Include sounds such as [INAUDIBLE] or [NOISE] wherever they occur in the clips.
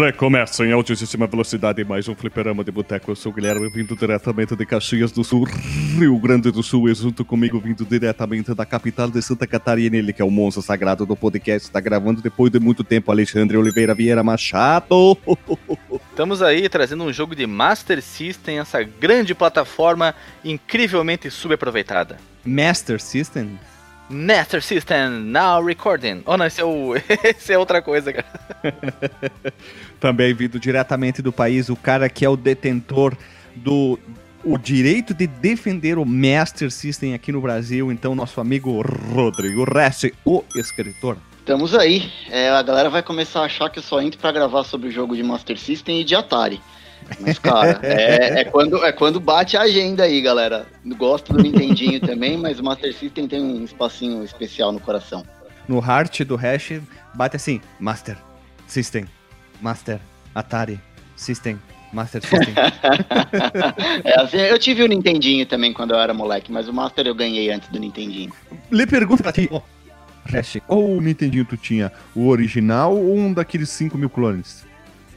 Recomeça em altíssima velocidade mais um fliperama de boteco. Eu sou o Guilherme, vindo diretamente de Caxias do Sul, Rio Grande do Sul, e junto comigo, vindo diretamente da capital de Santa Catarina, ele que é o monstro sagrado do podcast, está gravando depois de muito tempo, Alexandre Oliveira Vieira Machado. [LAUGHS] Estamos aí trazendo um jogo de Master System, essa grande plataforma incrivelmente subaproveitada. Master System? Master System, now recording. Oh não, esse é, o... [LAUGHS] esse é outra coisa, cara. [LAUGHS] Também vindo diretamente do país, o cara que é o detentor do o direito de defender o Master System aqui no Brasil, então nosso amigo Rodrigo Reste, o escritor. Estamos aí. É, a galera vai começar a achar que eu só entro pra gravar sobre o jogo de Master System e de Atari. Mas, cara, [LAUGHS] é, é quando, é quando bate a agenda aí, galera. Gosto do Nintendinho [LAUGHS] também, mas o Master System tem um espacinho especial no coração. No heart do hash, bate assim, Master System, Master Atari System, Master System. [LAUGHS] É, assim, eu tive o Nintendinho também quando eu era moleque, mas o Master eu ganhei antes do Nintendinho. Lhe pergunto pra ti, hash, qual o Nintendinho tu tinha? O original ou um daqueles 5 mil clones?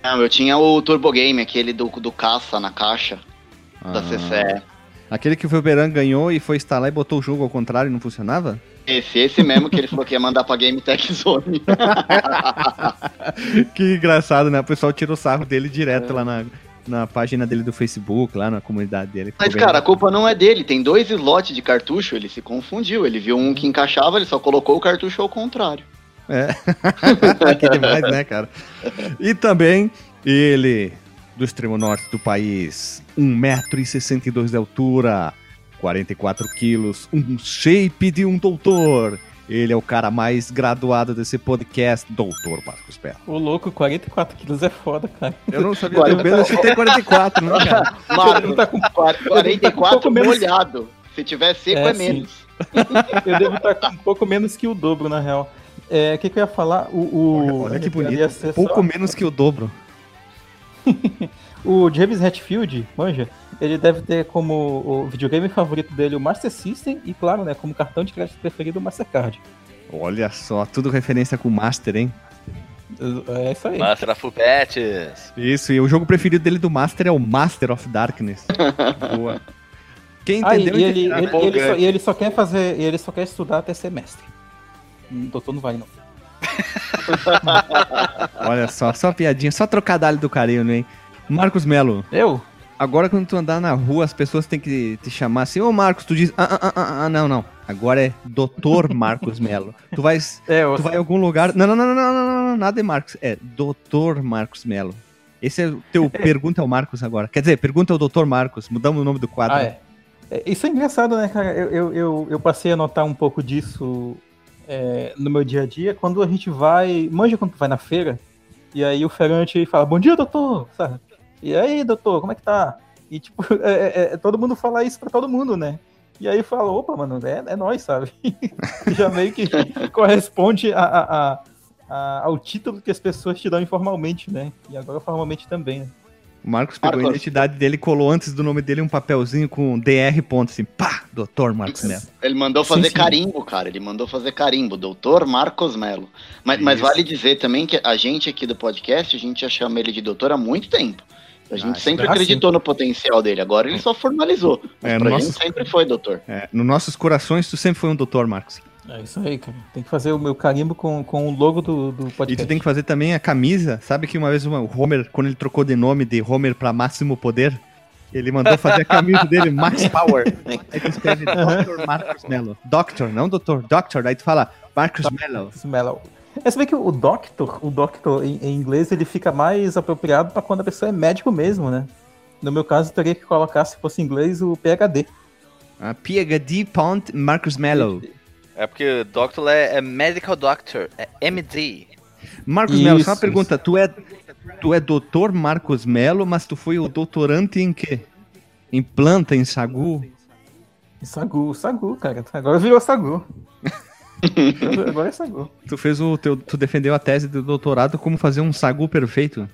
Não, eu tinha o Turbo Game, aquele do, do caça na caixa da Ah. CCE. Aquele que o Velberan ganhou e foi instalar e botou o jogo ao contrário e não funcionava? Esse, esse mesmo que ele falou que ia mandar pra Game Tech Zone. [LAUGHS] que engraçado, né? O pessoal tirou sarro dele direto lá na, na página dele do Facebook, lá na comunidade dele. Mas, cara, a culpa não é dele. Tem dois slots de cartucho, ele se confundiu. Ele viu um que encaixava, ele só colocou o cartucho ao contrário. É. [LAUGHS] que demais, né, cara? E também ele, do extremo norte do país, 1,62m de altura, 44 quilos, um shape de um doutor. Ele é o cara mais graduado desse podcast, Doutor Marcos Pérez. O louco, 44 quilos é foda, cara. Eu não sabia ter medo, eu tem 44, não, cara? [LAUGHS] Mano, tá com- 44 um pouco menos- molhado. Se tiver seco, É, é, menos. [LAUGHS] Eu devo estar com um pouco menos que o dobro, na real. É, o que, que eu ia falar? O, o- Olha que ia bonito. Pouco só- menos que o dobro. [LAUGHS] O James Hetfield, manja, ele deve ter como o videogame favorito dele o Master System e, claro, né, como cartão de crédito preferido o Mastercard. Olha só, tudo referência com o Master, hein? É isso aí. Master of Pets. Isso, e o jogo preferido dele do Master é o Master of Darkness. [LAUGHS] Boa. Quem Ah, e, entendeu, e ele, entendeu. ele, ele só, e ele só quer fazer. e Ele só quer estudar até semestre doutor não vai, não. [LAUGHS] Olha só, só piadinha, só trocadalho do carinho, hein? Marcos Melo. Eu? Agora quando tu andar na rua, as pessoas têm que te chamar assim, ô Marcos, tu diz, ah, ah, ah, ah, ah não, não. Agora é Doutor Marcos Melo. Tu vais, é, tu vai em algum lugar, não, não, não, não, não, não, nada é Marcos, é Doutor Marcos Melo. Esse é o teu é. pergunta é ao Marcos agora. Quer dizer, pergunta ao Doutor Marcos, mudamos o nome do quadro. Ah, é. Isso é engraçado, né, cara? Eu, eu, eu, eu passei a notar um pouco disso é, no meu dia a dia. Quando a gente vai. Manja quando vai na feira, e aí o feirante fala, bom dia, doutor! Sabe? E aí, doutor, como é que tá? E tipo, [LAUGHS] é, é, é, todo mundo fala isso pra todo mundo, né? E aí fala, opa, mano, é, é nós, sabe? [LAUGHS] Já meio que [LAUGHS] corresponde a, a- a- a- ao título que as pessoas te dão informalmente, né? E agora formalmente também, né? O Marcos pegou a Marcos. identidade dele, colou antes do nome dele um papelzinho com DR ponto, assim, pá, Doutor Marcos Melo. Ele mandou fazer Sim, sim. carimbo, cara. Ele mandou fazer carimbo. Doutor Marcos Melo. Mas, mas vale dizer também que a gente aqui do podcast, a gente já chama ele de doutor há muito tempo. A gente Ah, sempre ah, acreditou no potencial dele. Agora ele só formalizou. Mas É, pra nossa- gente sempre foi doutor. É, nos nossos corações, tu sempre foi um doutor, Marcos. É isso aí, cara. Tem que fazer o meu carimbo com, com o logo do, do E podcast. tu tem que fazer também a camisa. Sabe que uma vez o Homer, quando ele trocou de nome de Homer pra Máximo Poder, ele mandou fazer a camisa dele, [LAUGHS] Max Power. Aí tu escreve Dr. Marcos Mello. Doctor, não doutor, Doctor. Aí tu fala Marcos Mello. Smellow. É, você vê que o Doctor, o Doctor em, em inglês, ele fica mais apropriado pra quando a pessoa é médico mesmo, né? No meu caso, eu teria que colocar, se fosse em inglês, o PhD. A PhD Pont Marcus Mello. É porque Doctor é, é Medical Doctor, é MD. Marcos Mello, só uma Isso, pergunta. Tu é, tu é doutor Marcos Mello, mas tu foi o doutorante em quê? Em planta, em sagu? Sagu, Sagu, cara. Agora virou Sagu. [LAUGHS] Agora é Sagu. Tu fez o teu, tu defendeu a tese de doutorado como fazer um sagu perfeito.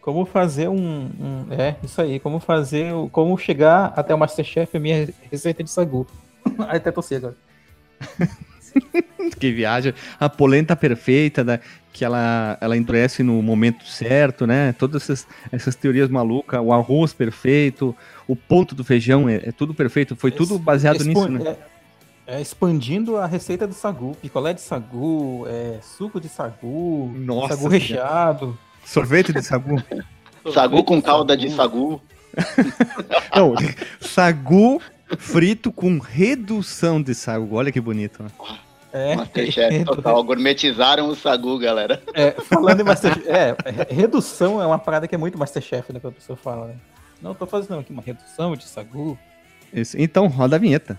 Como fazer um, um- É, isso aí. Como fazer. o- Como chegar até o Masterchef, a minha receita de Sagu. [LAUGHS] Aí até tossei agora. [LAUGHS] Que viagem, a polenta perfeita, né? que ela, ela endurece no momento certo, né? Todas essas, essas teorias malucas, o arroz perfeito, o ponto do feijão, é, é tudo perfeito. Foi tudo baseado nisso, Expan- né? É, é, expandindo a receita do Sagu. Picolé de Sagu, é, suco de Sagu, Nossa Sagu recheado. Sorvete de sagu. Sagu com calda de sagu. [LAUGHS] Não, sagu frito com redução de sagu. Olha que bonito. né? É, Masterchef total. Gourmetizaram o sagu, galera. É, falando em Masterchef, é, é, redução é uma parada que é muito Masterchef, né, quando a pessoa fala, né? Não, tô fazendo aqui uma redução de Sagu. Isso. Então, roda a vinheta.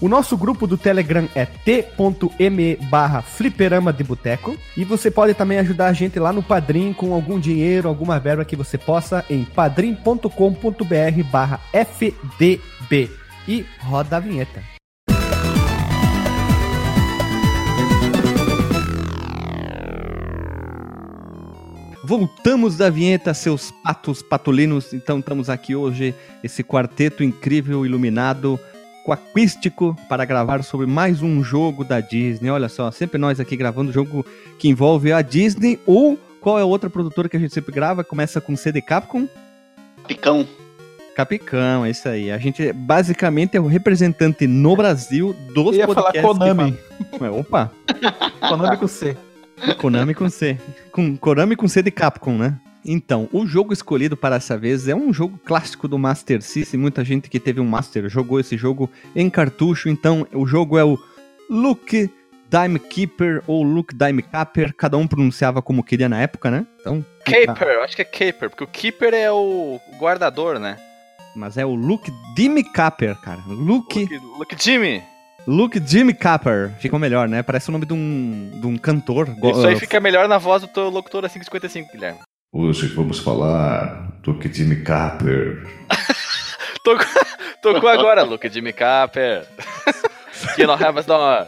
O nosso grupo do Telegram é t.me barra fliperama de boteco. E você pode também ajudar a gente lá no Padrim com algum dinheiro, alguma verba que você possa em padrim.com.br barra fdb. E roda a vinheta. Voltamos da vinheta, seus patos patulinos. Então estamos aqui hoje, esse quarteto incrível, iluminado, aquístico, para gravar sobre mais um jogo da Disney. Olha só, sempre nós aqui gravando jogo que envolve a Disney ou qual é a outra produtora que a gente sempre grava? Começa com C de Capcom? Picão. Capicão, é isso aí. A gente basicamente é o representante no Brasil dos Eu ia falar podcasts que Konami. falam- Ué, Opa, [LAUGHS] Konami com C. Konami com C. Com, Konami com C de Capcom, né? Então, o jogo escolhido para essa vez é um jogo clássico do Master System. Muita gente que teve um Master jogou esse jogo em cartucho. Então, o jogo é o Look Dime Keeper ou Look Dime Capper. Cada um pronunciava como queria na época, né? Então, Caper, eu acho que é Caper, porque o Keeper é o guardador, né? mas é o Look Dime Capper, cara. Look, Look, Look Jimmy. Look Jimmy Capper. Ficou melhor, né? Parece o nome de um, de um cantor. Isso aí fica melhor na voz do teu locutor a 555, Guilherme. Hoje vamos falar do que Jimmy Capper. [LAUGHS] Tocou, tocou agora, Look Jimmy Capper. [LAUGHS] que não have done.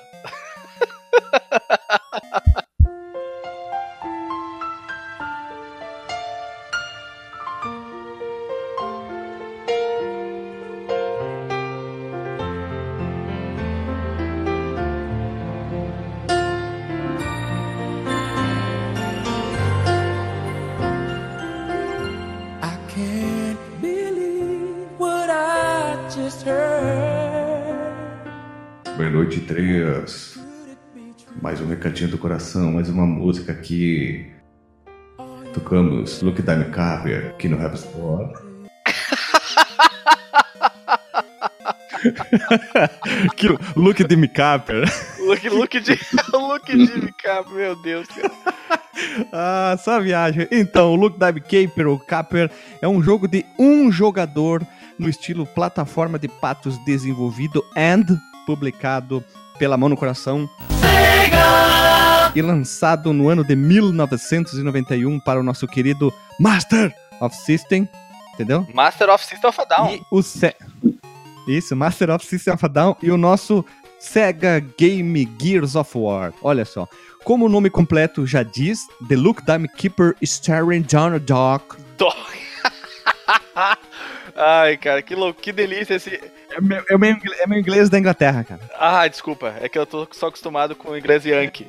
Boa noite, três. Mais um recadinho do coração, mais uma música aqui. Tocamos Look Dime Capper aqui no Rap Store. que Look Jimmy Capper. Look, look, de, [LAUGHS] look Capper, meu Deus. cara. Ah, só viagem. Então, o Look Dive Caper ou Capper é um jogo de um jogador no estilo plataforma de patos desenvolvido and publicado pela mão no coração e lançado no ano de 1991 para o nosso querido Master of System, entendeu? Master of System of a Down. E o Se... Isso, Master of System of a Down e o nosso Sega Game Gears of War. Olha só. Como o nome completo já diz, The Look Dime Keeper Starring John Doc. [LAUGHS] Ai, cara, que louco, que delícia esse. É meu, é, meu, ingle- é meu inglês da Inglaterra, cara. Ah, desculpa, é que eu tô só acostumado com o inglês Yankee.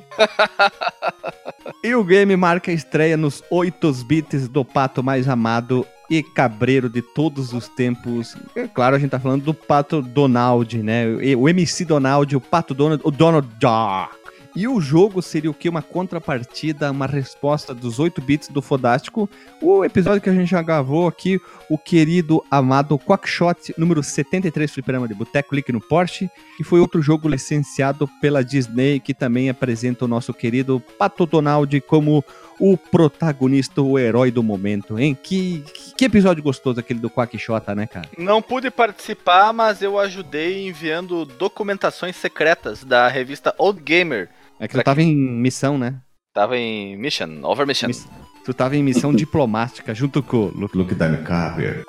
E o game marca a estreia nos 8 bits do pato mais amado e cabreiro de todos os tempos. É claro, a gente tá falando do Pato Donald, né? O MC Donald, o Pato Donald, o Donald Duck. E o jogo seria o que? Uma contrapartida, uma resposta dos 8 bits do Fodástico. O episódio que a gente já gravou aqui, o querido amado Quackshot número 73 Fliperama de Boteco Clique no Porsche, que foi outro jogo licenciado pela Disney, que também apresenta o nosso querido Pato Donald como o protagonista, o herói do momento, hein? Que, que episódio gostoso aquele do Quackshot, né, cara? Não pude participar, mas eu ajudei enviando documentações secretas da revista Old Gamer. É que tu tava em missão, né? Tava em Mission, Over Mission. Miss- Tu tava em missão [LAUGHS] diplomática junto com o Luke, Luke Carver.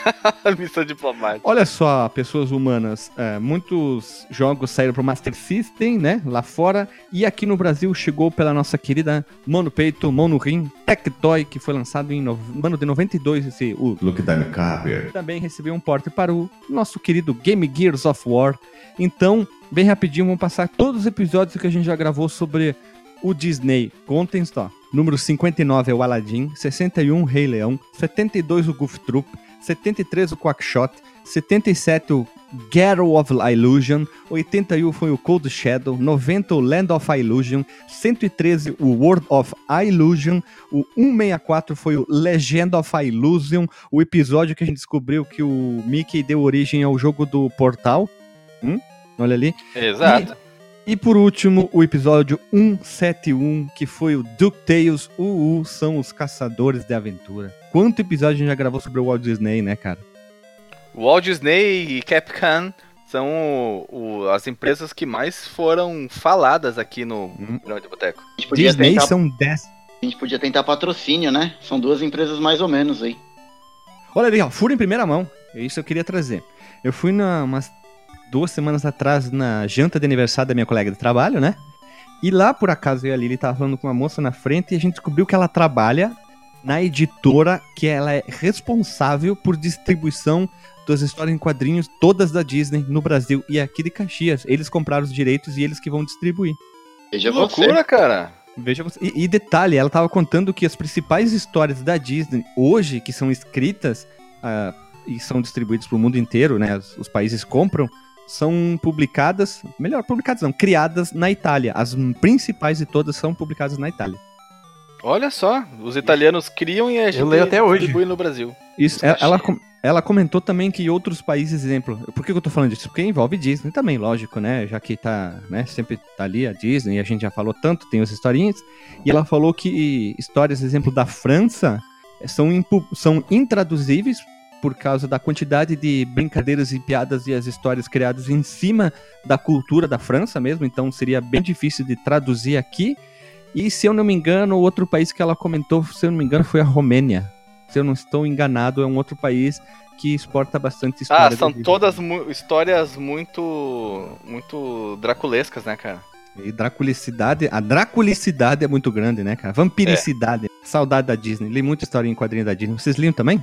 [LAUGHS] Missão diplomática. Olha só, pessoas humanas, é, muitos jogos saíram pro Master System, né, lá fora, e aqui no Brasil chegou pela nossa querida Mono Peito, Mono Rim, Tectoy, que foi lançado em no, ano de 92, esse, o Luke Carver. também recebeu um porte para o nosso querido Game Gears of War. Então, bem rapidinho, vamos passar todos os episódios que a gente já gravou sobre o Disney. Contem só. Número 59 é o Aladdin, 61 o Rei Leão, 72 o Goof Troop, 73 o Quackshot, 77 o Ghetto of Illusion, 81 foi o Cold Shadow, 90 o Land of Illusion, 113 o World of Illusion, o 164 foi o Legend of Illusion, o episódio que a gente descobriu que o Mickey deu origem ao jogo do Portal. Hum? Olha ali. Exato. E por último, o episódio 171, que foi o DuckTales UU são os caçadores de aventura. Quanto episódio a gente já gravou sobre o Walt Disney, né, cara? O Walt Disney e Capcom são o- o- as empresas que mais foram faladas aqui no Hum. Programa de Boteco. A gente podia, Disney tentar, são 10. a gente podia tentar patrocínio, né? São duas empresas mais ou menos aí. Olha ali, ó, furo em primeira mão. É isso que eu queria trazer. Eu fui na, umas duas semanas atrás na janta de aniversário da minha colega de trabalho, né? E lá, por acaso, eu e a Lili tava falando com uma moça na frente e a gente descobriu que ela trabalha na editora que ela é responsável por distribuição das histórias em quadrinhos todas da Disney no Brasil e aqui de Caxias. Eles compraram os direitos e eles que vão distribuir. Veja Que você. loucura, cara. Veja você. E, e detalhe, ela tava contando que as principais histórias da Disney hoje, que são escritas ah, e são distribuídas pro mundo inteiro, né? Os, os países compram, são publicadas, melhor, publicadas não, criadas na Itália. As principais de todas são publicadas na Itália. Olha só, os italianos criam e a gente até hoje. distribui no Brasil. Isso, ela, ela, com- ela comentou também que outros países, exemplo, por que eu tô falando disso? Porque envolve Disney também, lógico, né? Já que tá, né, sempre tá ali a Disney, e a gente já falou tanto, tem as historinhas. E ela falou que histórias, exemplo, da França, são, são intraduzíveis por causa da quantidade de brincadeiras e piadas e as histórias criadas em cima da cultura da França mesmo, então seria bem difícil de traduzir aqui. E se eu não me engano, o outro país que ela comentou, se eu não me engano, foi a Romênia se eu não estou enganado, é um outro país que exporta bastante história. Ah, são todas mu- histórias muito muito draculescas, né, cara? E draculicidade, a draculicidade é muito grande, né, cara? Vampiricidade. Saudade da Disney. Li muita história em quadrinho da Disney. Vocês liam também?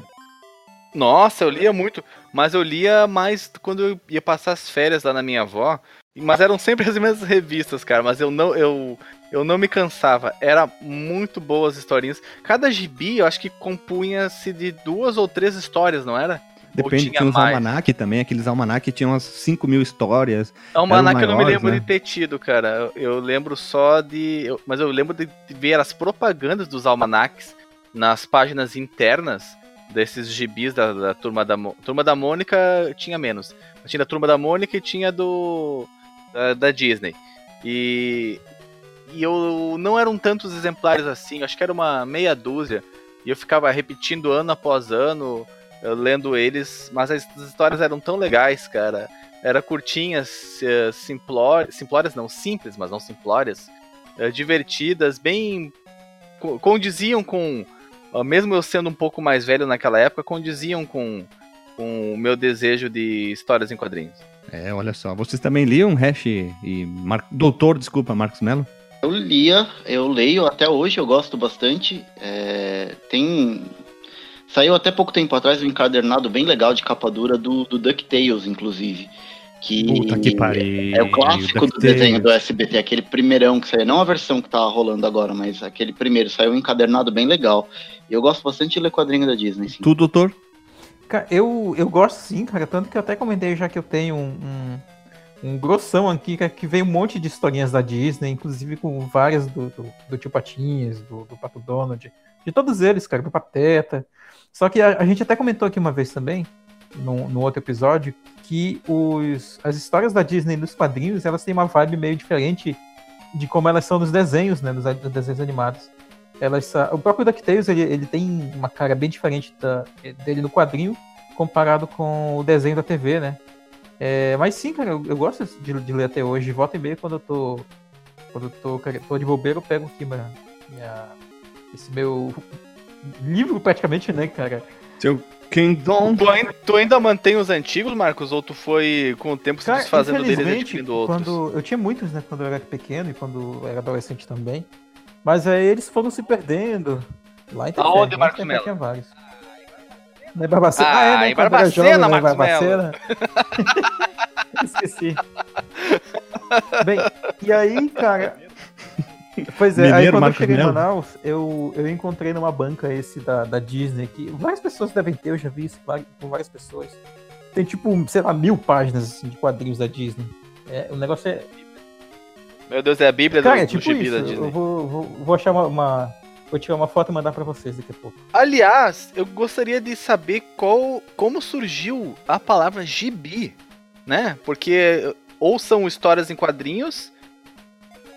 Nossa, eu lia muito, mas eu lia mais quando eu ia passar as férias lá na minha avó. Mas eram sempre as mesmas revistas, cara. Mas eu não, eu, eu não me cansava. Era muito boas as historinhas. Cada gibi, eu acho que compunha-se de duas ou três histórias, não era? Depende, tinha tinha uns mais? almanac também, aqueles almanac que tinham umas 5 mil histórias. Que eu não me lembro né? de ter tido, cara. Eu, eu lembro só de. eu- mas eu lembro de, de ver as propagandas dos almanacs nas páginas internas desses gibis da, da turma da Turma da Mônica tinha menos. Tinha da turma da Mônica e tinha do. da, da Disney. E. E eu não eram tantos exemplares assim, acho que era uma meia dúzia. E eu ficava repetindo ano após ano, eu lendo eles, mas as histórias eram tão legais, cara era curtinhas, eh, simplórias, simplórias não, simples, mas não simplórias, eh, divertidas, bem co- condiziam com, mesmo eu sendo um pouco mais velho naquela época, condiziam com, com o meu desejo de histórias em quadrinhos. É, olha só. Vocês também liam Hash e Mar... Doutor, desculpa, Marcos Mello? Eu lia, eu leio até hoje, eu gosto bastante. É, tem. Saiu até pouco tempo atrás um encadernado bem legal de capa dura do, do DuckTales, inclusive. Que Puta que pariu. É o clássico do DuckTales. desenho do SBT, aquele primeirão que saiu, não a versão que tá rolando agora, mas aquele primeiro, saiu um encadernado bem legal. E eu gosto bastante de ler quadrinho da Disney, sim. Tu, doutor? Cara, eu, eu gosto sim, cara. Tanto que eu até comentei já que eu tenho um, um, um grossão aqui, cara, que veio um monte de historinhas da Disney, inclusive com várias do, do, do Tio Patinhas, do, do Pato Donald, de todos eles, cara, do Pateta. Só que a, a gente até comentou aqui uma vez também, no, no outro episódio, que os, as histórias da Disney nos quadrinhos, elas têm uma vibe meio diferente de como elas são nos desenhos, né, nos, nos desenhos animados. Elas, o próprio DuckTales, ele, ele tem uma cara bem diferente da- dele no quadrinho, comparado com o desenho da TV, né? É, mas sim, cara, eu, eu gosto de, de ler até hoje. Volta e meia, quando eu tô, quando eu tô, tô de bobeira, eu pego aqui minha, minha- esse meu livro, praticamente, né, cara? Seu Kingdom. Tu ainda, tu ainda mantém os antigos, Marcos, ou tu foi com o tempo se Cara, desfazendo deles e adquirindo outros? quando eu tinha muitos, né, quando eu era pequeno e quando eu era adolescente também. Mas aí eles foram se perdendo. Lá em Tefé, Aonde, Marcos Mello? tinha vários. Na em Barbacena. Ah, é, né, em Barbacena, jovem, Marcos Barbacena. [LAUGHS] Esqueci. Bem, e aí, cara. Pois é, aí Mineiro, quando Marcos eu cheguei em. Manaus, eu, eu encontrei numa banca esse da, da Disney, que várias pessoas devem ter, eu já vi isso com várias pessoas. Tem tipo, sei lá, mil páginas assim, de quadrinhos da Disney. É, o negócio é. Meu Deus, é a Bíblia Cara, do, é do tipo gibi isso. da Eu Disney. vou, vou, vou achar uma, uma- Vou tirar uma foto e mandar pra vocês daqui a pouco. Aliás, eu gostaria de saber qual, como surgiu a palavra gibi, né? Porque ou são histórias em quadrinhos,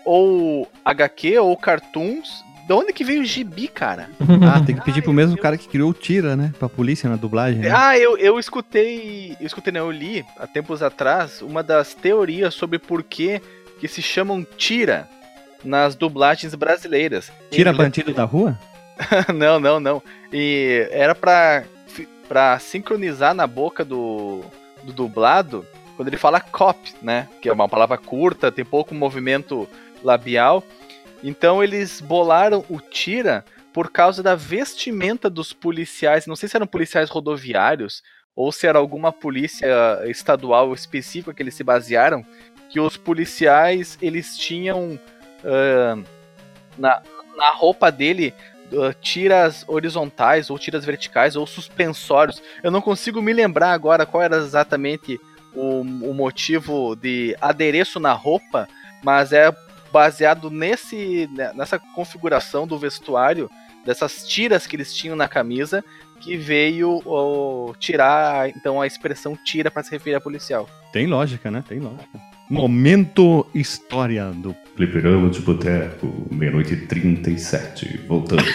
ou HQ, ou cartoons. De onde que veio o gibi, cara? [LAUGHS] Ah, tem que pedir pro mesmo cara que criou o Tira, né? Pra polícia na dublagem. Né? Ah, eu, eu escutei. Eu escutei, não, eu li há tempos atrás uma das teorias sobre por que, que se chamam tira nas dublagens brasileiras. Tira bandido da rua? [LAUGHS] não, não, não. E era pra, pra sincronizar na boca do, do dublado quando ele fala cop, né? Que é uma palavra curta, tem pouco movimento labial. Então eles bolaram o tira por causa da vestimenta dos policiais. Não sei se eram policiais rodoviários ou se era alguma polícia estadual específica que eles se basearam. Que os policiais eles tinham ah, na, na roupa dele uh, tiras horizontais ou tiras verticais ou suspensórios. Eu não consigo me lembrar agora qual era exatamente o, o motivo de adereço na roupa, mas é baseado nesse né, nessa configuração do vestuário dessas tiras que eles tinham na camisa que veio tirar então a expressão tira para se referir a policial. Tem lógica, né? Tem lógica. Momento história do. Fliperama de Boteco, meia-noite e 37. Voltamos. [LAUGHS]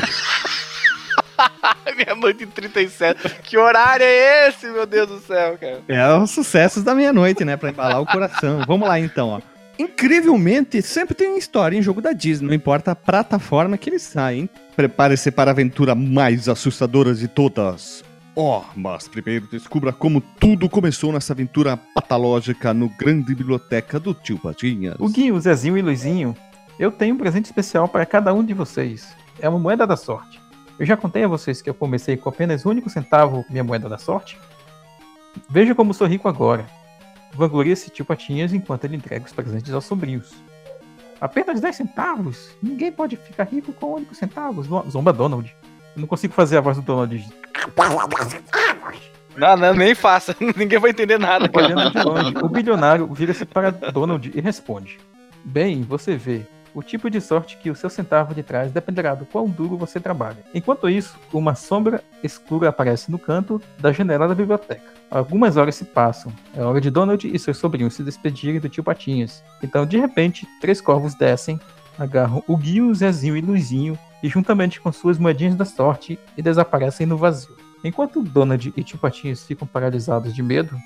Meia-noite e 37. Que horário é esse, meu Deus do céu, cara? É os sucessos da meia-noite, né? Pra embalar o coração. Vamos lá então, ó. Incrivelmente, sempre tem história em jogo da Disney, não importa a plataforma que eles saem. Prepare-se para a aventura mais assustadora de todas. Oh, mas primeiro descubra como tudo começou nessa aventura patológica no grande biblioteca do tio Patinhas. O Guinho, o Zezinho e o Luizinho, eu tenho um presente especial para cada um de vocês. É uma moeda da sorte. Eu já contei a vocês que eu comecei com apenas um único centavo minha moeda da sorte. Veja como sou rico agora. Vangloria-se tio Patinhas enquanto ele entrega os presentes aos sobrinhos. Apenas 10 centavos? Ninguém pode ficar rico com um único centavo. Zo- Zomba Donald. Eu não consigo fazer a voz do Donald. Não, não, nem faça. [LAUGHS] Ninguém vai entender nada. Olhando de longe, o bilionário vira-se para Donald e responde: Bem, você vê. O tipo de sorte que o seu centavo de trás dependerá do quão duro você trabalha. Enquanto isso, uma sombra escura aparece no canto da janela da biblioteca. Algumas horas se passam. É hora de Donald e seus sobrinhos se despedirem do tio Patinhas. Então, de repente, três corvos descem, agarram o Guio, Zezinho e Luizinho e, juntamente com suas moedinhas da sorte, e desaparecem no vazio. Enquanto Donald e tio Patinhas ficam paralisados de medo,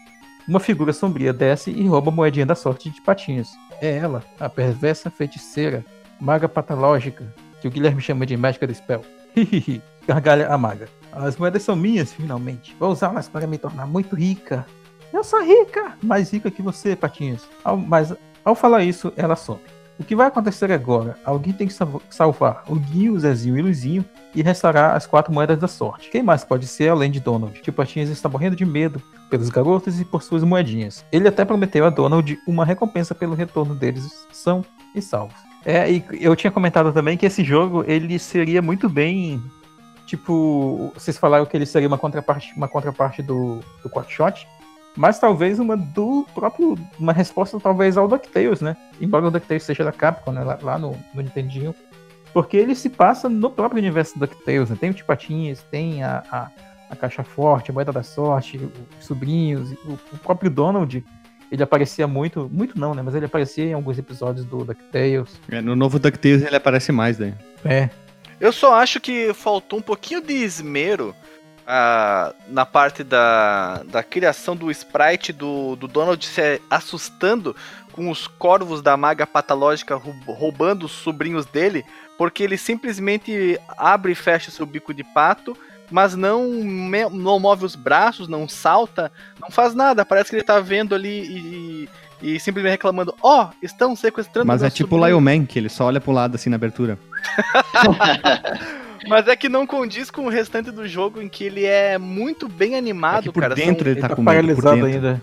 uma figura sombria desce e rouba a moedinha da sorte de Patinhas. É ela, a perversa feiticeira, maga patológica, que o Guilherme chama de mágica do spell. [LAUGHS] Hihihi, gargalha a maga. As moedas são minhas, finalmente. Vou usá-las para me tornar muito rica. Eu sou rica! Mais rica que você, Patinhas. Ao, mas ao falar isso, ela some. O que vai acontecer agora? Alguém tem que salv- salvar o Guinho, o Zezinho e o Luizinho e restaurar as quatro moedas da sorte. Quem mais pode ser além de Donald? Tio Patinhas está morrendo de medo pelos garotos e por suas moedinhas. Ele até prometeu a Donald uma recompensa pelo retorno deles são e salvos. É, e eu tinha comentado também que esse jogo ele seria muito bem tipo, vocês falaram que ele seria uma contraparte, uma contraparte do, do Quackshot, mas talvez uma do próprio, uma resposta talvez ao DuckTales, né? Embora o DuckTales seja da Capcom, né? lá, lá no, no Nintendinho, porque ele se passa no próprio universo do DuckTales, né? Tem o Tipatinhas, tem a, a, a Caixa Forte, a Moeda da Sorte, os sobrinhos, o, o próprio Donald, ele aparecia muito, muito não, né? Mas ele aparecia em alguns episódios do DuckTales. É, no novo DuckTales ele aparece mais, né? É, Eu só acho que faltou um pouquinho de esmero ah, na parte da, da criação do sprite do, do Donald se assustando com os corvos da maga patológica rou- roubando os sobrinhos dele, porque ele simplesmente abre e fecha seu bico de pato, mas não, não move os braços, não salta, não faz nada. Parece que ele tá vendo ali e, e, e simplesmente reclamando: Ó, estão sequestrando Mas é tipo o sobrinho." Lion Man, que ele só olha pro lado assim na abertura. [LAUGHS] Mas é que não condiz com o restante do jogo em que ele é muito bem animado, É que por cara. dentro São- ele tá tá com medo, por paralisado dentro. ainda.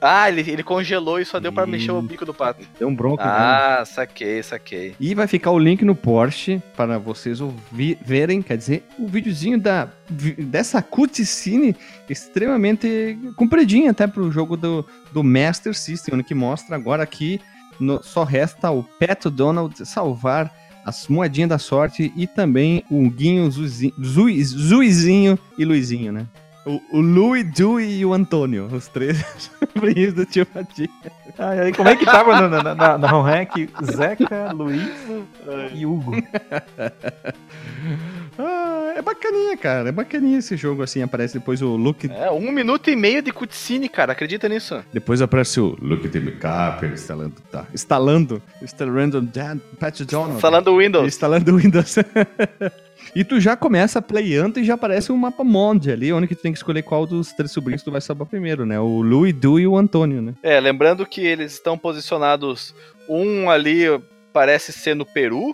Ah, ele, ele congelou e só deu Ih. mexer o bico do pato. Deu um bronco. né? Ah, saquei, saquei. E vai ficar o link no Porsche para vocês ouvir, verem, quer dizer, o videozinho da, dessa cutscene extremamente compridinha até pro jogo do, do Master System, onde que mostra agora que no- só resta o Pet Donald salvar as moedinhas da sorte e também o Guinho, Zuizinho, Zui- Zuizinho e Luizinho, né? O, o Louie, Dewey e o Antônio, os três [LAUGHS] sobrinhos do tio Patinho. Ai, ai, como é que tava na, na, na, na home hack? Zeca, Luiz e Hugo. [LAUGHS] Ah, é bacaninha, cara. É bacaninha esse jogo, assim. Aparece depois o Luke. É, um minuto e meio de cutscene, cara. Acredita nisso? Depois aparece o Luke Tim Capper instalando. Tá. Instalando. Instalando Dan, Pat Donald. Falando Windows. Instalando o Windows. [LAUGHS] e tu já começa playando e já aparece um mapa monde ali, onde que tu tem que escolher qual dos três sobrinhos tu vai salvar primeiro, né? O Louie, Du e o Antônio, né? É, lembrando que eles estão posicionados. Um ali parece ser no Peru.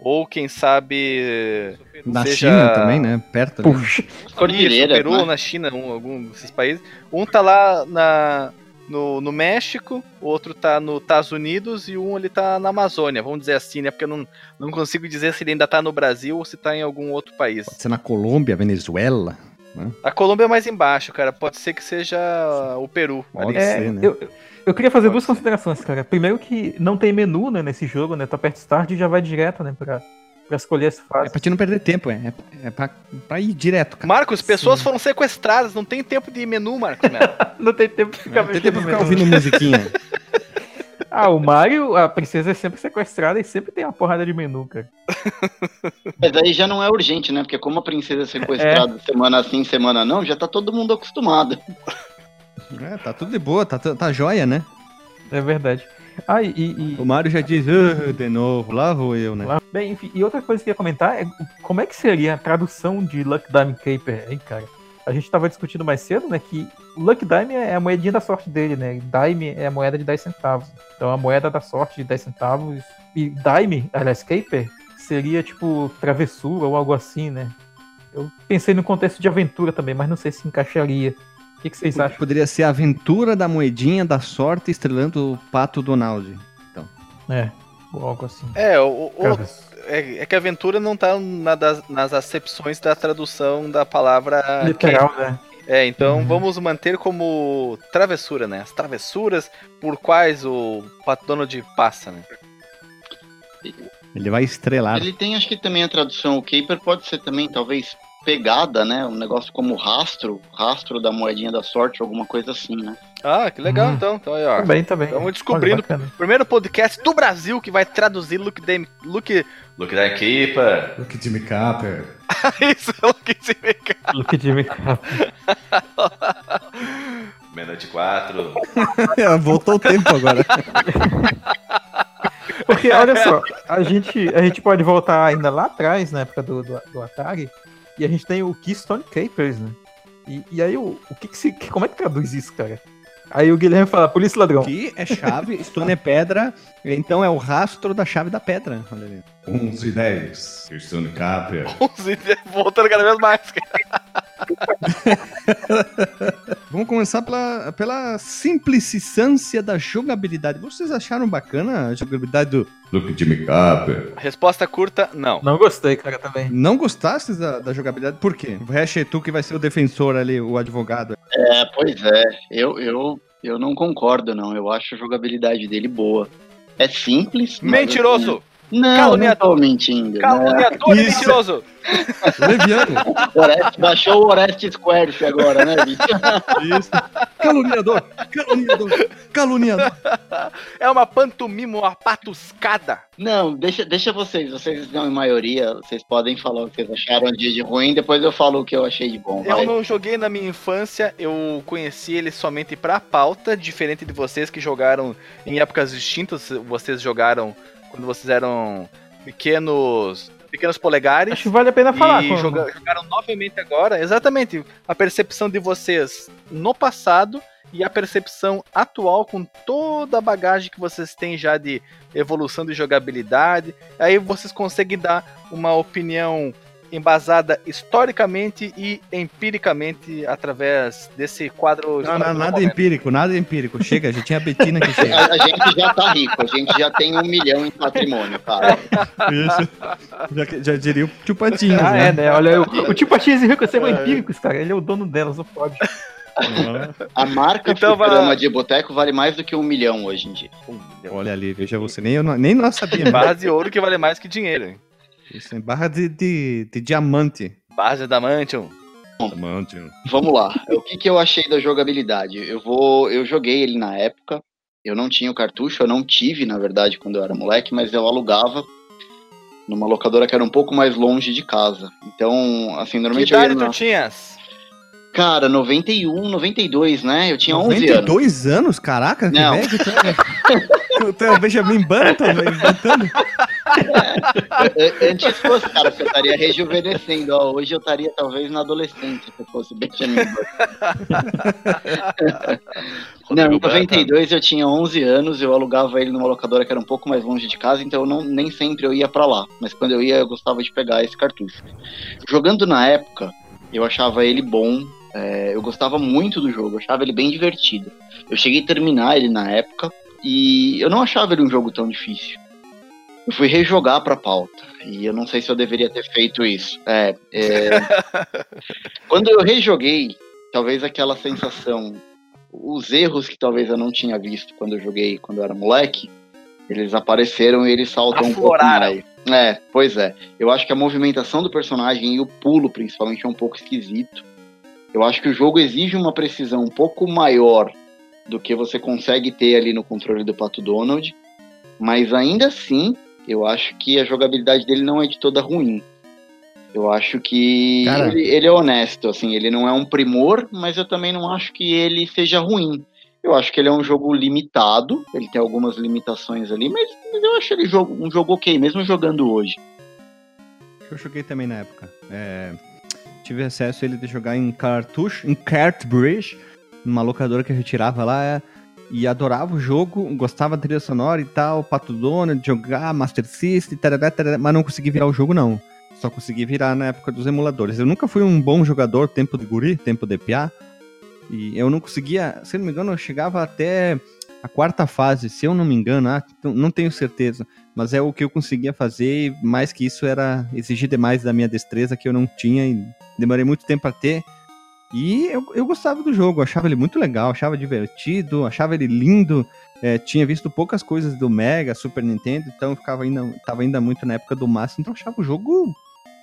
Ou quem sabe. Na seja- China também, né? Perto. ali. Puxa. Isso, no Cordilheira, Peru né? ou na China, um, algum desses países. Um tá lá na, no, no México, o outro tá nos Estados Unidos e um ele tá na Amazônia, vamos dizer assim, né? Porque eu não, não consigo dizer se ele ainda tá no Brasil ou se tá em algum outro país. Pode ser na Colômbia, Venezuela. A Colômbia é mais embaixo, cara. Pode ser que seja o Peru. Pode ali. ser. É, né? eu, eu queria fazer Pode duas ser. considerações, cara. Primeiro que não tem menu né, nesse jogo, né? Tu aperta Start e já vai direto, né? Pra, pra escolher as É fases. pra te não perder tempo, é. É pra, pra ir direto, cara. Marcos, pessoas foram sequestradas, não tem tempo de menu, Marcos. [LAUGHS] Não tem tempo de ficar Não tem tempo de ficar ouvindo musiquinha. [LAUGHS] Ah, o Mario, a princesa é sempre sequestrada e sempre tem uma porrada de menu, cara. [LAUGHS] Mas aí já não é urgente, né? Porque como a princesa é sequestrada semana sim, semana não, já tá todo mundo acostumado. É, tá tudo de boa, tá, tá joia, né? É verdade. Ah, e, e- O Mario já diz, "Ah, de novo, lá vou eu, né? Lá- Bem, enfim, e outra coisa que eu ia comentar é como é que seria a tradução de Luck Dime Caper aí, cara? A gente tava discutindo mais cedo, né, que Luck Dime é a moedinha da sorte dele, né? Dime é a moeda de 10 centavos. Então a moeda da sorte de 10 centavos. E Dime, aliás, Caper, seria tipo travessura ou algo assim, né? Eu pensei no contexto de aventura também, mas não sei se encaixaria. O que, que vocês acham? Poderia ser a aventura da moedinha da sorte estrelando o Pato Donald. É, ou algo assim. É, o, o- é, é que a aventura não tá na das- nas acepções da tradução da palavra. Literal, né? É, então Uhum. vamos manter como travessura, né? As travessuras por quais o Pato Donald passa, né? Ele vai estrelar. Ele tem, acho que também a tradução, o Caper pode ser também, talvez, pegada, né? Um negócio como rastro, rastro da moedinha da sorte, alguma coisa assim, né? Ah, que legal Hum. então. Então aí, ó. Também, também. Vamos descobrindo. Olha, bacana. Primeiro podcast do Brasil que vai traduzir Look Dame. Look. Look Dame Keeper. Look Jimmy Capper. Isso, Look Dame Luke Jimmy Capper. [LAUGHS] [LAUGHS] Meia-noite 4. [LAUGHS] Voltou o tempo agora. Porque, olha só, a gente, a gente pode voltar ainda lá atrás, na época do, do, do Atari, e a gente tem o Keystone Capers, né? E, e aí, o, o que que se, que- como é que traduz isso, cara? Aí o Guilherme fala, polícia ladrão. Aqui é chave, [LAUGHS] stone é pedra, então é o rastro da chave da pedra. Olha ali. 11 e 10. Stone Capper. 11, voltando cada vez mais. cara. [LAUGHS] Vamos começar pela, pela simplicicância da jogabilidade. Vocês acharam bacana a jogabilidade do. Luke Jimmy Capper. Resposta curta, não. Não gostei, cara, também. Não gostaste da, da jogabilidade? Por quê? O Hash é tu que vai ser o defensor ali, o advogado. É, pois é. Eu, eu, eu não concordo, não. Eu acho a jogabilidade dele boa. É simples. mas, Mentiroso! Não, não Caluniador. tô mentindo. Né? Caluniador e Isso. mentiroso! Leviano. Oreste- baixou o Oreste Squares agora, né, bicho? Isso. Caluniador, caluniador, caluniador. É uma pantomima, uma patuscada. Não, deixa, deixa vocês. Vocês estão em maioria. Vocês podem falar o que vocês acharam de, de ruim. Depois eu falo o que eu achei de bom. Eu vai. não joguei na minha infância, eu conheci ele somente pra pauta, diferente de vocês que jogaram em épocas distintas. Vocês jogaram quando vocês eram pequenos pequenos polegares. Acho que vale a pena falar. e joga- jogaram novamente agora. Exatamente. A percepção de vocês no passado e a percepção atual com toda a bagagem que vocês têm já de evolução de jogabilidade. Aí vocês conseguem dar uma opinião embasada historicamente e empiricamente através desse quadro. Não, não, nada momento. empírico, nada empírico. Chega, já tinha a Betina que [LAUGHS] chega. A, a gente já tá rico, a gente já tem um milhão em patrimônio, cara. Isso. Já, já diria o tio Patinhas, Ah, né? é, né? Olha, o, o tipo X e Rico são empíricos, cara. Ele é o dono delas, não pode. A marca Então vai- Fliperama de boteco vale mais do que um milhão hoje em dia. Olha ali, veja você. Nem, eu, não- nem nós sabíamos. De ouro que vale mais que dinheiro. hein? Isso é barra de, de, de diamante. Barra de. Diamante. Vamos lá. O que, que eu achei da jogabilidade? Eu vou, eu joguei ele na época. Eu não tinha o cartucho, eu não tive, na verdade, quando eu era moleque, mas eu alugava numa locadora que era um pouco mais longe de casa. Então, assim, Que normalmente eu ia idade na... tu tinhas? Cara, 91, 92, né? Eu tinha 11 anos. 92 anos? Caraca, que Não. velho tu é. Tu é o Benjamin Button né, inventando. É, Antes fosse, cara, porque eu estaria rejuvenescendo. Ó, hoje eu estaria talvez na adolescência, se eu fosse Benjamin Button. [LAUGHS] Não, em 92 eu tinha 11 anos, eu alugava ele numa locadora que era um pouco mais longe de casa, então eu não, nem sempre eu ia pra lá. Mas quando eu ia, eu gostava de pegar esse cartucho. Jogando na época, eu achava ele bom, é, eu gostava muito do jogo, eu achava ele bem divertido. Eu cheguei a terminar ele na época e eu não achava ele um jogo tão difícil. Eu fui rejogar pra pauta e eu não sei se eu deveria ter feito isso. É, é, [LAUGHS] quando eu rejoguei, talvez aquela sensação, os erros que talvez eu não tinha visto quando eu joguei quando eu era moleque, eles apareceram e eles saltam um pouco Afloraram. mais. É, pois é. Eu acho que a movimentação do personagem e o pulo, principalmente, é um pouco esquisito. Eu acho que o jogo exige uma precisão um pouco maior do que você consegue ter ali no controle do Pato Donald. Mas ainda assim, eu acho que a jogabilidade dele não é de toda ruim. Eu acho que Cara. ele, ele é honesto, assim, ele não é um primor, mas eu também não acho que ele seja ruim. Eu acho que ele é um jogo limitado, ele tem algumas limitações ali, mas, mas eu acho ele jogo, um jogo ok, mesmo jogando hoje. Eu joguei também na época. É, tive acesso ele de jogar em cartucho, em cartridge, numa locadora que eu retirava lá. é, e adorava o jogo, gostava da trilha sonora e tal, Pato Donald, jogar Master System, tarará, tarará, mas não consegui virar o jogo não. Só consegui virar na época dos emuladores. Eu nunca fui um bom jogador, tempo de guri, tempo de piá. E eu não conseguia, se não me engano, eu chegava até a quarta fase, se eu não me engano, ah, não tenho certeza. Mas é o que eu conseguia fazer, e mais que isso era exigir demais da minha destreza que eu não tinha e demorei muito tempo a ter. E eu, eu gostava do jogo, achava ele muito legal, achava divertido, achava ele lindo. É, tinha visto poucas coisas do Mega, Super Nintendo, então eu ficava ainda, tava ainda muito na época do Master, então achava o jogo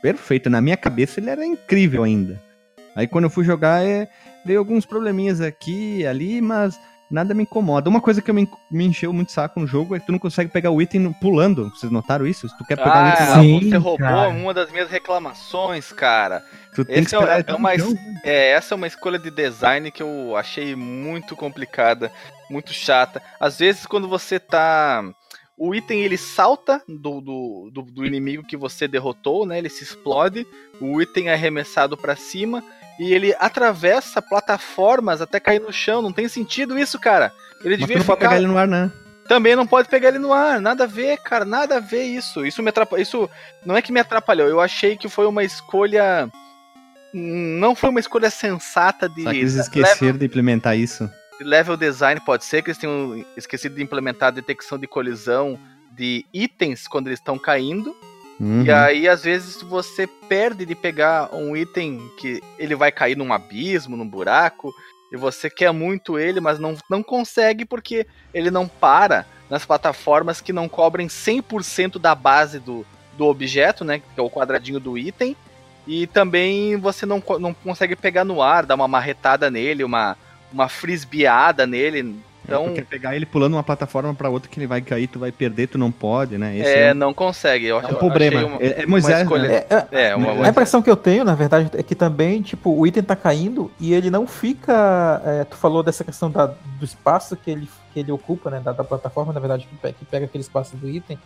perfeito. Na minha cabeça ele era incrível ainda. Aí quando eu fui jogar, é, veio alguns probleminhas aqui e ali, mas nada me incomoda. Uma coisa que me, me encheu muito saco no jogo é que tu não consegue pegar o item pulando. Vocês notaram isso? Se tu quer pegar o item Ah, lá, Sim, você roubou cara. uma das minhas reclamações, cara. tu tem que esse é- esperar é o uma-. É, essa é uma escolha de design que eu achei muito complicada, muito chata. Às vezes, quando você tá o item ele salta do, do, do, do inimigo que você derrotou, né? Ele se explode, o item é arremessado pra cima e ele atravessa plataformas até cair no chão. Não tem sentido isso, cara. Ele Mas devia não pode ficar... pegar ele no ar, né? Também não pode pegar ele no ar, nada a ver, cara, nada a ver isso. Isso me atrapalhou. Isso não é que me atrapalhou, eu achei que foi uma escolha. Não foi uma escolha sensata de, Só que eles esqueceram de implementar isso. Level design, pode ser que eles tenham esquecido de implementar a detecção de colisão de itens quando eles estão caindo. Uhum. E aí, às vezes, você perde de pegar um item que ele vai cair num abismo, num buraco, e você quer muito ele, mas não, não consegue porque ele não para nas plataformas que não cobrem 100% da base do, do objeto, né? Que é o quadradinho do item. E também você não, não consegue pegar no ar, dar uma marretada nele, uma, uma frisbeada nele. Então, Porque pegar ele pulando uma plataforma pra outra que ele vai cair, tu vai perder, tu não pode, né? Esse é, é, não consegue. Eu, um, é eu um problema. uma- é, é Moisés, escolha- né? É, é, É, uma, A uma- impressão que eu tenho, na verdade, é que também, tipo, o item tá caindo e ele não fica. é, tu falou dessa questão da- do espaço que ele, que ele ocupa, né? Da, da plataforma, na verdade, que, que pega aquele espaço do item.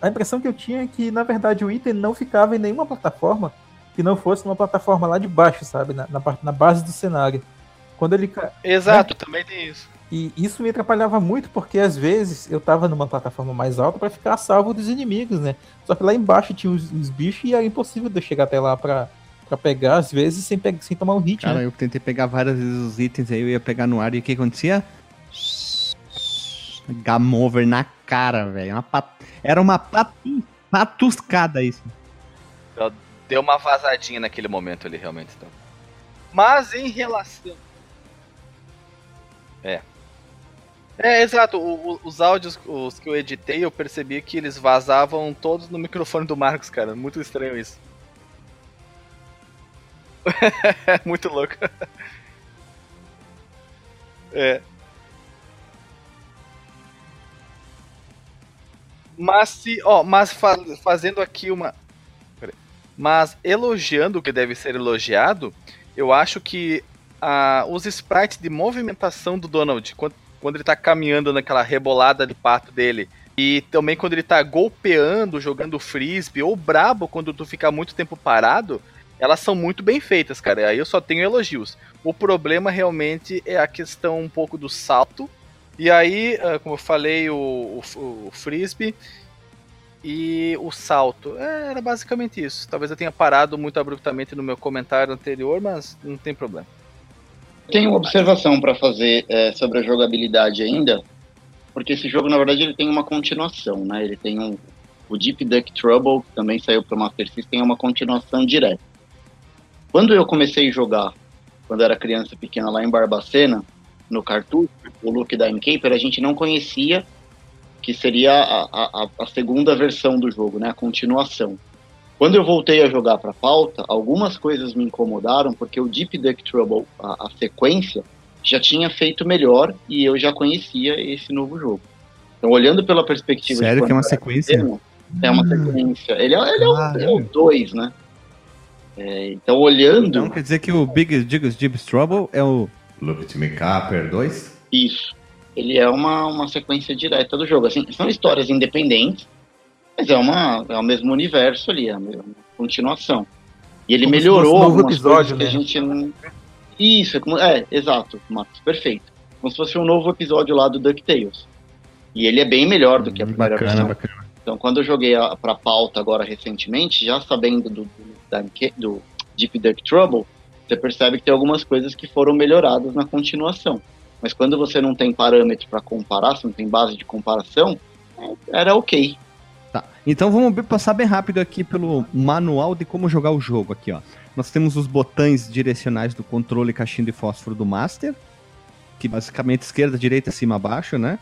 A impressão que eu tinha é que, na verdade, o item não ficava em nenhuma plataforma que não fosse uma plataforma lá de baixo, sabe? Na, na, parte- na base do cenário. Quando ele. Exato, também tem isso. E isso me atrapalhava muito, porque às vezes eu tava numa plataforma mais alta pra ficar a salvo dos inimigos, né? Só que lá embaixo tinha os, os bichos e era impossível de eu chegar até lá pra, pra pegar, às vezes, sem, pe- sem tomar um hit, Cara, né? eu tentei pegar várias vezes os itens aí, eu ia pegar no ar e o que acontecia? Game over na cara, velho. Pat- Era uma patu... patuscada isso. Deu uma vazadinha naquele momento ali, realmente. Então. Mas em relação. É. É, exato. o- o- os áudios os que eu editei, eu percebi que eles vazavam todos no microfone do Marcos, cara. Muito estranho isso. [LAUGHS] Muito louco. É. Mas se, ó, mas fa- fazendo aqui uma mas elogiando o que deve ser elogiado, eu acho que ah, os sprites de movimentação do Donald, quando, quando ele tá caminhando naquela rebolada de pato dele, e também quando ele tá golpeando, jogando frisbee, ou brabo quando tu fica muito tempo parado, elas são muito bem feitas, cara. Aí eu só tenho elogios. O problema realmente é a questão um pouco do salto. E aí, ah, como eu falei, o, o, o frisbee e o salto. É, era basicamente isso. Talvez eu tenha parado muito abruptamente no meu comentário anterior, mas não tem problema. Tenho uma observação para fazer é, sobre a jogabilidade ainda, porque esse jogo, na verdade, ele tem uma continuação, né? Ele tem um, o Deep Duck Trouble, que também saiu para o Master System, é uma continuação direta. Quando eu comecei a jogar, quando era criança pequena lá em Barbacena, no cartucho, o Look da Caper, a gente não conhecia que seria a, a, a segunda versão do jogo, né? A continuação. Quando eu voltei a jogar para pauta, algumas coisas me incomodaram, porque o Deep Duck Trouble, a, a sequência, já tinha feito melhor e eu já conhecia esse novo jogo. Então, olhando pela perspectiva de Sério quando que é uma sequência? É uma sequência. Ele é, ele é, o, Ah, é o dois, né? É, então, olhando Então quer dizer que o Big Jiggles Jibs Trouble é o Look to Me Capper 2? isso, ele é uma, uma sequência direta do jogo. Assim, são histórias independentes, mas é, uma, é o mesmo universo ali, é a mesma continuação. E ele Como melhorou um novo episódio, coisas que a né? gente não... Isso, é, como, é, exato, Marcos, perfeito. Como se fosse um novo episódio lá do DuckTales. E ele é bem melhor do que a primeira Bacana, versão. bacana. Então, quando eu joguei a, pra pauta agora recentemente, já sabendo do, do, do Deep Duck Trouble, você percebe que tem algumas coisas que foram melhoradas na continuação. Mas quando você não tem parâmetro para comparar, você não tem base de comparação, é, era ok. Tá. Então vamos passar bem rápido aqui pelo manual de como jogar o jogo aqui, ó. Nós temos os botões direcionais do controle caixinha de fósforo do Master, que basicamente esquerda, direita, cima, baixo, né?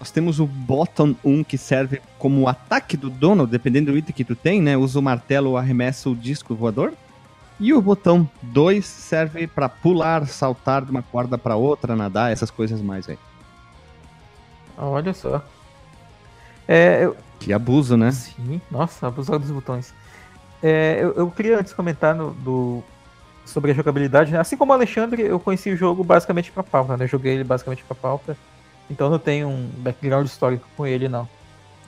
Nós temos o botão 1 que serve como ataque do Donald, dependendo do item que tu tem, né? Usa o martelo ou arremessa o disco voador. E o botão 2 serve pra pular, saltar de uma corda pra outra, nadar, essas coisas mais aí. Olha só. É, eu, Que abuso, né? Sim, nossa, abusar dos botões. É, eu, eu queria antes comentar no- do, sobre a jogabilidade. né? Assim como o Alexandre, eu conheci o jogo basicamente pra pauta, né? Eu joguei ele basicamente pra pauta. Então não tenho um background histórico com ele, não.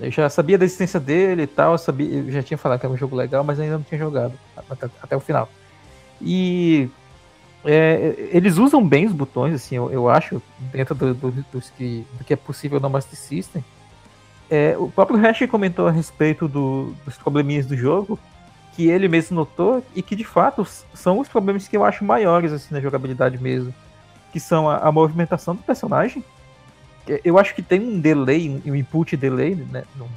Eu já sabia da existência dele e tal, eu, sabia, eu já tinha falado que era um jogo legal, mas ainda não tinha jogado até, até o final. E é, eles usam bem os botões, assim, eu, eu acho, dentro do, do, dos que, do que é possível no Master System. É, o próprio Hash comentou a respeito do- dos probleminhas do jogo, que ele mesmo notou e que de fato são os problemas que eu acho maiores assim na jogabilidade mesmo, que são a, a movimentação do personagem. É, Eu acho que tem um delay, um input delay, né, no-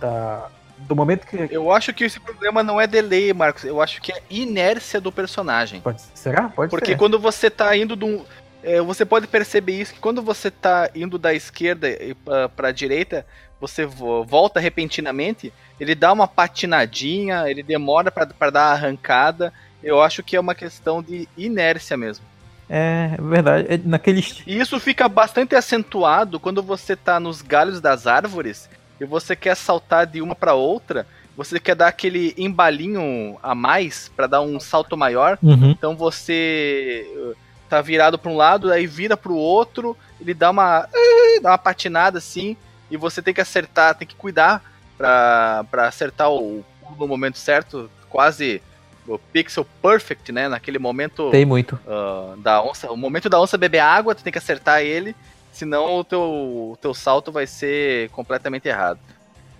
da, do momento que Eu acho que esse problema não é delay, Marcos. Eu acho que é inércia do personagem. pode, será? Pode Porque ser. quando você tá indo de um. É, você pode perceber isso, que quando você tá indo da esquerda e pra, pra direita, você vo- volta repentinamente, ele dá uma patinadinha, ele demora pra dar a arrancada. Eu acho que é uma questão de inércia mesmo. É verdade, é naquele esti- E isso fica bastante acentuado quando você tá nos galhos das árvores e você quer saltar de uma pra outra, você quer dar aquele embalinho a mais pra dar um salto maior. Uhum. Então você tá virado para um lado, aí vira pro outro, ele dá uma uh, dá uma patinada assim e você tem que acertar, tem que cuidar pra pra acertar o pulo no momento certo, quase o pixel perfect, né? Naquele momento Tem muito. ah, da onça, o momento da onça beber água, tu tem que acertar ele, senão o teu o teu salto vai ser completamente errado.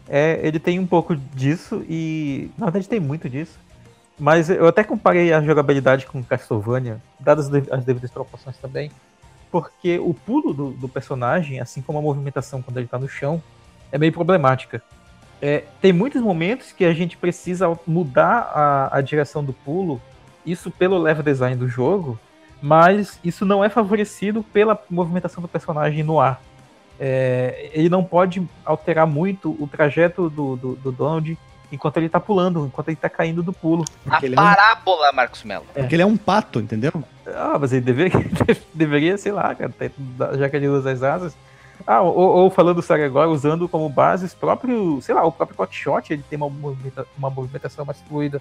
É, ele tem um pouco disso e. Na verdade, tem muito disso. Mas eu até comparei a jogabilidade com Castlevania, dadas as dev- as devidas proporções também. Porque o pulo do, do personagem, assim como a movimentação quando ele tá no chão, é meio problemática. É, tem muitos momentos que a gente precisa mudar a, a direção do pulo, isso pelo level design do jogo, mas isso não é favorecido pela movimentação do personagem no ar. É, ele não pode alterar muito o trajeto do, do, do Donald enquanto ele tá pulando, enquanto ele tá caindo do pulo. Porque a ele é um- parábola, Marcos Mello. Porque ele é um pato, entendeu? Ah, mas ele deveria, [LAUGHS] deveria sei lá, cara, já que ele usa as asas. Ah, ou, ou falando do Saga agora, usando como base os próprios, sei lá, o próprio Hotshot, ele tem uma, movimenta- uma movimentação mais fluida.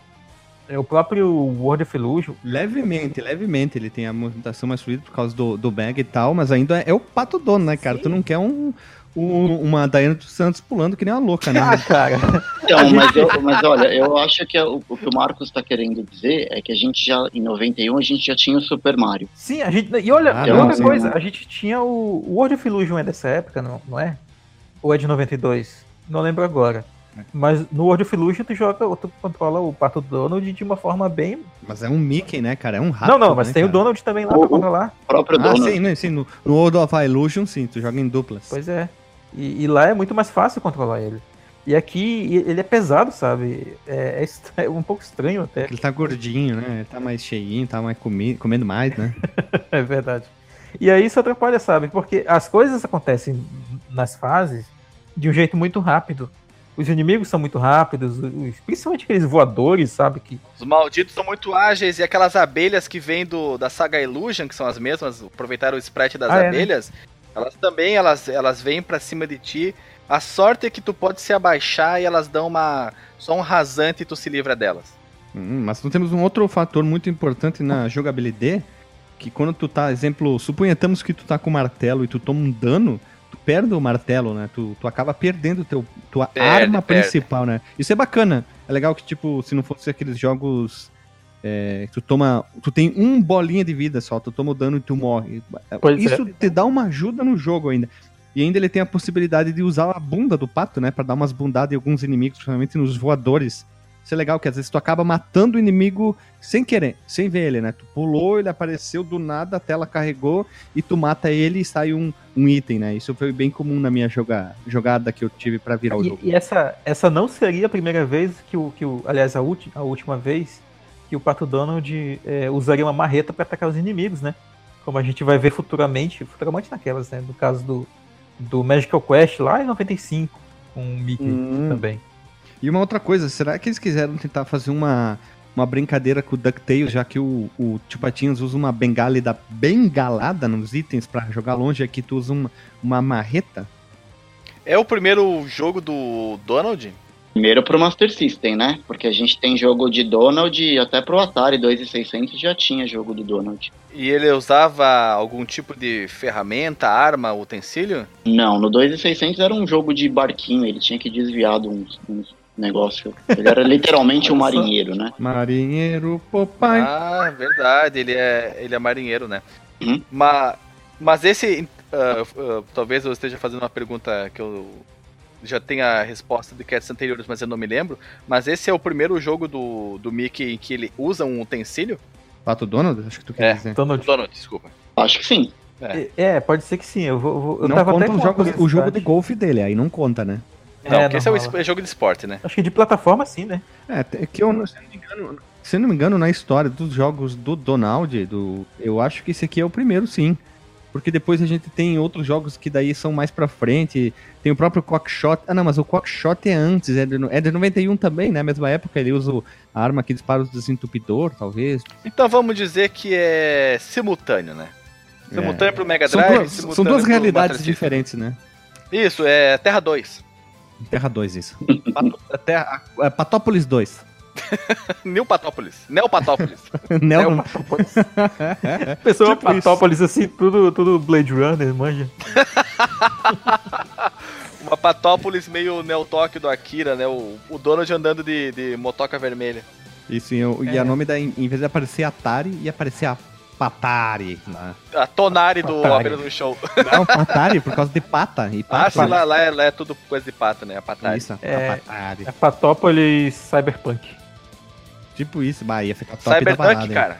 É, o próprio World of Illusion, Levemente, levemente ele tem a movimentação mais fluida por causa do, do bag e tal, mas ainda é, é o pato dono, né, cara? Sim. Tu não quer um, um- uma Daiane dos Santos pulando que nem uma louca, né? [LAUGHS] ah, cara, Então, mas, eu- [LAUGHS] mas olha, eu acho que o, o que o Marcos está querendo dizer é que a gente já, em 91, a gente já tinha o Super Mario. sim, a gente, e olha, Ah, e não, outra coisa, né? a gente tinha o, o World of Illusion é dessa época, não, não é? Ou é de 92? Não lembro agora. Mas no World of Illusion tu joga, tu controla o Pato Donald de uma forma bem. Mas é um Mickey, né, cara? É um rato. não, não, mas né, tem o cara? Donald também lá O- pra o- controlar. O próprio Ah, Donald. sim, né, sim. No, no World of Illusion, sim, tu joga em duplas. Pois é. E, e lá é muito mais fácil controlar ele. E aqui ele é pesado, sabe? É, é é [LAUGHS] um pouco estranho até. Ele tá gordinho, né? Ele tá mais cheinho, tá mais comi comendo mais, né? [LAUGHS] É verdade. E aí isso atrapalha, sabe? Porque as coisas acontecem nas fases de um jeito muito rápido. Os inimigos são muito rápidos, os- principalmente aqueles voadores, sabe? Que Os malditos são muito ágeis e aquelas abelhas que vêm do, da saga Illusion, que são as mesmas, aproveitaram o sprite das Ah, é, né? Elas também elas, elas vêm pra cima de ti. A sorte é que tu pode se abaixar e elas dão uma só um rasante e tu se livra delas. Hum, mas nós temos um outro fator muito importante na jogabilidade, que quando tu tá, exemplo, suponhamos que tu tá com o martelo e tu toma um dano, tu perde o martelo, né? Tu, tu acaba perdendo teu, tua Perde, arma perde. principal, né? Isso é bacana. É legal que, tipo, se não fosse aqueles jogos é, tu toma. Tu tem um bolinha de vida só, tu toma o dano e tu morre. Pois Isso te dá uma ajuda no jogo ainda. E ainda ele tem a possibilidade de usar a bunda do pato, né? Pra dar umas bundadas em alguns inimigos, principalmente nos voadores. Isso é legal, que às vezes tu acaba matando o inimigo sem querer, sem ver ele, né? Tu pulou, ele apareceu do nada, a tela carregou e tu mata ele e sai um, um item, né? Isso foi bem comum na minha joga, jogada que eu tive pra virar o jogo. E, e essa, essa não seria a primeira vez que o. Que o aliás, a, ulti, a última vez que o Pato Donald é, usaria uma marreta para atacar os inimigos, né? Como a gente vai ver futuramente, futuramente naquelas, né? No caso do, do Magical Quest lá em 95, com o Mickey Hum. também. E uma outra coisa, será que eles quiseram tentar fazer uma, uma brincadeira com o DuckTales, já que o, o Tio Patinhas usa uma bengala e dá bengalada nos itens pra jogar longe, aqui tu usa uma, uma marreta? É o primeiro jogo do Donald? Primeiro pro Master System, né? Porque a gente tem jogo de Donald e até pro Atari 2600 já tinha jogo do Donald. E ele usava algum tipo de ferramenta, arma, utensílio? Não, no 2600 era um jogo de barquinho, ele tinha que desviar de uns, uns negócios. Ele era literalmente um marinheiro, né? Marinheiro Popeye. Ah, verdade, ele é, ele é marinheiro, né? Uhum. Mas, mas esse. ah, ah, talvez eu esteja fazendo uma pergunta que eu já tenha a resposta de castes anteriores, mas eu não me lembro. Mas esse é o primeiro jogo do, do Mickey em que ele usa um utensílio? Pato Donald? Acho que tu quer É. dizer. Donald. Donald, desculpa. Acho que sim. É. É, pode ser que sim. Eu, vou, vou- eu não tava conta até o com jogo, uma o jogo de golfe dele, aí não conta, né? Não, É, porque esse é o rola. é jogo de esporte, né? Acho que de plataforma sim, né? É, é que eu, não- se eu não me engano, se eu não me engano, na história dos jogos do Donald, do, eu acho que esse aqui é o primeiro, sim. Porque depois a gente tem outros jogos que daí são mais pra frente. Tem o próprio Quackshot. Ah, não, mas o Quackshot é antes. É de, é de 91 também, né? Mesma época. Ele usa a arma que dispara o desentupidor, talvez. Então vamos dizer que é simultâneo, né? Simultâneo pro Mega São Drive. duas, simultâneo são duas realidades diferentes, né? Isso, é Terra 2. Terra 2, isso. [LAUGHS] Pato- Terra, é, Patópolis 2. New Patópolis. [LAUGHS] Neopatópolis. [LAUGHS] Neo, [LAUGHS] Pessoa Tipo isso. Patópolis, assim, tudo, tudo Blade Runner, manja. Uma Patópolis meio Neo Tóquio do Akira, né? O, o Donald andando de, de motoca vermelha. Isso, e, o- e É. a nome da. Em vez de aparecer Atari, ia aparecer a Patari. Né? A Tonari do. Apenas um Show. Não, Patari, por causa de pata. E Ah, pata. sim, lá, lá, é, lá é tudo coisa de pata, né? A Patari. Isso, É. a Patari. É Patópolis Cyberpunk. Tipo isso, bah, ia ficar top da Cyberpunk, balada. hein? cara.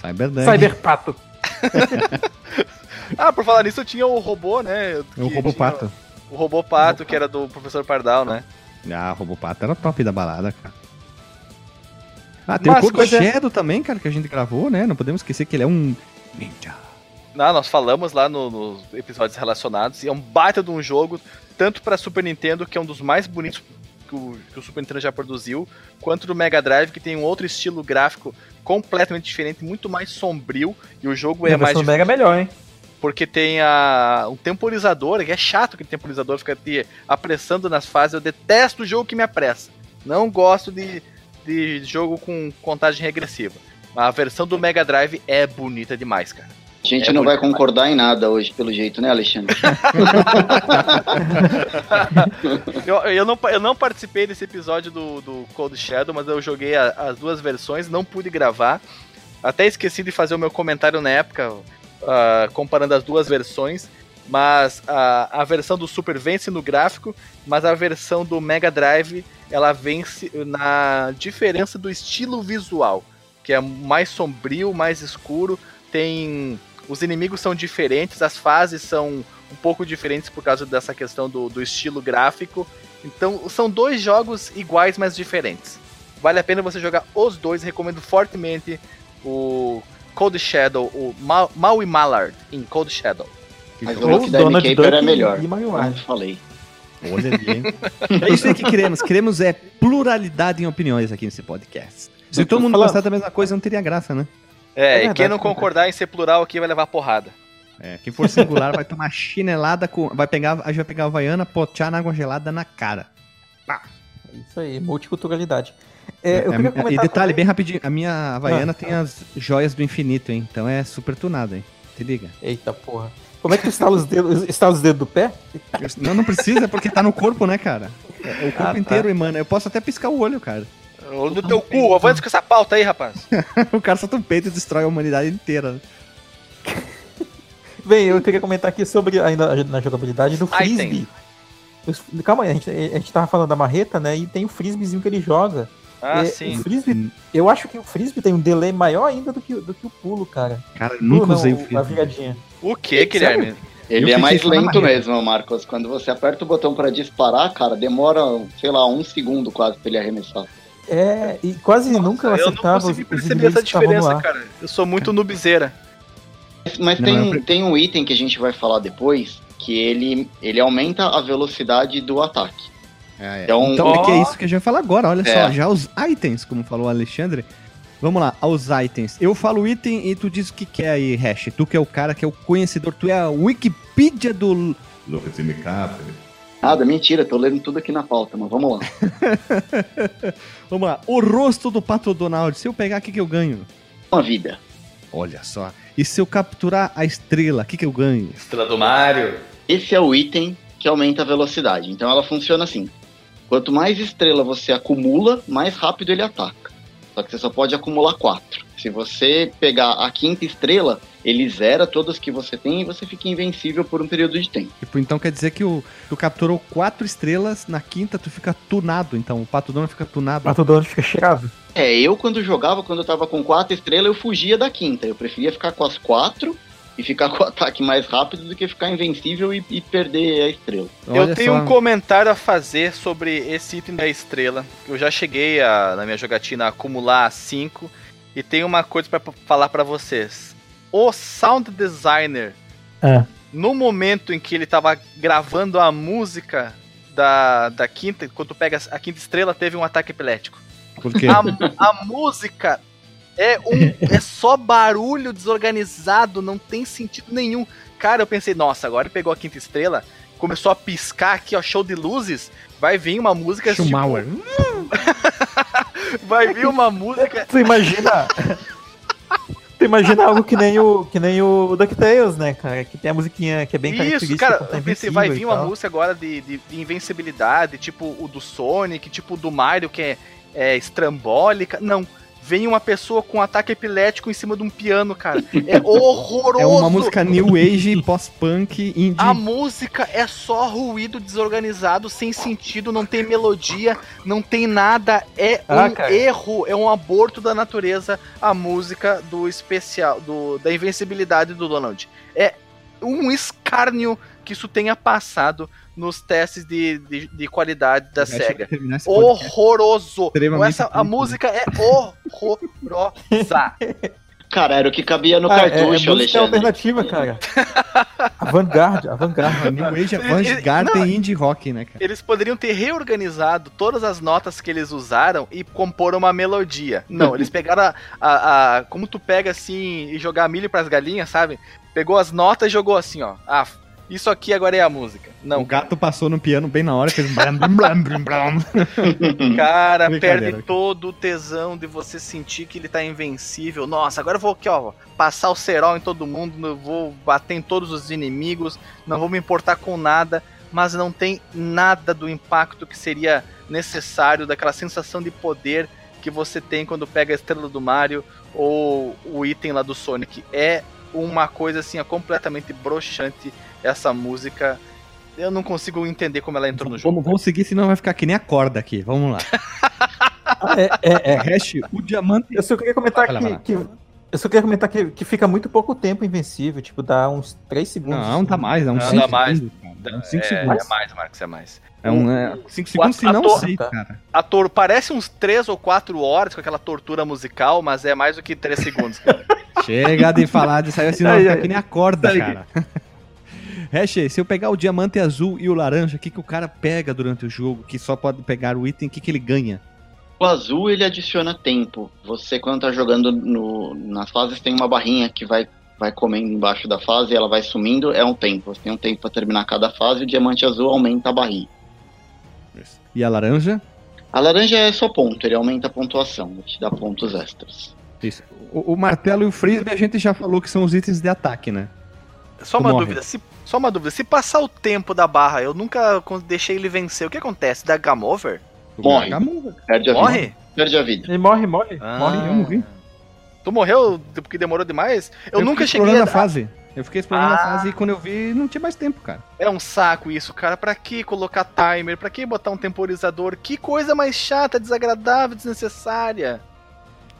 Cyberpunk. Cyberpato. [LAUGHS] Ah, por falar nisso, tinha o robô, né? O Robô Pato. O robô pato, que era do professor Pardal, né? Ah, o Robô Pato era top da balada, cara. Ah, tem Mas o Code coisa- Shadow também, cara, que a gente gravou, né? Não podemos esquecer que ele é um ninja. Não, nós falamos lá no- nos episódios relacionados, e é um baita de um jogo, tanto pra Super Nintendo, que é um dos mais bonitos que o, que o Super Nintendo já produziu, quanto do Mega Drive, que tem um outro estilo gráfico completamente diferente, muito mais sombrio, e o jogo é mais versão Mega é melhor, hein? porque tem a, um temporizador, que é chato que o temporizador fica te apressando nas fases. Eu detesto o jogo que me apressa. Não gosto de, de jogo com contagem regressiva. A versão do Mega Drive é bonita demais, cara. A gente É não vai concordar em nada hoje, pelo jeito, né, Alexandre? [LAUGHS] Eu, eu, não, eu não participei desse episódio do, do Cold Shadow, mas eu joguei a- as duas versões, não pude gravar. Até esqueci de fazer o meu comentário na época, ah, comparando as duas versões. Mas a, a versão do Super vence no gráfico, mas a versão do Mega Drive ela vence na diferença do estilo visual, que é mais sombrio, mais escuro. Tem os inimigos são diferentes, as fases são um pouco diferentes por causa dessa questão do, do estilo gráfico. Então, são dois jogos iguais, mas diferentes. Vale a pena você jogar os dois. Recomendo fortemente o Cold Shadow, o Ma Maui Mallard em Cold Shadow. Mas o look da Donald é melhor. e eu falei. Olha ali, hein? [LAUGHS] É isso aí que queremos. Queremos é pluralidade em opiniões aqui nesse podcast. Se todo mundo Fala- gostasse da mesma coisa, não teria graça, né? É, É e quem não é concordar em ser plural aqui vai levar porrada. É, quem for singular vai tomar chinelada com. Vai pegar, a gente vai pegar a Havaiana, potear na água gelada na cara. Isso aí, multiculturalidade. É, eu É, queria é, comentar e detalhe, bem rapidinho, a minha Havaiana Ah, tem as joias do infinito, hein? Então é super tunada, hein? Se liga. Eita porra. Como é que tu estala os dedos, [LAUGHS] estala os dedos do pé? Não, não precisa, porque tá no corpo, né, cara? É [LAUGHS] o corpo Ah, tá. inteiro, emana. Eu posso até piscar o olho, cara. Olho no teu cu, avance com essa pauta aí, rapaz. [LAUGHS] o cara solta um peito e destrói a humanidade inteira. [LAUGHS] Bem, eu queria comentar aqui sobre, ainda na jogabilidade, do Ai, frisbee. Os- Calma aí, a gente, a gente tava falando da marreta, né? E tem o frisbeezinho que ele joga. Ah, É, sim. O frisbee, eu acho que o frisbee tem um delay maior ainda do que, do que o pulo, cara. Cara, Pulo nunca não, usei o A frisbee. viradinha. O que, Guilherme? Ele Eu é mais lento mesmo, Marcos. Quando você aperta o botão pra disparar, cara, demora, sei lá, um segundo quase pra ele arremessar. É, e quase nunca eu Eu não acertava os, consegui os perceber essa diferença, ar. cara. Eu sou muito nubizeira. Mas, Não, tem, eu tem um item que a gente vai falar depois, que ele, ele aumenta a velocidade do ataque. É, é. Então, Então, é que é isso que a gente vai falar agora, olha É. só, já os itens, como falou o Alexandre. Vamos lá, aos itens. Eu falo item e tu diz o que que é aí, Hash. Tu que é o cara que é o conhecedor, tu é a Wikipedia do... Lucas McCaffrey. Nada, mentira, tô lendo tudo aqui na pauta, mas vamos lá. [LAUGHS] Vamos lá. O rosto do Pato Donald. Se eu pegar, o que, que eu ganho? Uma vida. Olha só. E se eu capturar a estrela, o que, que eu ganho? Estrela do Mario. Esse é o item que aumenta a velocidade. Então ela funciona assim. Quanto mais estrela você acumula, mais rápido ele ataca. Só que você só pode acumular quatro. Se você pegar a quinta estrela, ele zera todas que você tem e você fica invencível por um período de tempo. Tipo, então quer dizer que o, tu capturou quatro estrelas, na quinta tu fica tunado. Então o Pato Donald fica tunado. Pato Donald fica cheirado. É, eu quando jogava, quando eu tava com quatro estrelas, eu fugia da quinta. Eu preferia ficar com as quatro e ficar com o ataque mais rápido do que ficar invencível e, e perder a estrela. eu Olha tenho só. um comentário a fazer sobre esse item da estrela. Eu já cheguei a, na minha jogatina a acumular 5 e tenho uma coisa pra falar pra vocês. O sound designer, É. no momento em que ele tava gravando a música da, da quinta, quando tu pega a quinta estrela, teve um ataque epilético. Porque A, a música é um é só barulho desorganizado, não tem sentido nenhum. Cara, eu pensei, nossa, agora ele pegou a quinta estrela, começou a piscar aqui, ó, show de luzes, vai vir uma música tipo, Schumauer. [LAUGHS] vai vir uma música Tu imagina. [LAUGHS] tu imagina algo que nem o que nem o DuckTales, né, cara? Que tem a musiquinha que é bem Isso, característica. cara, eu pensei, vai vir uma tal. música agora de, de, de invencibilidade, tipo o do Sonic, tipo o do Mario, que é, é estrambólica. Não, vem uma pessoa com um ataque epilético em cima de um piano, cara. É horroroso. [LAUGHS] É uma música new age, pós-punk, indie. A música é só ruído desorganizado, sem sentido, não tem melodia, não tem nada. É Ah, um cara. erro, é um aborto da natureza a música do especial, do, da invencibilidade do Donald. É um escárnio que isso tenha passado nos testes de, de, de qualidade da SEGA. Horroroso! Essa, a triste, música é horrorosa. [LAUGHS] Cara, era o que cabia no Ah, é, é cartucho, música Alexandre. alternativa, cara. [LAUGHS] Avant-garde, avant-garde. New age, avant-garde e indie rock, né, cara? Eles poderiam ter reorganizado todas as notas que eles usaram e compor uma melodia. Não, eles pegaram a, a- a- Como tu pega assim e jogar milho pras galinhas, sabe? Pegou as notas e jogou assim, ó. Ah, isso aqui agora é a música. Não, O gato passou no piano bem na hora e fez blam, blam, blam, blam, blam. [LAUGHS] cara, perde todo o tesão de você sentir que ele tá invencível. Nossa, agora eu vou aqui, ó, passar o cerol em todo mundo, vou bater em todos os inimigos, não vou me importar com nada, mas não tem nada do impacto que seria necessário, daquela sensação de poder que você tem quando pega a estrela do Mario ou o item lá do Sonic. É uma coisa assim, ó, completamente broxante essa música. Eu não consigo entender como ela entrou no jogo. Vamos, vamos seguir, senão vai ficar que nem a corda aqui. Vamos lá. Ah, [LAUGHS] é, é, é. Hash, o diamante. Eu só queria comentar Vai lá, vai lá. que, que- Eu só queria comentar que, que fica muito pouco tempo invencível, tipo, dá uns 3 segundos. Não, tá mais, é uns Não, 5 dá mais. segundos. É uns 5 é, segundos. é mais, Marcos, é mais. É um 5 segundos, se não ator- 6, tá. cara. A tor parece uns 3 ou 4 horas com aquela tortura musical, mas é mais do que 3 segundos, cara. [LAUGHS] Chega de falar disso aí, assim, não Aí, vai ficar aí. que nem a corda, cara. [LAUGHS] Hash, se eu pegar o diamante azul e o laranja, o que, que o cara pega durante o jogo? Que só pode pegar o item, o que, que ele ganha? O azul ele adiciona tempo. Você quando tá jogando no, nas fases tem uma barrinha que vai vai comendo embaixo da fase e ela vai sumindo, é um tempo. Você tem um tempo pra terminar cada fase, e o diamante azul aumenta a barrinha. E a laranja? A laranja é só ponto, ele aumenta a pontuação, ele te dá pontos extras. Isso. O, o martelo e o frisbee a gente já falou que são os itens de ataque, né? Só Tu uma morre. dúvida, se, só uma dúvida, se passar o tempo da barra, eu nunca deixei ele vencer, o que acontece? Dá game over? Morre. Perde a vida. Morre? Perde a vida. Ele morre, morre. Ah. Morre. eu morri. Tu morreu porque demorou demais? Eu, nunca fiquei cheguei explorando a... a fase. Eu fiquei explorando Ah. a fase e quando eu vi, não tinha mais tempo, cara. É um saco isso, cara. Pra que colocar timer? Pra que botar um temporizador? Que coisa mais chata, desagradável, desnecessária.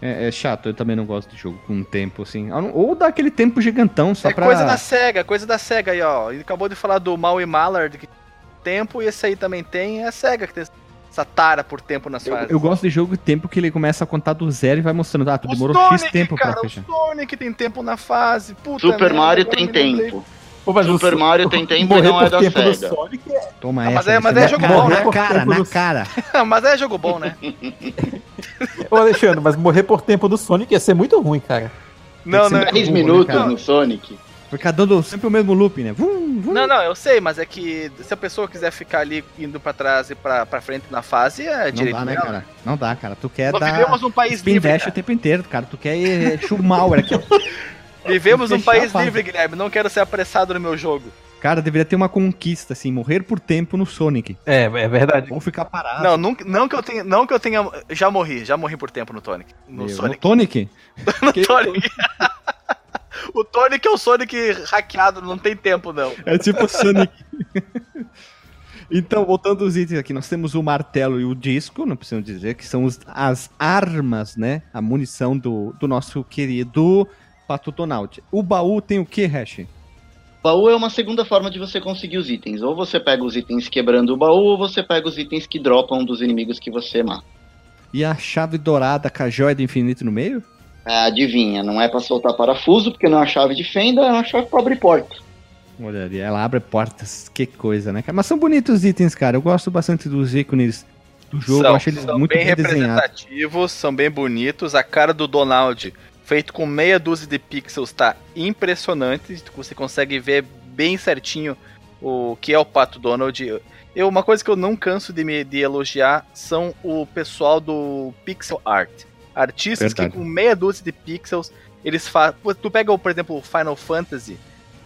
É, é chato, eu também não gosto de jogo com tempo, assim. Ou dá aquele tempo gigantão só é pra. coisa da SEGA, coisa da SEGA aí, ó. Ele acabou de falar do Mal e Mallard, que tem tempo, e esse aí também tem. É a SEGA que tem essa tara por tempo nas Eu, fases. eu gosto de jogo de tempo que ele começa a contar do zero e vai mostrando. Ah, tu O demorou Sonic, X tempo cara, pra o fechar. Sonic tem tempo na fase. Puta Super merda, Mario agora tem me lembrei. Mas Super Mario tem tempo e não é da tempo do SEGA. Sonic é- Toma Ah, mas essa. é- mas é na jogo bom, na né? cara, na cara. [LAUGHS] mas é jogo bom, né? Ô, Alexandre, mas morrer por tempo do Sonic ia ser muito ruim, cara. Não, não. muito 10 burro, né, minutos no Sonic. Ficar dando sempre o mesmo loop, né? Vum, vum. Não, não, eu sei, mas é que se a pessoa quiser ficar ali indo pra trás e pra, pra frente na fase, é Não direito dá, né, dela. cara? Não dá, cara. Tu quer Nós dar vivemos num país livre, cara. o tempo inteiro, cara. Tu quer ir Schumauer aqui, ó. [LAUGHS] Vivemos num país livre, Guilherme. Não quero ser apressado no meu jogo. Cara, deveria ter uma conquista, assim, morrer por tempo no Sonic. É, é verdade. Ou ficar parado. Não, não, não que eu tenha. Não que eu tenha. Já morri, já morri por tempo no Tonic. No Meu, Sonic. No Tonic? [LAUGHS] No que- Tonic. [LAUGHS] o Tonic é o Sonic hackeado, não tem tempo, não. É tipo Sonic. [LAUGHS] então, voltando aos itens aqui, nós temos o martelo e o disco, não precisamos dizer, que são os- as armas, né? A munição do, do nosso querido Pato Donald. O baú tem o que, Hash? Baú é uma segunda forma de você conseguir os itens. Ou você pega os itens quebrando o baú, ou você pega os itens que dropam dos inimigos que você mata. E a chave dourada com a joia do infinito no meio? É, adivinha, não é pra soltar parafuso, porque não é uma chave de fenda, é uma chave pra abrir porta. Olha ali, ela abre portas, que coisa, né, cara? Mas são bonitos os itens, cara. Eu gosto bastante dos ícones do jogo, eu acho eles são muito bem bem desenhados. representativos, são bem bonitos. A cara do Donald, feito com meia dúzia de pixels, tá impressionante. Você consegue ver bem certinho o que é o Pato Donald. Eu, uma coisa que eu não canso de, me, de elogiar são o pessoal do pixel art. Artistas Verdade. que com meia dúzia de pixels, eles fazem. Tu pega, por exemplo, o Final Fantasy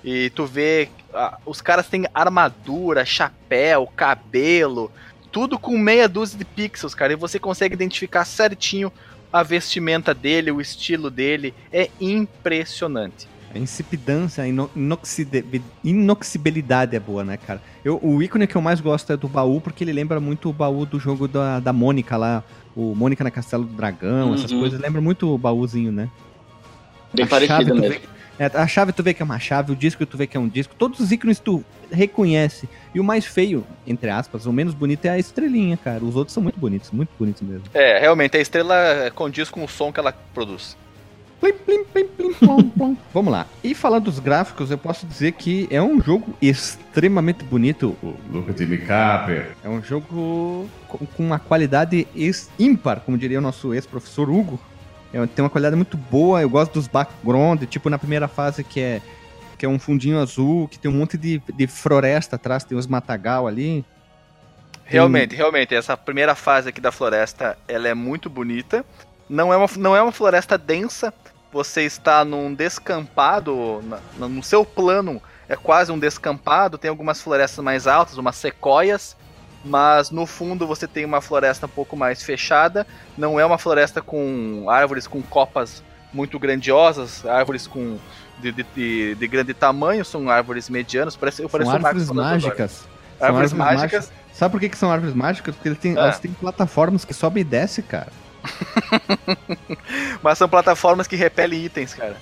e tu vê. ah, os caras têm armadura, chapéu, cabelo, tudo com meia dúzia de pixels, cara, e você consegue identificar certinho a vestimenta dele, o estilo dele, é impressionante. A insipidância, a ino- inoxibilidade é boa, né, cara? Eu, o ícone que eu mais gosto é do baú, porque ele lembra muito o baú do jogo da, da Mônica lá. O Mônica na Castelo do Dragão, essas Uhum. coisas. Lembra muito o baúzinho, né? Bem A parecido mesmo. vê- a chave tu vê que é uma chave, o disco tu vê que é um disco. Todos os ícones tu reconhece. E o mais feio, entre aspas, o menos bonito é a estrelinha, cara. Os outros são muito bonitos, muito bonitos mesmo. É, realmente, a estrela condiz com o som que ela produz. Plim, plim, plim, plim, plom, plom. [LAUGHS] Vamos lá. E falando dos gráficos, eu posso dizer que é um jogo extremamente bonito. O at me, Capper. É um jogo com com uma qualidade ex- ímpar, como diria o nosso ex-professor Hugo. É, tem uma qualidade muito boa, eu gosto dos background, tipo na primeira fase que é, que é um fundinho azul, que tem um monte de, de floresta atrás, tem os matagal ali. Realmente, realmente, essa primeira fase aqui da floresta, ela é muito bonita. Não é uma, não é uma floresta densa, você está num descampado, na- no seu plano é quase um descampado, tem algumas florestas mais altas, umas sequoias, mas no fundo você tem uma floresta um pouco mais fechada, não é uma floresta com árvores com copas muito grandiosas, árvores com de, de, de- de grande tamanho, são árvores medianas, parece, eu Marcos árvores mágicas. São Árvores mágicas, Sabe por que, que são árvores mágicas? Porque eles têm, Ah. elas têm plataformas que sobe e desce, cara. [LAUGHS] mas são plataformas que repelem itens, cara.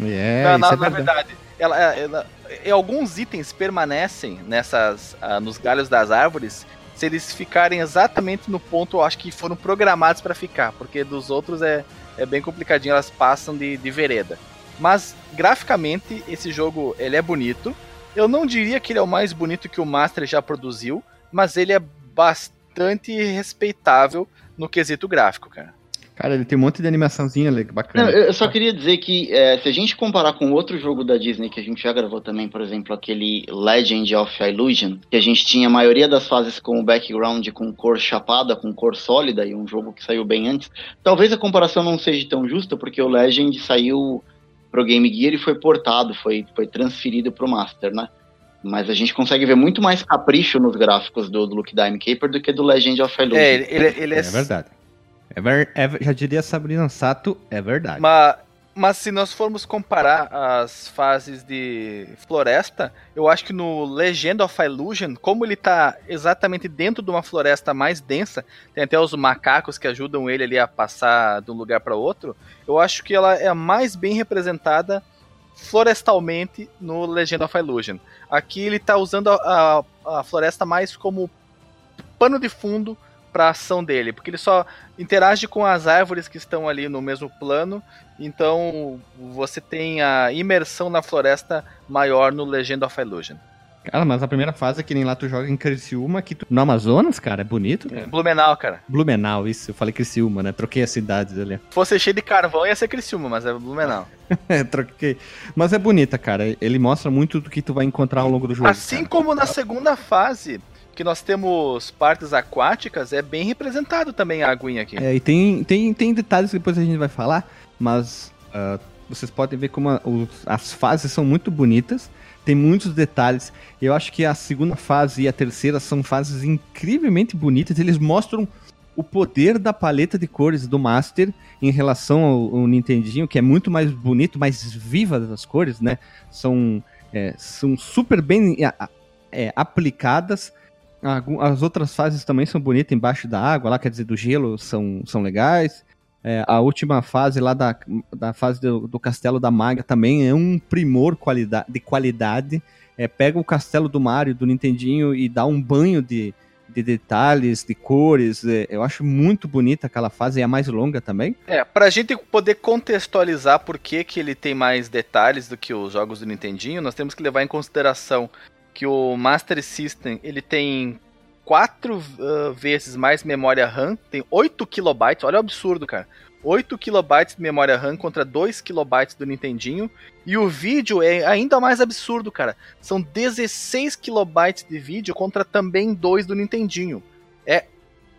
É, Não, isso na, é na verdade. verdade, ela, ela- e alguns itens permanecem nessas, ah, nos galhos das árvores se eles ficarem exatamente no ponto, eu acho que foram programados para ficar, porque dos outros é, é bem complicadinho, elas passam de, de vereda. Mas graficamente esse jogo ele é bonito. Eu não diria que ele é o mais bonito que o Master já produziu, mas ele é bastante respeitável no quesito gráfico, cara. Cara, ele tem um monte de animaçãozinha le- Não, bacana. eu só queria dizer que é, se a gente comparar com outro jogo da Disney que a gente já gravou também, por exemplo, aquele Legend of Illusion, que a gente tinha a maioria das fases com o background com cor chapada, com cor sólida, e um jogo que saiu bem antes, talvez a comparação não seja tão justa, porque o Legend saiu pro Game Gear e foi portado, foi, foi transferido pro Master, né? Mas a gente consegue ver muito mais capricho nos gráficos do, do Luke Dime Caper do que do Legend of Illusion. É, ele, ele, ele É verdade. É ver- é já diria Sabrina Sato, é verdade. Mas, mas se nós formos comparar as fases de floresta, eu acho que no Legend of Illusion, como ele tá exatamente dentro de uma floresta mais densa, tem até os macacos que ajudam ele ali a passar de um lugar para outro, eu acho que ela é mais bem representada florestalmente no Legend of Illusion. Aqui ele tá usando a, a, a floresta mais como pano de fundo para a ação dele, porque ele só interage com as árvores que estão ali no mesmo plano, então você tem a imersão na floresta maior no Legend of Illusion. Cara, mas a primeira fase é que nem lá tu joga em Criciúma, aqui tu... no Amazonas, cara, é bonito. cara. Blumenau, cara. Blumenau, isso, eu falei Criciúma, né? Troquei as cidades ali. Se fosse cheio de carvão, ia ser Criciúma, mas é Blumenau. [LAUGHS] É, troquei. Mas é bonita, cara. Ele mostra muito do que tu vai encontrar ao longo do jogo. Assim cara. como na segunda fase, que nós temos partes aquáticas, é bem representado também a aguinha aqui. É, e tem, tem, tem detalhes que depois a gente vai falar, mas ah, vocês podem ver como a- os- as fases são muito bonitas, tem muitos detalhes. Eu acho que a segunda fase e a terceira são fases incrivelmente bonitas, eles mostram o poder da paleta de cores do Master em relação ao, ao Nintendinho, que é muito mais bonito, mais vivas as cores, né? São, é, são super bem é, aplicadas. As outras fases também são bonitas embaixo da água, lá quer dizer, do gelo são, são legais. É, a última fase lá da, da fase do, do Castelo da Maga também é um primor qualida- de qualidade. É, pega o Castelo do Mario, do Nintendinho, e dá um banho de, de detalhes, de cores. É, eu acho muito bonita aquela fase, é a mais longa também. É, pra gente poder contextualizar por que, que ele tem mais detalhes do que os jogos do Nintendinho, nós temos que levar em consideração que o Master System ele tem quatro ah, vezes mais memória RAM, tem 8 kilobytes, olha o absurdo, cara. 8 kilobytes de memória RAM contra 2 kilobytes do Nintendinho. E o vídeo é ainda mais absurdo, cara. São 16 kilobytes de vídeo contra também 2 do Nintendinho.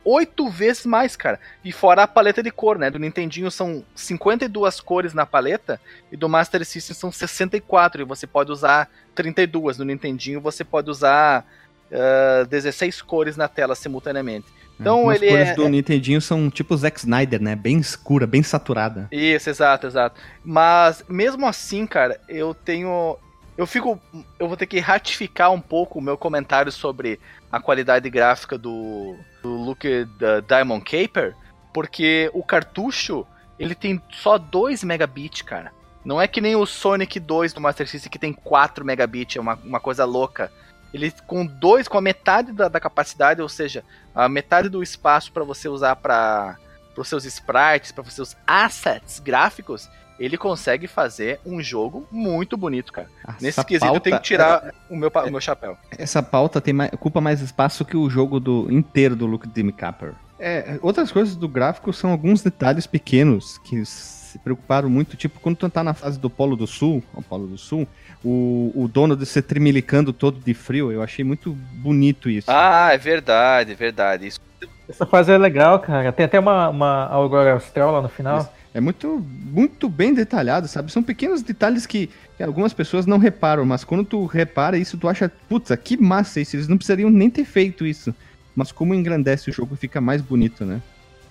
É oito vezes mais, cara. E fora a paleta de cor, né? Do Nintendinho são 52 cores na paleta e do Master System são 64. E você pode usar 32. No Nintendinho você pode usar ah, 16 cores na tela simultaneamente. Então As ele cores é, do Nintendinho são tipo Zack Snyder, né? Bem escura, bem saturada. Isso, exato, exato. Mas mesmo assim, cara, eu tenho. Eu fico. Eu vou ter que ratificar um pouco o meu comentário sobre a qualidade gráfica do, do da Diamond Caper, porque o cartucho ele tem só 2 megabits, cara. Não é que nem o Sonic 2 do Master System que tem 4 megabits, é uma, uma coisa louca. Ele com dois, com a metade da, da capacidade, ou seja, a metade do espaço para você usar para os seus sprites, para os seus assets gráficos, ele consegue fazer um jogo muito bonito, cara. Nesse Essa quesito eu tenho pauta- que tirar o, meu, o meu chapéu. Essa pauta tem mais, ocupa mais espaço que o jogo do inteiro do Luke Dim Capper. É, outras coisas do gráfico são alguns detalhes pequenos que se preocuparam muito, tipo quando tu tá na fase do Polo do Sul, o Polo do Sul, o, o dono de ser tremilicando todo de frio, eu achei muito bonito isso. Ah, é verdade, é verdade. Isso Essa fase é legal, cara. Tem até uma, uma Aurora Astral lá no final. É muito, muito bem detalhado, sabe? São pequenos detalhes que, que algumas pessoas não reparam, mas quando tu repara isso, tu acha, putz, que massa isso, eles não precisariam nem ter feito isso. Mas como engrandece o jogo, fica mais bonito, né?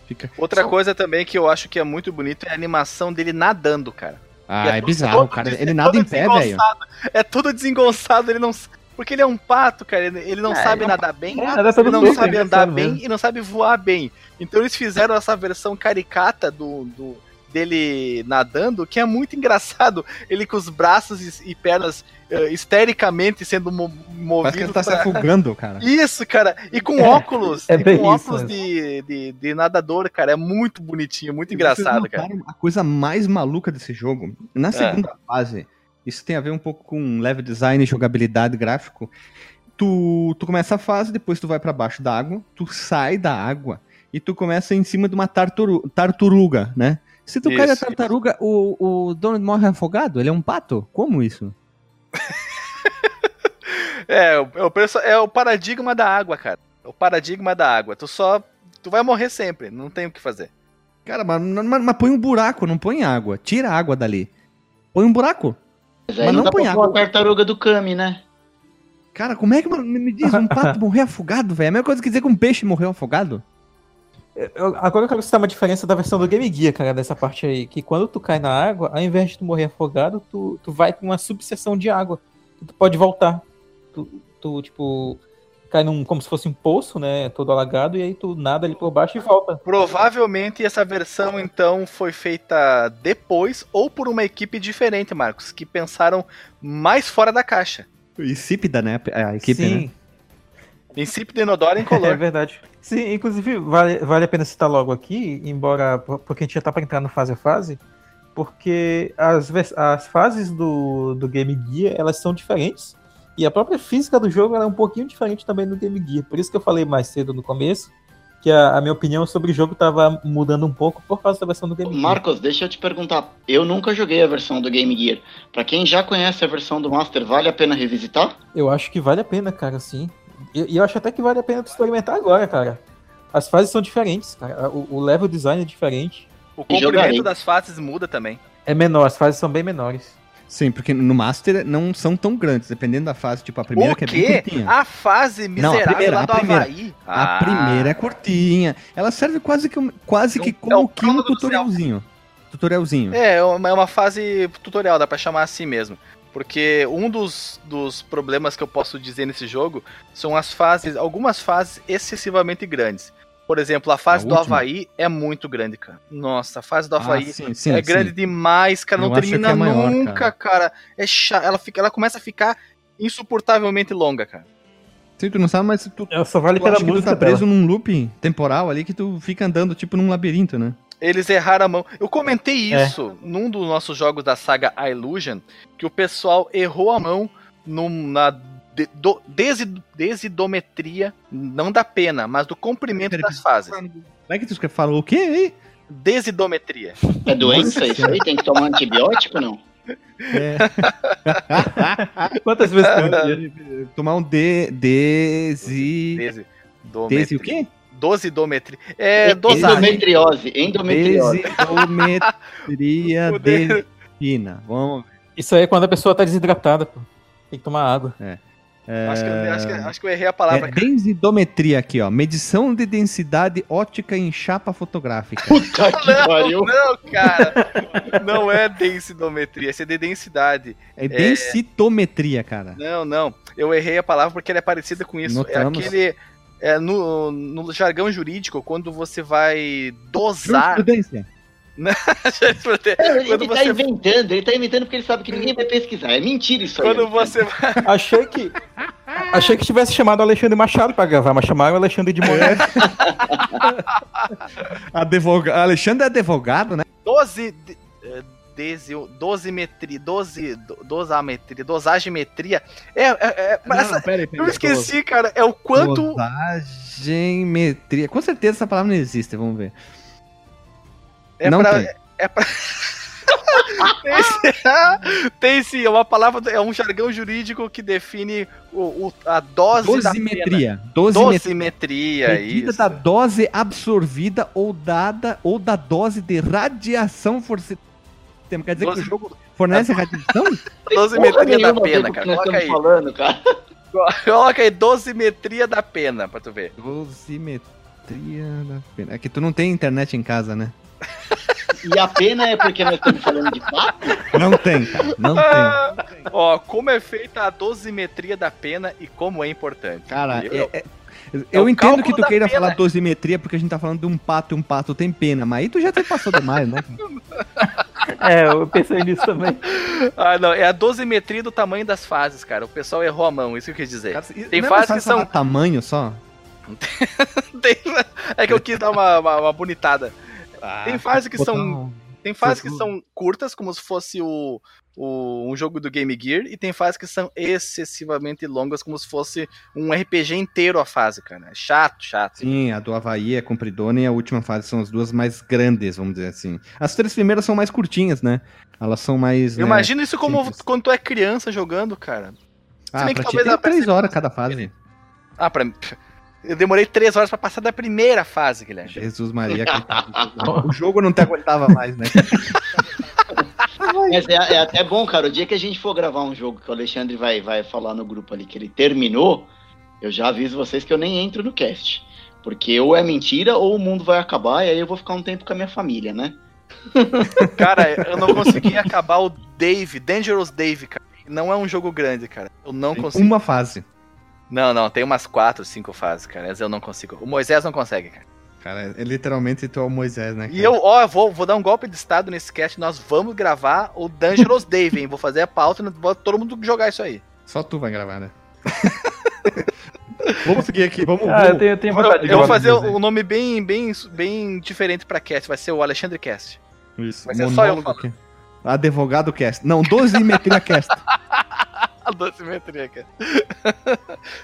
Fica... Outra coisa também que eu acho que é muito bonito é a animação dele nadando, cara. Ah, é todo- bizarro, todo cara. Ele nada todo em pé, velho. desengonçado. É todo desengonçado, ele não. Porque ele é um pato, cara. Ele, não É, sabe ele é um nadar bem, É, nada ele não sabe é andar engraçado bem mesmo. e não sabe voar bem. Então eles fizeram essa versão caricata do, do- dele nadando, que é muito [LAUGHS] engraçado. Ele com os braços e, e pernas histericamente sendo mo Parece que ele tá se pra- afogando, cara. [LAUGHS] Isso, cara. E com óculos. é e bem com isso óculos de, de, de nadador, cara. É muito bonitinho, muito E engraçado, cara. A coisa mais maluca desse jogo, na segunda fase, isso tem a ver um pouco com level design, jogabilidade, gráfico. Tu, tu começa a fase, depois tu vai pra baixo da água, tu sai da água e tu começa em cima de uma tartaru- tartaruga, né? Se tu cai da Isso, tartaruga, o, o Donald morre afogado? Ele é um pato? Como isso? [LAUGHS] É, o- é o, perso- é o paradigma da água, cara. É o paradigma da água. Tu só. Tu vai morrer sempre, não tem o que fazer. Cara, mas, mas, mas põe um buraco, não põe água. Tira a água dali. Põe um buraco. Mas Mas não, não põe água. a tartaruga do Kami, né? Cara, como é que mano, me diz um pato [LAUGHS] morrer afogado, velho? É a mesma coisa que dizer que um peixe morreu afogado? Eu- agora eu quero citar uma diferença da versão do Game Gear, cara, dessa parte aí. Que quando tu cai na água, ao invés de tu morrer afogado, tu, tu vai com uma subseção de água. Tu pode voltar. Tu, tu, tipo, cai num. como se fosse um poço, né? Todo alagado, e aí tu nada ali por baixo e volta. Provavelmente essa versão, então, foi feita depois ou por uma equipe diferente, Marcos, que pensaram mais fora da caixa. Insípida, né? A equipe, Sim, né? Princípio de inodoro em [LAUGHS] é color. verdade. Sim, inclusive, vale, vale a pena citar logo aqui, embora. Porque a gente já tá pra entrar no fase a fase. Porque as, as fases do, do Game Gear, elas são diferentes. E a própria física do jogo ela é um pouquinho diferente também do Game Gear. Por isso que eu falei mais cedo no começo que a, a minha opinião sobre o jogo tava mudando um pouco por causa da versão do Game Gear. Marcos, deixa eu te perguntar. Eu nunca joguei a versão do Game Gear. Pra quem já conhece a versão do Master, vale a pena revisitar? Eu acho que vale a pena, cara, sim. E eu acho até que vale a pena tu experimentar agora, cara. As fases são diferentes, cara. O, o level design é diferente. O comprimento das fases muda também. É menor, as fases são bem menores. Sim, porque no Master não são tão grandes, dependendo da fase. Tipo, a primeira o que é bem quê? curtinha. A fase Não, a miserável primeira, lá a do primeira. Havaí? A Ah, primeira é curtinha. Ela serve quase que, quase que É o- como é o que um do tutorialzinho. Tutorialzinho. É, é uma, é uma fase tutorial, dá pra chamar assim mesmo. Porque um dos, dos problemas que eu posso dizer nesse jogo são as fases, algumas fases excessivamente grandes. Por exemplo, a fase A do última? Havaí é muito grande, cara. Nossa, a fase do Ah, Havaí sim, sim, é sim. grande demais, cara. Não Eu acho que termina é maior, nunca, cara. É chato. Ela, fica, ela começa a ficar insuportavelmente longa, cara. Sim, tu não sabe, mas tu, Ela só vale tu pela acha que tu tá dela. preso num loop temporal ali que tu fica andando tipo num labirinto, né? Eles erraram a mão. Eu comentei É. isso num dos nossos jogos da saga Illusion, que o pessoal errou a mão num- na de- do- desi- desidometria, não da pena, mas do comprimento das fases. Como é que tu falou o quê aí? Desidometria. É doença isso aí? Tem que tomar antibiótico ou não? É, [LAUGHS] Quantas vezes [LAUGHS] tomar um D, desi... Desidometria. Desi o quê? Dosidometria. É, dosagem. Endometriose. Endometriose. Desidometria [LAUGHS] de fina. Vamos ver. Isso aí é quando a pessoa tá desidratada, pô. Tem que tomar água. Acho, que, eu- acho, que, acho que eu errei a É, palavra. cara. densidometria aqui, ó. Medição de densidade ótica em chapa fotográfica. Puta que [LAUGHS] pariu. Não, cara. Não é densidometria, isso é de densidade. É densitometria, cara. Não, não. Eu errei a palavra porque ela é parecida com isso. Notamos. É aquele. É, no, no jargão jurídico, quando você vai dosar. Jurisprudência. [LAUGHS] Ele quando tá você, inventando, ele tá inventando porque ele sabe que ninguém vai pesquisar. É mentira isso aí. quando Alexandre. você vai. Achei que. Achei que tivesse chamado o Alexandre Machado pra gravar, mas chamaram o Alexandre de Moraes. [LAUGHS] Advoga... Alexandre é advogado, né? 12. De- desi- Dosimetria, doze, do- dosametria, dosagimetria. É, é, é mas essa- peraí, eu esqueci, cara. É o quanto. Dosagemetria. Com certeza essa palavra não existe, vamos ver. É não pra, tem. É pra... [LAUGHS] tem, sim, [LAUGHS] tem sim, é uma palavra, é um jargão jurídico que define o, o- a dose da. Dosimetria. Dosimetria. Dosimetria, Medida isso. da dose absorvida ou dada ou da dose de radiação fornecida. Quer dizer que Doze- o jogo fornece radiação? [LAUGHS] Dosimetria da pena, que cara. Coloca aí. falando, cara. [LAUGHS] Coloca aí, dosimetria da pena, pra tu ver. Dosimetria da pena. É que tu não tem internet em casa, né? [LAUGHS] E a pena é porque nós estamos falando de fato? Não tem, cara. Não tem. Ó, como é feita a dosimetria da pena e como é importante. Cara, Eu- é- é- eu o entendo que tu queira pena. falar dosimetria porque a gente tá falando de um pato e um pato tem pena, mas aí tu já te passou demais, né? [LAUGHS] é, eu pensei nisso também. Ah, não, é a dosimetria do tamanho das fases, cara. O pessoal errou a mão, isso que eu quis dizer. Cara, Tem é fases que são- tamanho só? [LAUGHS] Tem- É que eu quis dar uma, uma, uma bonitada. tem fases que são Tem fases que são curtas, como se fosse o, o- um jogo do Game Gear, e tem fases que são excessivamente longas, como se fosse um RPG inteiro a fase, cara. É chato, chato. Sim, a do Havaí é compridona e a última fase são as duas mais grandes, vamos dizer assim. As três primeiras são mais curtinhas, né? Elas são mais. Eu né, imagino isso como simples. quando tu é criança jogando, cara. Ah, bem que ti talvez tem três horas cada fase. Ah, pra mim. Eu demorei três horas pra passar da primeira fase, Guilherme. Jesus Maria. [LAUGHS] O jogo não te aguentava mais, né? Mas é, é até bom, cara. O dia que a gente for gravar um jogo que o Alexandre vai, vai falar no grupo ali que ele terminou, eu já aviso vocês que eu nem entro no cast. Porque ou é mentira ou o mundo vai acabar e aí eu vou ficar um tempo com a minha família, né? [LAUGHS] Cara, eu não consegui acabar o Dave, Dangerous Dave, cara. Não é um jogo grande, cara. Eu não Tem consigo. Uma fase. Não, não, tem umas quatro, cinco fases, cara. Mas eu não consigo. O Moisés não consegue, cara. Cara, é literalmente tu é o Moisés, né? E cara? eu, ó, eu vou, vou dar um golpe de estado nesse cast. Nós vamos gravar o Dangerous Dave, hein? Vou fazer a pauta e vou todo mundo jogar isso aí. Só tu vai gravar, né? [LAUGHS] vamos seguir aqui, vamos. Ah, eu vamos- tenho, eu tenho Eu, vontade de eu vou fazer um nome bem, bem, bem diferente pra cast. Vai ser o Alexandre Cast. Isso, Vai ser só eu monólogo aqui. Advogado cast. Não, dosimetria cast. [LAUGHS] [LAUGHS] Dosimetria, cara.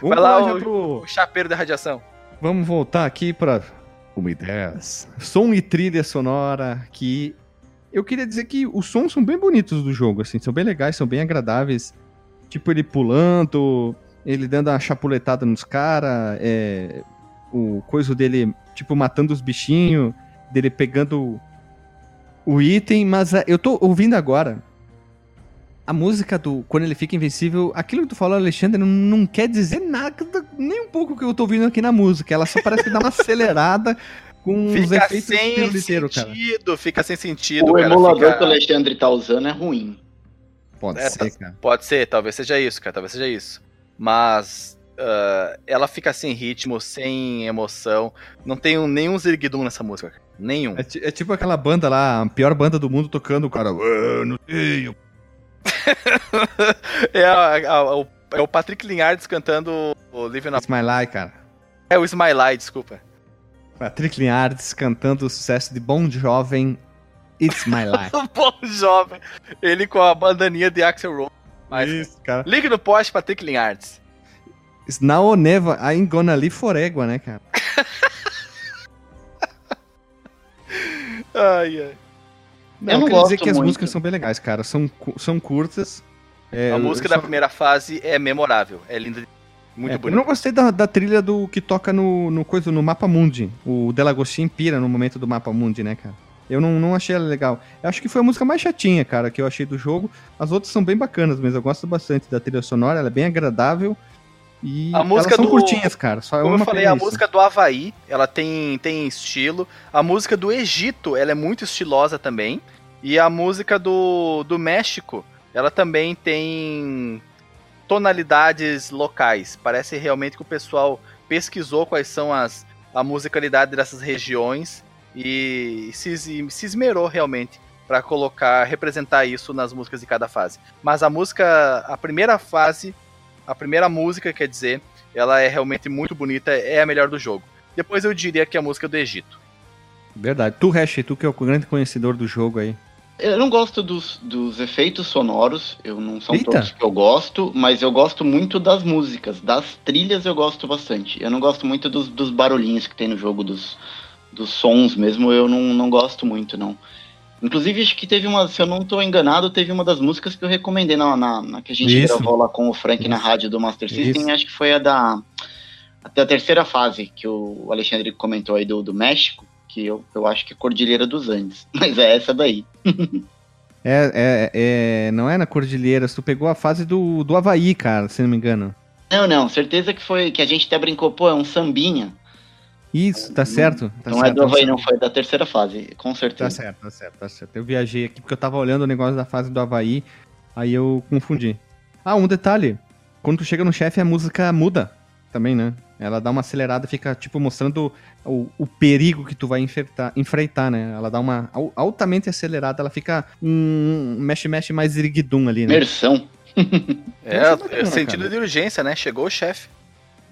Vamos Vai lá, já o- pro... O chapeiro da radiação. Vamos voltar aqui para uma ideias. Som e trilha sonora que eu queria dizer que os sons são bem bonitos do jogo, assim, são bem legais, são bem agradáveis. Tipo ele pulando, ele dando uma chapuletada nos caras, é, o coisa dele, tipo, matando os bichinhos, dele pegando o item, mas ah, eu tô ouvindo agora. A música do quando ele fica invencível, aquilo que tu falou, Alexandre, não, não quer dizer nada, nem um pouco que eu tô ouvindo aqui na música. Ela só parece que dá uma acelerada com os Fica efeitos sem piruliteiros, cara. sentido, fica sem sentido, O cara. emulador fica- que o Alexandre tá usando é ruim. Pode É, ser, cara. Pode ser, talvez seja isso, cara, talvez seja isso. Mas ah, ela fica sem ritmo, sem emoção. Não tem um- nenhum zirguidum nessa música, cara. Nenhum. É, é tipo aquela banda lá, a pior banda do mundo tocando, o cara. "Ah, não tenho. [LAUGHS] É, a- a- o, é o Patrick Linhardes cantando o Living My Life, cara. É o Smiley, desculpa. Patrick Linhardes cantando o sucesso de Bom Jovem, It's My [LAUGHS] Life. Bom jovem. Ele com a bandaninha de Axel Rose. Mas, Isso, cara. ligue no poste, Patrick Linhardes. It's now or never, I ain't gonna live for égua, né, cara? [LAUGHS] Ai, ai. Eu não quero dizer gosto que as muito. músicas são bem legais, cara. São, são curtas. É, a eu- música eu da só- primeira fase é memorável. É linda. Muito É, eu bonita. não gostei da, da trilha do que toca no, no coisa no Mapa Mundi. O Delagostin pira no momento do Mapa Mundi, né, cara? Eu não, não achei ela legal. Eu acho que foi a música mais chatinha, cara, que eu achei do jogo. As outras são bem bacanas, mas eu gosto bastante da trilha sonora, ela é bem agradável. E A música são do- curtinhas, cara. Só é Como eu falei, pena a música do Havaí, ela tem, tem estilo. A música do Egito, ela é muito estilosa também. E a música do, do México, ela também tem tonalidades locais. Parece realmente que o pessoal pesquisou quais são as a musicalidade dessas regiões e se, e se esmerou realmente para colocar, representar isso nas músicas de cada fase. Mas a música, a primeira fase, a primeira música, quer dizer, ela é realmente muito bonita, é a melhor do jogo. Depois eu diria que é a música do Egito. Verdade. Tu, Hash, tu que é o grande conhecedor do jogo aí. Eu não gosto dos, dos efeitos sonoros, eu não são Eita. todos que eu gosto, mas eu gosto muito das músicas, das trilhas eu gosto bastante. Eu não gosto muito dos, dos barulhinhos que tem no jogo, dos, dos sons mesmo, eu não, não gosto muito, não. Inclusive, acho que teve uma, se eu não estou enganado, teve uma das músicas que eu recomendei na, na, na que a gente Isso. gravou lá com o Frank na Isso. rádio do Master System, Isso. acho que foi a da, até a terceira fase, que o Alexandre comentou aí do, do México, que eu, eu acho que é Cordilheira dos Andes, [LAUGHS] mas é essa daí. [LAUGHS] É, é, é, não é na Cordilheira, tu pegou a fase do, do Havaí, cara, se não me engano. Não, não, certeza que foi, que a gente até brincou, pô, é um sambinha. Isso, tá certo. Tá não certo, é do Havaí, tá não, foi da terceira fase, com Tá certeza. certo, tá certo, tá certo. Eu viajei aqui porque eu tava olhando o negócio da fase do Havaí, aí eu confundi. Ah, um detalhe. Quando tu chega no chefe, a música muda também, né? Ela dá uma acelerada, fica, tipo, mostrando o, o perigo que tu vai enfrentar, enfrentar, né? Ela dá uma al- altamente acelerada, ela fica um mexe-mexe mais iriguidum ali, né? Imersão. [LAUGHS] É, é é sentido cara. de urgência, né? Chegou o chefe.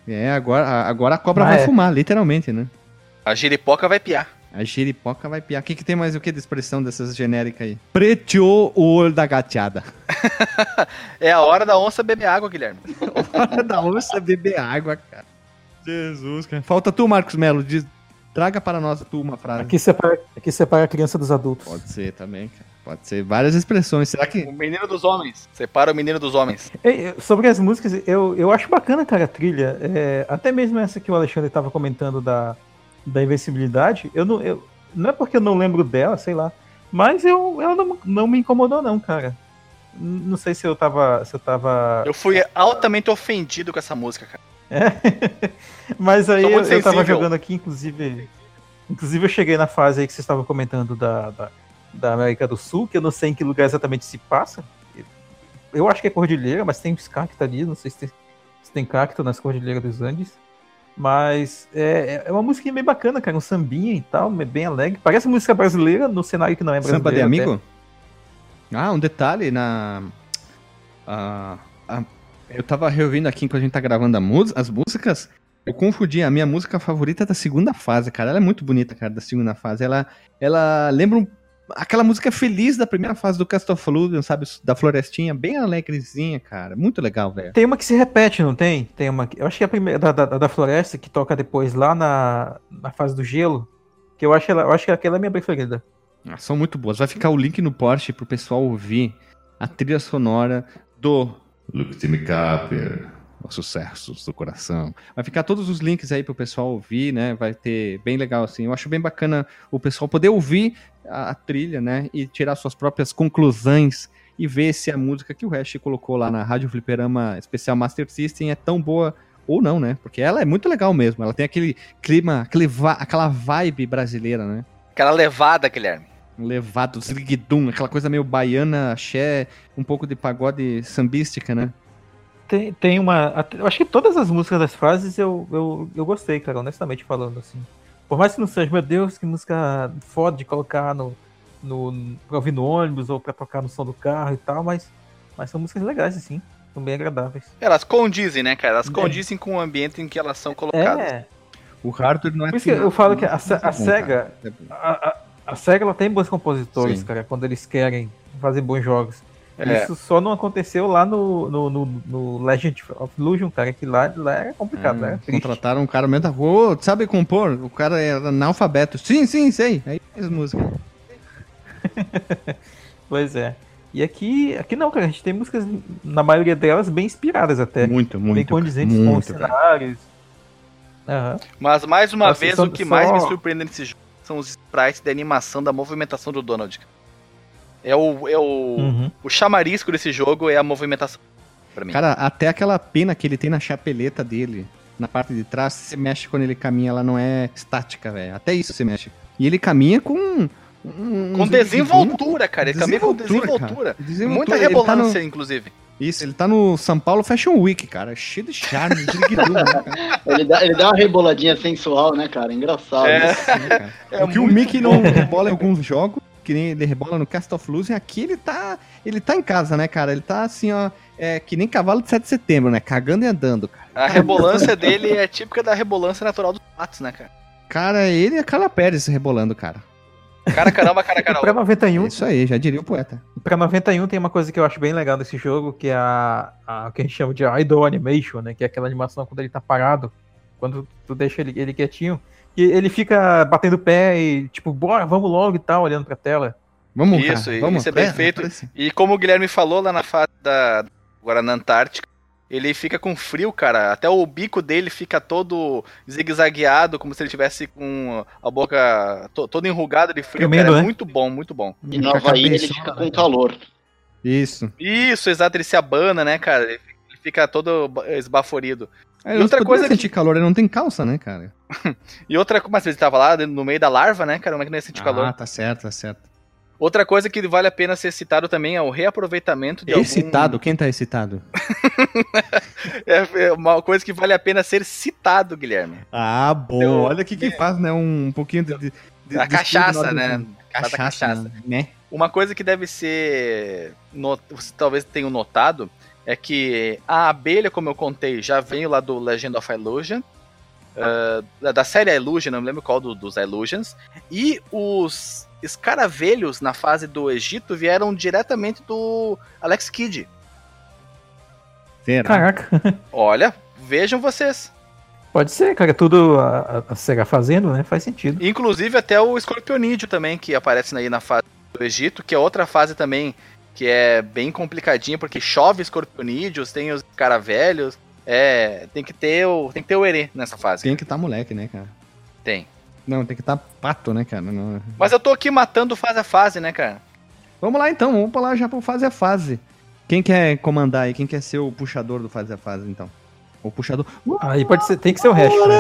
É, agora, a- agora a cobra Ah, vai é. fumar, literalmente, né? A giripoca vai piar. A giripoca vai piar. O que, que tem mais o que de expressão dessas genéricas aí? Preteou o olho da gateada. [LAUGHS] É a hora da onça beber água, Guilherme. [LAUGHS] Hora da onça beber água, cara. Jesus, cara. Falta tu, Marcos Melo. Diz, traga para nós tu uma frase. Aqui separa, aqui separa a criança dos adultos. Pode ser também, cara. Pode ser várias expressões. Será que. O menino dos homens. Separa o menino dos homens. Ei, Sobre as músicas, eu, eu acho bacana, cara, a trilha. É, até mesmo essa que o Alexandre estava comentando da, da invencibilidade. Eu não, eu, não é porque eu não lembro dela, sei lá. Mas eu, ela não, não me incomodou, não, cara. Não sei se eu tava. Se eu tava. Eu fui altamente ofendido com essa música, cara. [LAUGHS] Mas aí eu, eu tava jogando aqui, inclusive. Inclusive eu cheguei na fase aí que vocês estavam comentando da, da, da América do Sul, que eu não sei em que lugar exatamente se passa. Eu acho que é Cordilheira, mas tem uns cactos ali, não sei se tem, se tem cacto nas Cordilheiras dos Andes. Mas é, é uma música bem bacana, cara, um sambinha e tal, bem alegre. Parece música brasileira no cenário que não é brasileiro. Samba de até. amigo? Ah, um detalhe na. ah, eu tava reouvindo aqui enquanto a gente tá gravando a mus- as músicas. Eu confundi a minha música favorita é da segunda fase, cara. Ela é muito bonita, cara, da segunda fase. Ela, ela lembra um aquela música feliz da primeira fase do Castlefludium, sabe? Da florestinha, bem alegrezinha, cara. Muito legal, velho. Tem uma que se repete, não tem? Tem uma. que- Eu acho que é a primeira da, da, da floresta que toca depois lá na, na fase do gelo. Que eu acho, ela, eu acho que aquela é a minha preferida. Ah, são muito boas. Vai ficar o link no post pro pessoal ouvir a trilha sonora do Luke Timmy Capper, sucessos do coração. Vai ficar todos os links aí pro pessoal ouvir, né? Vai ter bem legal assim. Eu acho bem bacana o pessoal poder ouvir a, a trilha, né? E tirar suas próprias conclusões e ver se a música que o Hash colocou lá na Rádio Fliperama Especial Master System é tão boa ou não, né? Porque ela é muito legal mesmo. Ela tem aquele clima, aquele aquela vibe brasileira, né? Aquela levada, Guilherme. Levado, zriguidum, aquela coisa meio baiana, axé, um pouco de pagode sambística, né? Tem, tem uma. Eu acho que todas as músicas das fases eu, eu, eu gostei, cara, honestamente falando, assim. Por mais que não seja, meu Deus, que música foda de colocar no, no, pra ouvir no ônibus ou pra tocar no som do carro e tal, mas, mas são músicas legais, assim. São bem agradáveis. Elas condizem, né, cara? Elas É. condizem com o ambiente em que elas são colocadas. É, O hardware não é por isso que eu falo que a, Se- a Bom, SEGA, a, a, a SEGA ela tem bons compositores, Sim. cara, quando eles querem fazer bons jogos. É. Isso só não aconteceu lá no, no, no, no Legend of Illusion, cara, que lá, lá era complicado, né? Triste. contrataram um cara mesmo da rua, "Ô, sabe compor? O cara era analfabeto. Sim, sim, sei. Aí fez música. [LAUGHS] Pois é. E aqui, aqui não, cara, a gente tem músicas, na maioria delas, bem inspiradas até. Muito, muito. bem condizentes com os muito, cenários. Aham. Mas mais uma Nossa, vez, só- o que só- mais me surpreende nesse jogo são os sprites da animação da movimentação do Donald. É o, é o, Uhum. o chamarisco desse jogo é a movimentação. Pra mim. Cara, até aquela pena que ele tem na chapeleta dele, na parte de trás, se você mexe quando ele caminha, ela não é estática, velho. Até isso você mexe. E ele caminha com. um- com desenvoltura, cara. Ele caminha com Desenvoltura. Muita Ele tá no- rebolância, inclusive. Isso, ele tá no São Paulo Fashion Week, cara. Cheio de charme, ziriguidum, [LAUGHS] né, cara? Ele dá, ele dá uma reboladinha sensual, né, cara? Engraçado. É. Sim, cara. É o que o Mickey não rebola em alguns jogos, que nem ele rebola no Cast of Illusion, aqui ele tá. Ele tá em casa, né, cara? Ele tá assim, ó. É que nem cavalo de 7 de setembro, né? Cagando e andando, cara. A rebolância dele é típica da rebolância natural dos patos, né, cara? Cara, ele e a Carla Pérez rebolando, cara. Cara caramba, cara [LAUGHS] E pra caramba. 91, É isso aí, já diria o poeta. pra 91 tem uma coisa que eu acho bem legal desse jogo, que é a, a o que a gente chama de idle animation, né? Que é aquela animação quando ele tá parado, quando tu deixa ele, ele quietinho, e ele fica batendo pé e tipo, bora, vamos logo e tal, olhando pra tela. Vamos, Isso, cara. isso Vamos. é perfeito. aparece. E como o Guilherme falou lá na fase da. Agora na Antártica, ele fica com frio, cara. Até o bico dele fica todo zigue-zagueado, como se ele tivesse com a boca to- toda enrugada de frio. Tremendo, cara. É né? muito bom, muito bom. E no Havaí ele fica com calor. Isso. Isso, exato, ele se abana, né, cara? Ele fica- todo ba- esbaforido. Aí, E outra coisa sentir calor, ele não tem calça, né, cara? [LAUGHS] E outra coisa, mas ele tava lá no meio da larva, né, cara? Como é que não ia sentir Ah, calor? tá certo, tá certo. Outra coisa que vale a pena ser citado também é o reaproveitamento de algum- Excitado, quem tá excitado? [LAUGHS] É é uma coisa que vale a pena ser citado, Guilherme. Ah, bom. Eu- Olha o que que faz, né? Um pouquinho de. de- de- A cachaça, né? Cachaça, cachaça. né? Uma coisa que deve ser. no- Você talvez tenham notado é que a abelha, como eu contei, já veio lá do Legend of Illusion. ah, da- série Illusion, não me lembro qual do- dos Illusions. E os escaravelhos na fase do Egito vieram diretamente do Alex Kidd. Será? Caraca, [LAUGHS] Olha, vejam vocês. pode ser, cara, tudo a, a- a SEGA fazendo, né? Faz sentido. Inclusive até o Scorpionídeo também, que aparece aí na fase do Egito, que é outra fase também que é bem complicadinha, porque chove escorpionídeos, tem os caravelhos, é, tem que ter o, tem que ter o Herê nessa fase. Tem que tá moleque, né, cara? Tem. Não, tem que tá pato, né, cara? Não- Mas eu tô aqui matando fase a fase, né, cara? Vamos lá então, vamos pular já pro fase a fase. Quem quer comandar aí? Quem quer ser o puxador do fase a fase, então? O puxador. Aí pode ser, tem que ser o resto, né?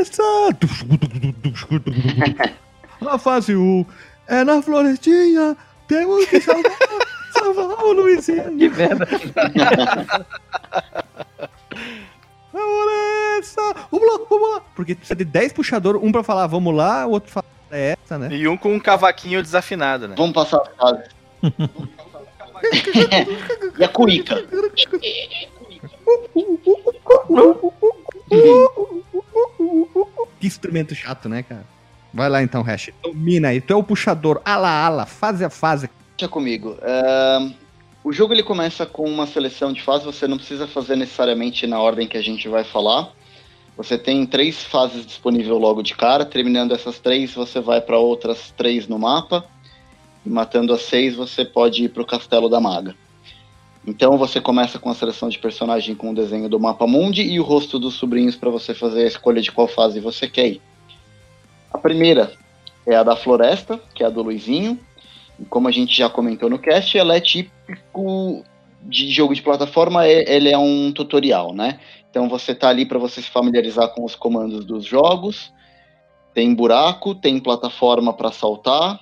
Essa! Na [LAUGHS] fase 1, é na florestinha, temos que salvar, salvar o Luizinho. Que merda. [LAUGHS] Vamos nessa! Vamos lá, vamos lá! Porque precisa de 10 puxadores, um pra falar vamos lá, o outro fala é essa, né? E um com um cavaquinho desafinado, né? Vamos passar a fase. [LAUGHS] e a cuíca? Que instrumento chato, né, cara? Vai lá então, Hash. Domina aí. Tu é o puxador. Ala, ala. Fase a fase. Deixa comigo. Ahn, o jogo ele começa com uma seleção de fases, você não precisa fazer necessariamente na ordem que a gente vai falar. Você tem três fases disponíveis logo de cara. Terminando essas três, você vai para outras três no mapa. E matando as seis, você pode ir para o Castelo da Maga. Então você começa com a seleção de personagem com o desenho do mapa mundi e o rosto dos sobrinhos para você fazer a escolha de qual fase você quer ir. A primeira é a da floresta, que é a do Luizinho. Como a gente já comentou no cast, ela é típico de jogo de plataforma, é- ele é um tutorial, né? Então você tá ali para você se familiarizar com os comandos dos jogos. Tem buraco, tem plataforma para saltar,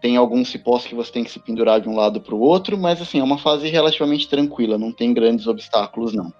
tem alguns cipós que você tem que se pendurar de um lado para o outro, mas assim, é uma fase relativamente tranquila, não tem grandes obstáculos não.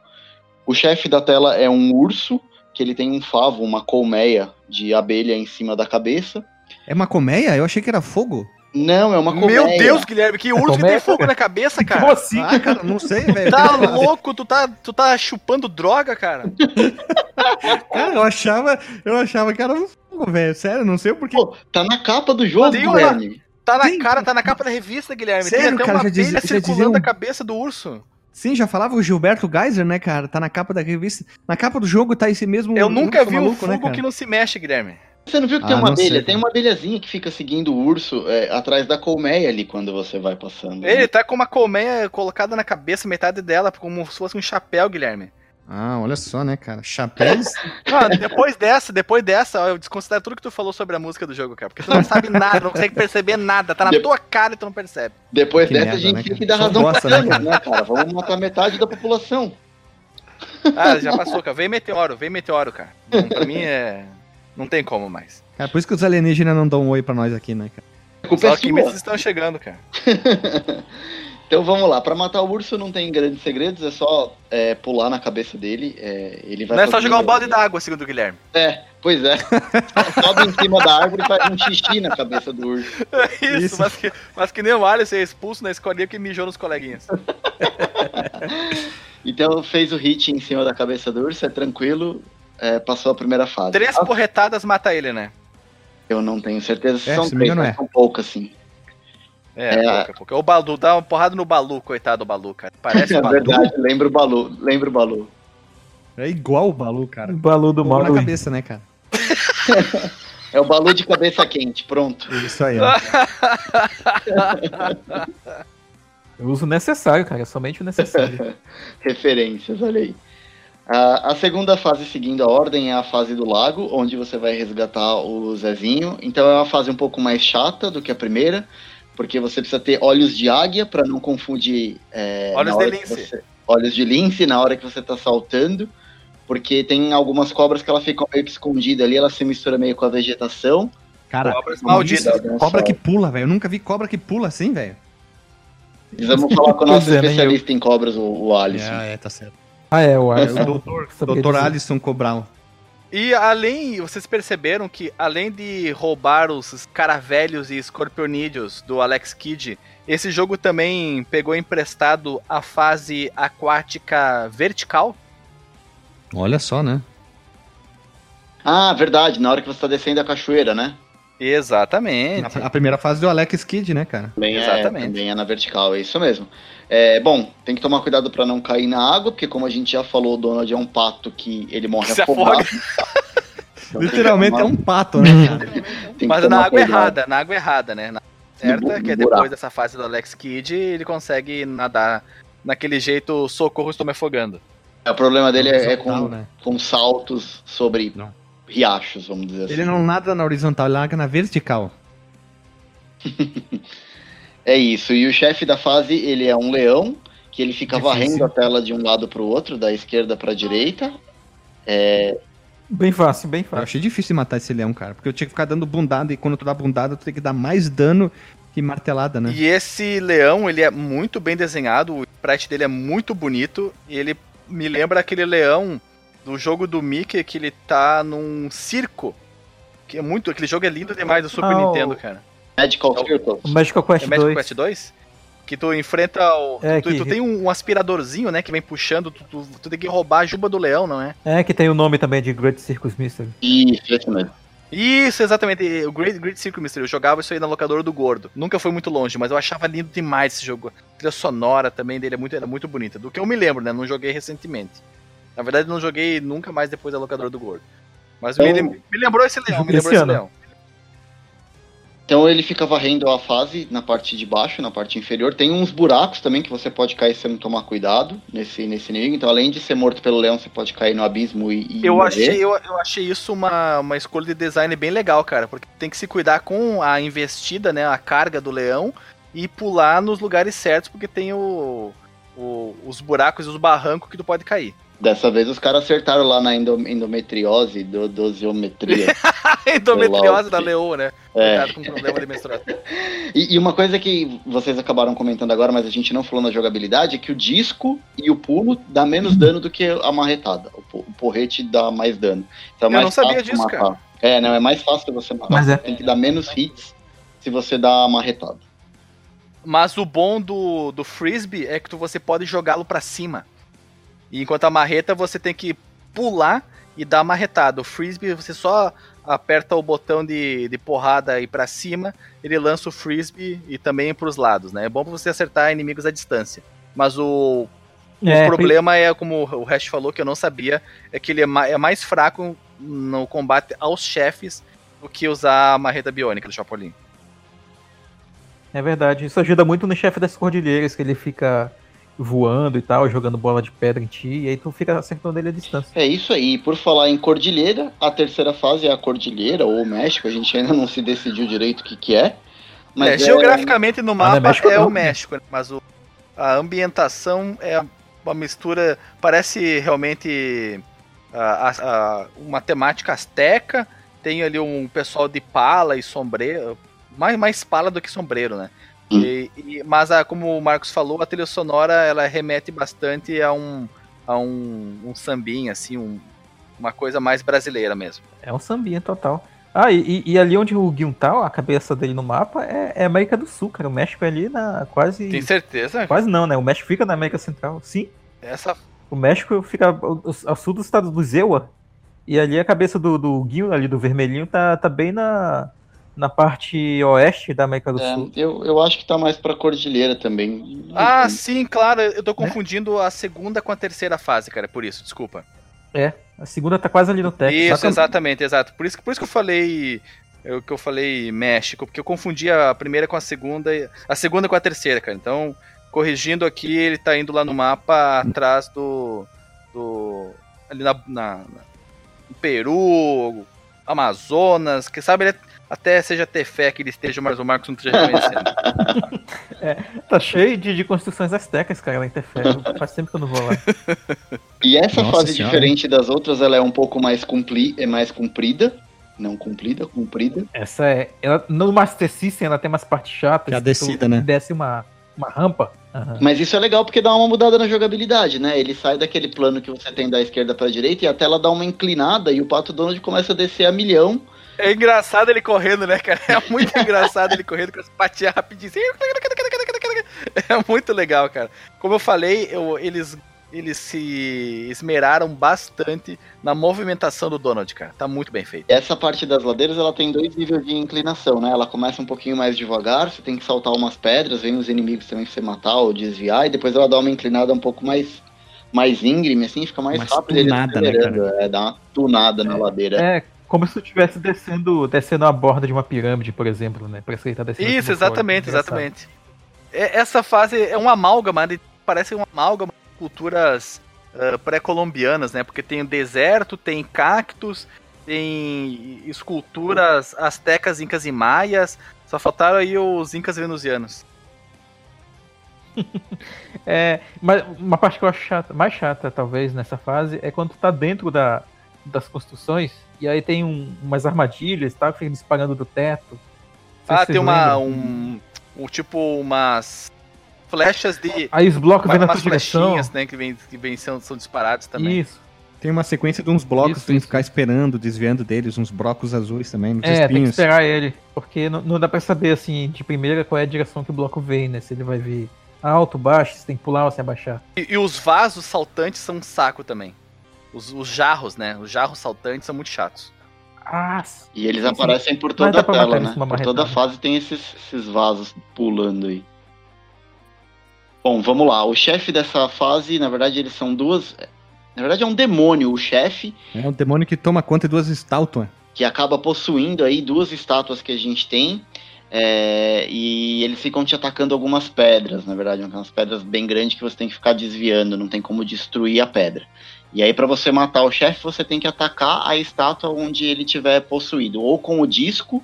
O chefe da tela é um urso, que ele tem um favo, uma colmeia de abelha em cima da cabeça. É uma colmeia? Eu achei que era fogo. Não, é uma colmeia. Meu Deus, Guilherme, que urso que Como tem fogo na cabeça, [LAUGHS] Como cara. assim? Ah, cara, não sei, velho. Tá louco? Tu tá, tu tá chupando droga, cara? [LAUGHS] Cara, eu achava, eu achava que era um fogo, velho. Sério, não sei o porquê. Pô, tá na capa do jogo, Tem uma- Guilherme. Tá na Sim. cara, tá na capa da revista, Guilherme. Sério, tem até cara, uma já diz- circulando diziam- a cabeça do urso. Sim, já falava o Gilberto Geiser, né, cara? Tá na capa da revista. Na capa do jogo tá esse mesmo. Eu nunca urso vi um maluco, né, fogo cara? que não se mexe, Guilherme. Você não viu que tem Ah, uma não sei, abelha? cara. tem uma abelhazinha que fica seguindo o urso é, atrás da colmeia ali quando você vai passando. né? Ele tá com uma colmeia colocada na cabeça, metade dela, como se fosse um chapéu, Guilherme. Ah, olha só, né, cara? Chapéus. [LAUGHS] Mano, depois dessa, depois dessa, ó, eu desconsidero tudo que tu falou sobre a música do jogo, cara. Porque tu não sabe nada, não consegue perceber nada. Tá na De- tua cara e tu não percebe. Depois Que dessa merda, a gente né, tem que dar razão bosta, pra né, cara? né, cara? Vamos matar metade da população. Ah, já passou, cara. Vem meteoro, vem meteoro, cara. Não, pra mim é. [LAUGHS] Não tem como mais. Cara, por isso que os alienígenas não dão um oi pra nós aqui, né, cara? A culpa Só é que meses estão chegando, cara. [LAUGHS] Então vamos lá, pra matar o urso não tem grandes segredos, é só é, pular na cabeça dele. é, ele vai Não é só jogar um balde d'água, segundo o Guilherme. É, pois é. [LAUGHS] Sobe em cima da árvore e faz um xixi na cabeça do urso. [LAUGHS] Isso, Isso. Mas, que, mas que nem o Alisson é expulso na escolinha que mijou nos coleguinhas. Então fez o hit em cima da cabeça do urso, é tranquilo, é, passou a primeira fase. Três Ah, porretadas mata ele, né? Eu não tenho certeza se É, são se três, mas é. são poucas, sim. É, É. pouca, pouca. O Balu, dá uma porrada no Balu, coitado do Balu, cara. Parece [LAUGHS] É Balu. verdade, lembra o Balu, lembra o Balu. É igual o Balu, cara. O Balu do Fogo na mal. cabeça, né, cara? [LAUGHS] É o Balu de cabeça quente, pronto. Isso aí, ó. [LAUGHS] Eu uso o necessário, cara. Somente o necessário. Referências, olha aí. A, a segunda fase, seguindo a ordem, é a fase do lago, onde você vai resgatar o Zezinho. Então é uma fase um pouco mais chata do que a primeira, porque você precisa ter olhos de águia para não confundir. é, Olhos de lince. você- olhos de lince na hora que você tá saltando, porque tem algumas cobras que elas ficam meio que escondidas ali, ela se mistura meio com a vegetação. Cara, Cobras malditas. né, cobra que pula, velho. Eu nunca vi cobra que pula assim, velho. Precisamos falar com o [LAUGHS] nosso é, nem especialista em cobras, o, o Alisson. É, é, tá certo. Ah, é, o É, Alisson. o doutor, doutor. Alisson Cobral. E além, vocês perceberam que além de roubar os caravelhos e escorpionídeos do Alex Kidd, esse jogo também pegou emprestado a fase aquática vertical? Olha só, né? Ah, verdade, na hora que você tá descendo a cachoeira, né? Exatamente. A, a primeira fase do Alex Kidd, né, cara? Também Exatamente. É, também é na vertical, é isso mesmo. É, bom, tem que tomar cuidado pra não cair na água, porque como a gente já falou, o Donald é um pato que ele morre Se afogado. afoga. Então que Literalmente é tomar- um pato, né? [LAUGHS] tem que Mas na água cuidado. errada, na água errada, né? Na certa, bu- que é buraco. depois dessa fase do Alex Kidd, ele consegue nadar naquele jeito, socorro, estou me afogando. É, O problema dele é, é com, né? com saltos sobre Não. Riachos, vamos dizer assim. Ele não nada na horizontal, ele larga na vertical. [LAUGHS] É isso. E o chefe da fase, ele é um leão, que ele fica Difícil. varrendo a tela de um lado pro outro, da esquerda pra direita. É, Bem fácil, bem Eu fácil. achei difícil matar esse leão, cara. Porque eu tinha que ficar dando bundada e quando tu dá bundada, tu tem que dar mais dano que martelada, né? E esse leão, ele é muito bem desenhado, o sprite dele é muito bonito, e ele me lembra aquele leão do jogo do Mickey que ele tá num circo. Que é muito, aquele jogo é lindo demais do Super Ah, Nintendo, cara. Magical É Circle. O Magical Quest É Magic 2. Quest 2? Que tu enfrenta o. É, tu, que- tu tem um, um aspiradorzinho, né? Que vem puxando, tu, tu, tu tem que roubar a juba do leão, não é? É, que tem o nome também de Great Circus Mystery. Isso, mesmo. Isso, exatamente. O Great, Great Circle Mystery. Eu jogava isso aí na locadora do Gordo. Nunca foi muito longe, mas eu achava lindo demais esse jogo. A trilha sonora também dele é muito, era muito bonita. Do que eu me lembro, né? Não joguei recentemente. Na verdade, não joguei nunca mais depois da locadora do Gordo. Mas me, Então- lem- me lembrou esse leão, me lembrou esse ano. leão. Então ele fica varrendo a fase na parte de baixo, na parte inferior. Tem uns buracos também que você pode cair se você não tomar cuidado nesse, nesse inimigo. Então, além de ser morto pelo leão, você pode cair no abismo e. e Eu morrer. achei, eu, eu achei isso uma, uma escolha de design bem legal, cara. Porque tem que se cuidar com a investida, né? A carga do leão e pular nos lugares certos, porque tem o, o- os buracos e os barrancos que tu pode cair. Dessa vez os caras acertaram lá na endo- endometriose, do, dosiometria. [LAUGHS] Endometriose da ok. leoa, né? É. Cuidado com problema de menstruação. [LAUGHS] E, e uma coisa que vocês acabaram comentando agora, mas a gente não falou na jogabilidade, é que o disco e o pulo dá menos dano do que a marretada. O, o porrete dá mais dano. Então é Eu mais não sabia fácil disso, matar. cara. É, não, é mais fácil você matar. Mas é. Tem que dar menos hits se você dá a marretada. Mas o bom do, do frisbee é que tu, você pode jogá-lo pra cima. E enquanto a marreta você tem que pular e dar a marretada. O frisbee você só aperta o botão de, de porrada aí pra cima, ele lança o frisbee e também pros lados, né? É bom pra você acertar inimigos à distância. Mas o, É, o problema é, como o Hash falou, que eu não sabia, é que ele é, ma- é mais fraco no combate aos chefes do que usar a marreta biônica do Chapolin. É verdade. Isso ajuda muito no chefe das cordilheiras, que ele fica voando e tal, jogando bola de pedra em ti, e aí tu fica acertando ele à distância. É isso aí. Por falar em cordilheira, a terceira fase é a cordilheira, ou o México, a gente ainda não se decidiu direito o que, que é. Mas é, é- geograficamente no não é mapa México é não. o México, né? mas o- a ambientação é uma mistura, parece realmente a- a- a- uma temática asteca. Tem ali um pessoal de pala e sombreiro, mais, mais pala do que sombreiro, né? Hum. E- e- mas a- como o Marcos falou, a trilha sonora ela remete bastante a um, a um, um sambinha, assim, um- uma coisa mais brasileira mesmo. É um sambinha total. Ah, e, e- ali onde o Guion tá, a cabeça dele no mapa, é, é América do Sul, cara. O México é ali na quase. Tem certeza? Quase não, né? O México fica na América Central. Sim. Essa O México fica ao, ao sul do estado do Zewa. E ali a cabeça do, do Guion, ali do vermelhinho, tá, tá bem na, na parte oeste da América do É, Sul. eu, eu acho que tá mais pra cordilheira também. Ah, sim, claro. Eu tô confundindo a segunda com a terceira fase, cara. Por isso, desculpa. É. A segunda tá quase ali no Texas. isso, que- exatamente, exato. Por isso, que- por isso que eu falei. Eu, que eu falei México, porque eu confundi a primeira com a segunda e a segunda com a terceira, cara. Então, corrigindo aqui, ele tá indo lá no mapa atrás do. do ali na, na- na- no Peru, Amazonas, que sabe ele até seja ter fé que ele esteja, mas o Marcos não esteja reconhecendo. [LAUGHS] Tá cheio de, de construções astecas, cara, na Interfere. Faz tempo que eu não vou lá. E essa Nossa fase, Senhora. diferente das outras, ela é um pouco mais, compli é mais comprida. Não cumprida, comprida. Essa é. Ela, no Master System ela tem umas partes chatas. Que é tu descida, né? Desce uma, uma rampa. Aham. Mas isso é legal porque dá uma mudada na jogabilidade, né? Ele sai daquele plano que você tem da esquerda pra direita e a tela dá uma inclinada e o Pato Donald começa a descer a milhão. É engraçado ele correndo, né, cara? É muito [LAUGHS] engraçado ele correndo com as patinhas rapidinho. É muito legal, cara. Como eu falei, eu- eles, eles se esmeraram bastante na movimentação do Donald, cara. Tá muito bem feito. Essa parte das ladeiras ela tem dois níveis de inclinação, né? Ela começa um pouquinho mais devagar, você tem que saltar umas pedras, vem os inimigos também pra você matar ou desviar, e depois ela dá uma inclinada um pouco mais, mais íngreme, assim, fica mais, Mais rápido. ele tunada, né, acelerando, É, dá uma tunada na ladeira. É, como se tu estivesse descendo, descendo a borda de uma pirâmide, por exemplo, né? Parece que ele tá descendo. Isso, exatamente, fora. Exatamente. É- Essa fase é um amálgama, de- parece um amálgama de culturas ah, pré-colombianas, né? Porque tem o deserto, tem cactos, tem esculturas astecas, incas e maias. Só faltaram aí os incas venusianos. [LAUGHS] É, mas uma parte que eu acho chata, mais chata, talvez, nessa fase, é quando tu tá dentro da, das construções e aí tem um- umas armadilhas e tal, que fica disparando do teto. Ah, tem uma. Um, um tipo umas flechas de. Aí os blocos vêm na tua umas direção. flechinhas, né? Que vem, que vem são, são disparados também. Isso. Tem uma sequência de uns blocos, Isso, tem que ficar esperando, desviando deles, uns blocos azuis também, uns É, tem que espinhos. esperar ele. Porque não, não dá pra saber, assim, de primeira qual é a direção que o bloco vem, né? Se ele vai vir alto, baixo, se tem que pular ou se abaixar. E, e os vasos saltantes são um saco também. Os, os jarros, né? Os jarros saltantes são muito chatos. Ah, E eles Sim, aparecem por toda a tela, né? Por toda fase tem esses, esses vasos pulando aí. Bom, vamos lá. O chefe dessa fase, na verdade, eles são duas. Na verdade, é um demônio, o chefe, É um demônio que toma conta de duas estátuas. que acaba possuindo aí duas estátuas que a gente tem. é, e eles ficam te atacando algumas pedras, na verdade, umas pedras bem grandes que você tem que ficar desviando, não tem como destruir a pedra. E aí, para você matar o chefe, você tem que atacar a estátua onde ele tiver possuído, ou com o disco,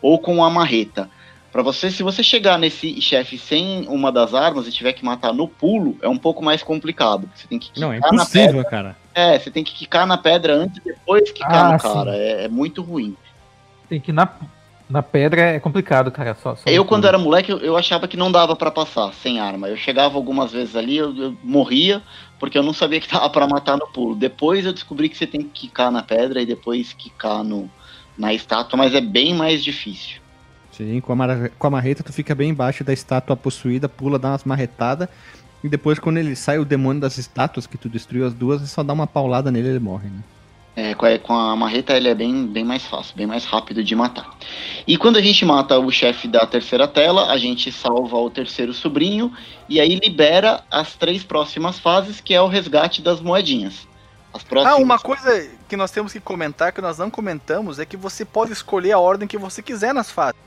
ou com a marreta. Para você, se você chegar nesse chefe sem uma das armas e tiver que matar no pulo, é um pouco mais complicado. Você tem que Não, é quicar na impossível, cara. é, você tem que quicar na pedra antes e depois quicar Ah, no cara. É, é muito ruim. Tem que ir na, na pedra é complicado, cara. Só, só Eu, quando era moleque, eu, eu achava que não dava pra passar sem arma. Eu chegava algumas vezes ali, eu, eu morria, porque eu não sabia que dava pra matar no pulo. Depois eu descobri que você tem que quicar na pedra e depois quicar no, na estátua, mas é bem mais difícil. Sim, com a, mara- com a marreta tu fica bem embaixo da estátua possuída, pula, dá umas marretadas. E depois, quando ele sai o demônio das estátuas, que tu destruiu as duas, é só dá uma paulada nele e ele morre, né? É, com a, com a marreta ele é bem, bem mais fácil, bem mais rápido de matar. E quando a gente mata o chefe da terceira tela, a gente salva o terceiro sobrinho e aí libera as três próximas fases, que é o resgate das moedinhas. As Ah, próximas... uma coisa que nós temos que comentar, que nós não comentamos, é que você pode escolher a ordem que você quiser nas fases.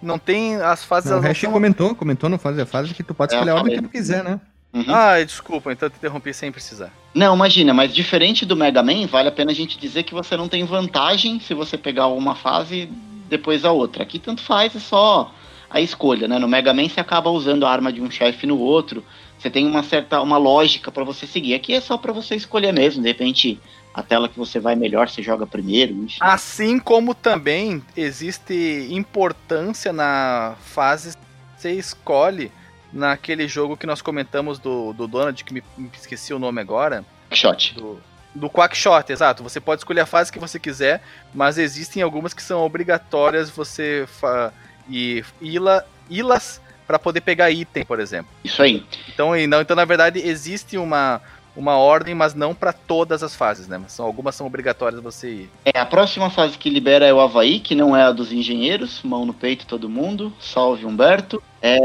Não tem as fases. Não, o Hash são- comentou, comentou no fase a fase que tu pode É, escolher a eu ordem que tu quiser, né? Uhum. Ah, desculpa, então eu te interrompi sem precisar. Não, imagina, mas diferente do Mega Man, vale a pena a gente dizer que você não tem vantagem se você pegar uma fase depois a outra. Aqui tanto faz, é só a escolha, né? No Mega Man você acaba usando a arma de um chefe no outro. Você tem uma certa uma lógica pra você seguir. Aqui é só pra você escolher mesmo, de repente a tela que você vai melhor, você joga primeiro, enfim. Assim como também existe importância na fase que você escolhe naquele jogo que nós comentamos do, do Donald, que me, me esqueci o nome agora. Shot. Do, do Quackshot, exato. Você pode escolher a fase que você quiser, mas existem algumas que são obrigatórias você fa e ila, ilas para poder pegar item, por exemplo. Isso aí. Então, então na verdade existe uma uma ordem, mas não para todas as fases, né? Mas são, algumas são obrigatórias você ir. É, a próxima fase que libera é o Havaí, que não é a dos engenheiros, mão no peito todo mundo, salve Humberto. É,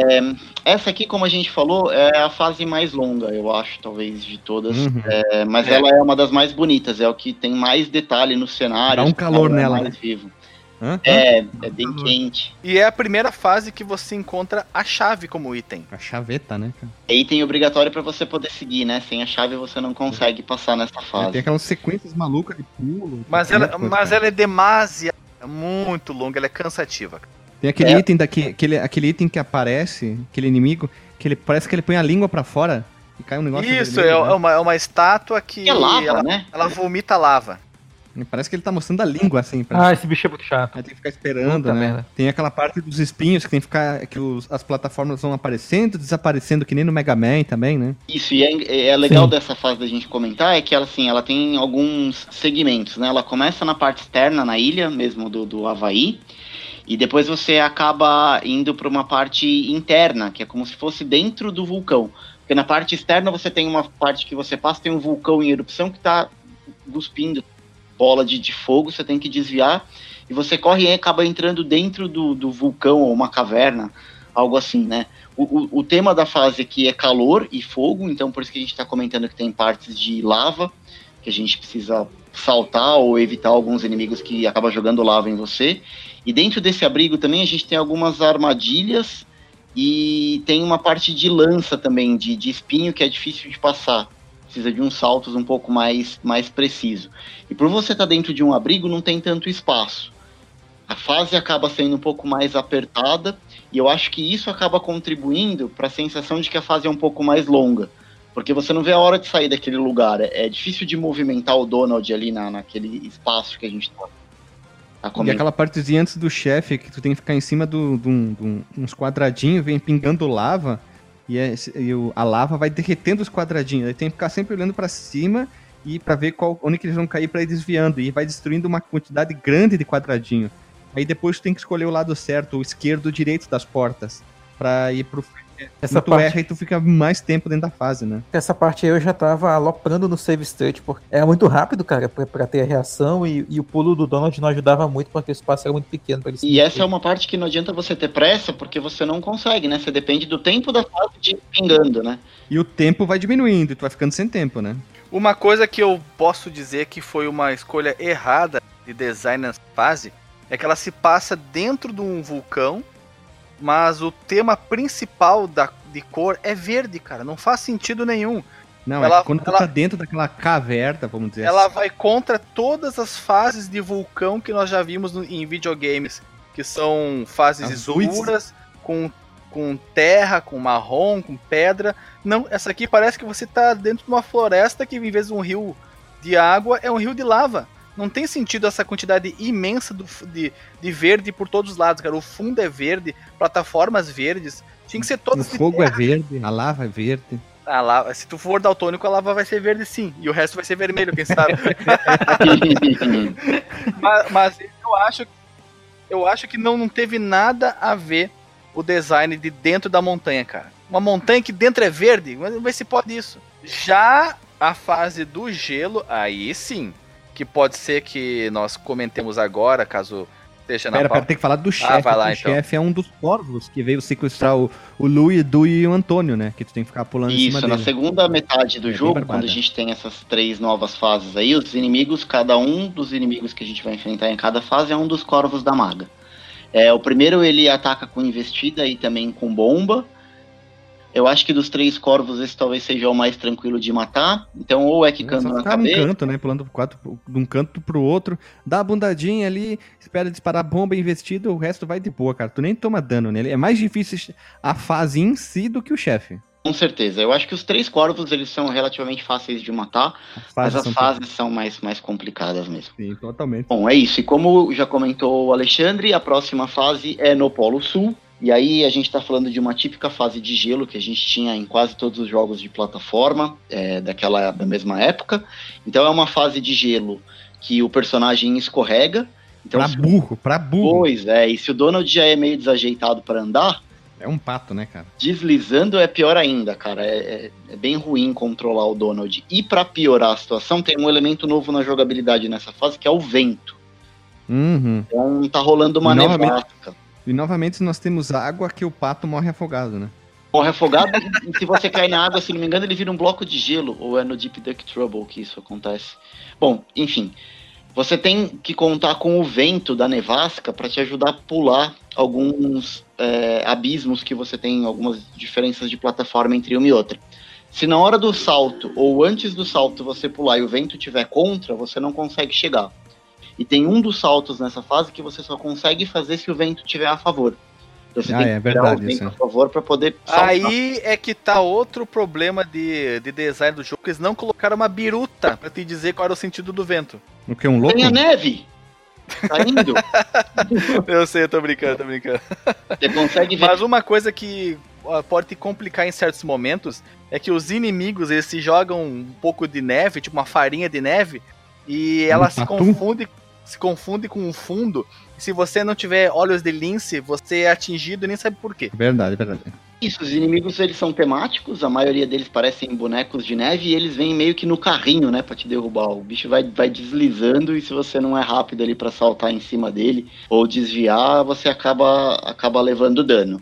essa aqui, como a gente falou, é a fase mais longa, eu acho, talvez, de todas. Uhum. É, mas É. ela é uma das mais bonitas, é o que tem mais detalhe no cenário. Dá um o calor é nela, mais vivo. Hã? É, é bem quente. E é a primeira fase que você encontra a chave como item. A chaveta, né, cara? É item obrigatório pra você poder seguir, né? Sem a chave você não consegue passar nessa Tem fase. aquelas sequências malucas de pulo. Mas tem ela, coisa, mas cara. ela é demasiado muito longa, ela é cansativa. Tem aquele É. item daqui, aquele, aquele item que aparece, aquele inimigo, que ele parece que ele põe a língua pra fora e cai um negócio Isso, é, vermelho, né? uma, é uma estátua que É lava, ela, né? ela vomita lava. Parece que ele tá mostrando a língua, assim, pra... Ah, esse bicho é muito chato. Aí tem que ficar esperando, Puta né? merda. Tem aquela parte dos espinhos que tem que ficar. que os- as plataformas vão aparecendo, desaparecendo, que nem no Mega Man também, né? Isso, e é, é legal Sim. dessa fase da gente comentar é que ela, assim, ela tem alguns segmentos, né? Ela começa na parte externa, na ilha mesmo do, do Havaí, e depois você acaba indo para uma parte interna, que é como se fosse dentro do vulcão. Porque na parte externa você tem uma parte que você passa, tem um vulcão em erupção que tá cuspindo bola de, de fogo, você tem que desviar, e você corre e acaba entrando dentro do, do vulcão ou uma caverna, algo assim, né? O, o, o tema da fase aqui é calor e fogo, então por isso que a gente está comentando que tem partes de lava, que a gente precisa saltar ou evitar alguns inimigos que acabam jogando lava em você. E dentro desse abrigo também a gente tem algumas armadilhas e tem uma parte de lança também, de, de espinho, que é difícil de passar. Precisa de uns saltos um pouco mais, mais preciso. E por você estar dentro de um abrigo, não tem tanto espaço. A fase acaba sendo um pouco mais apertada e eu acho que isso acaba contribuindo para a sensação de que a fase é um pouco mais longa. Porque você não vê a hora de sair daquele lugar. É, é difícil de movimentar o Donald ali na, naquele espaço que a gente tá, tá E aquela partezinha antes do chefe, que tu tem que ficar em cima de do, do, do, uns quadradinhos, vem pingando lava, e, é- e o- a lava vai derretendo os quadradinhos. Aí tem que ficar sempre olhando pra cima e pra ver qual, onde que eles vão cair pra ir desviando. E vai destruindo uma quantidade grande de quadradinho. Aí depois tem que escolher o lado certo, o esquerdo o direito das portas, pra ir pro Essa tu parte, erra e tu fica mais tempo dentro da fase, né? essa parte aí eu já tava aloprando no save state, porque era muito rápido, cara, pra, pra ter a reação, e, e o pulo do Donald não ajudava muito, porque o espaço era muito pequeno pra ele se E essa é uma parte que não adianta você ter pressa, porque você não consegue, né? Você depende do tempo da fase de ir pingando, né? E o tempo vai diminuindo e tu vai ficando sem tempo, né? Uma coisa que eu posso dizer que foi uma escolha errada de design nessa fase é que ela se passa dentro de um vulcão, mas o tema principal da, de cor é verde, cara. Não faz sentido nenhum. Não, Ela- é quando ela- tá dentro daquela caverna, vamos dizer Ela assim. vai contra todas as fases de vulcão que nós já vimos no- em videogames, que são fases Azuis. escuras, com, com terra, com marrom, com pedra. Não, essa aqui parece que você tá dentro de uma floresta que em vez de um rio de água é um rio de lava. Não tem sentido essa quantidade imensa do de, de verde por todos os lados, cara. O fundo é verde, plataformas verdes. Tinha que ser O todas de fogo é verde, a lava é verde. a lava, se tu for daltônico, a lava vai ser verde sim. E o resto vai ser vermelho, quem sabe. [LAUGHS] mas, mas eu acho eu acho que não, não teve nada a ver o design de dentro da montanha, cara. Uma montanha que dentro é verde, mas não vai se pode isso. Já a fase do gelo, aí sim, que pode ser que nós comentemos agora, caso esteja na Pera, pera, tem que falar do chefe. vai lá, o então. chefe é um dos corvos que veio sequestrar o, o Lu, Edu e o Antônio, né? Que tu tem que ficar pulando em Isso, cima na dele. segunda metade do É jogo, quando a gente tem essas três novas fases aí, os inimigos, cada um dos inimigos que a gente vai enfrentar em cada fase é um dos corvos da maga. É, o primeiro ele ataca com investida e também com bomba. Eu acho que dos três corvos esse talvez seja o mais tranquilo de matar. Então ou é quicando só na cabeça. canto, né? Pulando quatro, de um canto pro outro, dá a bundadinha ali, espera disparar bomba investido, o resto vai de boa, cara. Tu nem toma dano nele. É mais difícil a fase em si do que o chefe. Com certeza. Eu acho que os três corvos eles são relativamente fáceis de matar, As mas as são fases são mais, mais complicadas mesmo. Sim, totalmente. Bom, é isso. E como já comentou o Alexandre, a próxima fase é no Polo Sul. E aí a gente está falando de uma típica fase de gelo que a gente tinha em quase todos os jogos de plataforma é, daquela da mesma época. Então é uma fase de gelo que o personagem escorrega. Então, pra burro, pra burro. pois é, e se o Donald já é meio desajeitado para andar, É um pato, né, cara? deslizando é pior ainda, cara. É, é- é bem ruim controlar o Donald. E para piorar a situação, tem um elemento novo na jogabilidade nessa fase que é o vento. Uhum. Então tá rolando uma novamente- nevasca. E novamente nós temos água que o pato morre afogado, né? Morre afogado e se você cai na água, se não me engano, ele vira um bloco de gelo. Ou é no Deep Duck Trouble que isso acontece. Bom, enfim. Você tem que contar com o vento da nevasca para te ajudar a pular alguns é, abismos que você tem, algumas diferenças de plataforma entre uma e outra. Se na hora do salto ou antes do salto você pular e o vento estiver contra, você não consegue chegar. E tem um dos saltos nessa fase que você só consegue fazer se o vento estiver a favor. Então você Ah, tem é que verdade o vento isso, é. a favor para poder saltar. Aí é que tá outro problema de, de design do jogo, que eles não colocaram uma biruta pra te dizer qual era o sentido do vento. O que? Um louco? Tem a neve! Tá indo. [LAUGHS] Eu sei, eu tô brincando, tô brincando. Você consegue ver. Mas uma coisa que pode te complicar em certos momentos é que os inimigos, eles se jogam um pouco de neve, tipo uma farinha de neve, e ela se tatu? confunde, se confunde com o fundo. E se você não tiver olhos de lince, você é atingido e nem sabe por quê. Verdade, verdade. Isso, os inimigos eles são temáticos, a maioria deles parecem bonecos de neve e eles vêm meio que no carrinho, né, pra te derrubar. O bicho vai, vai deslizando e se você não é rápido ali pra saltar em cima dele ou desviar, você acaba, acaba levando dano.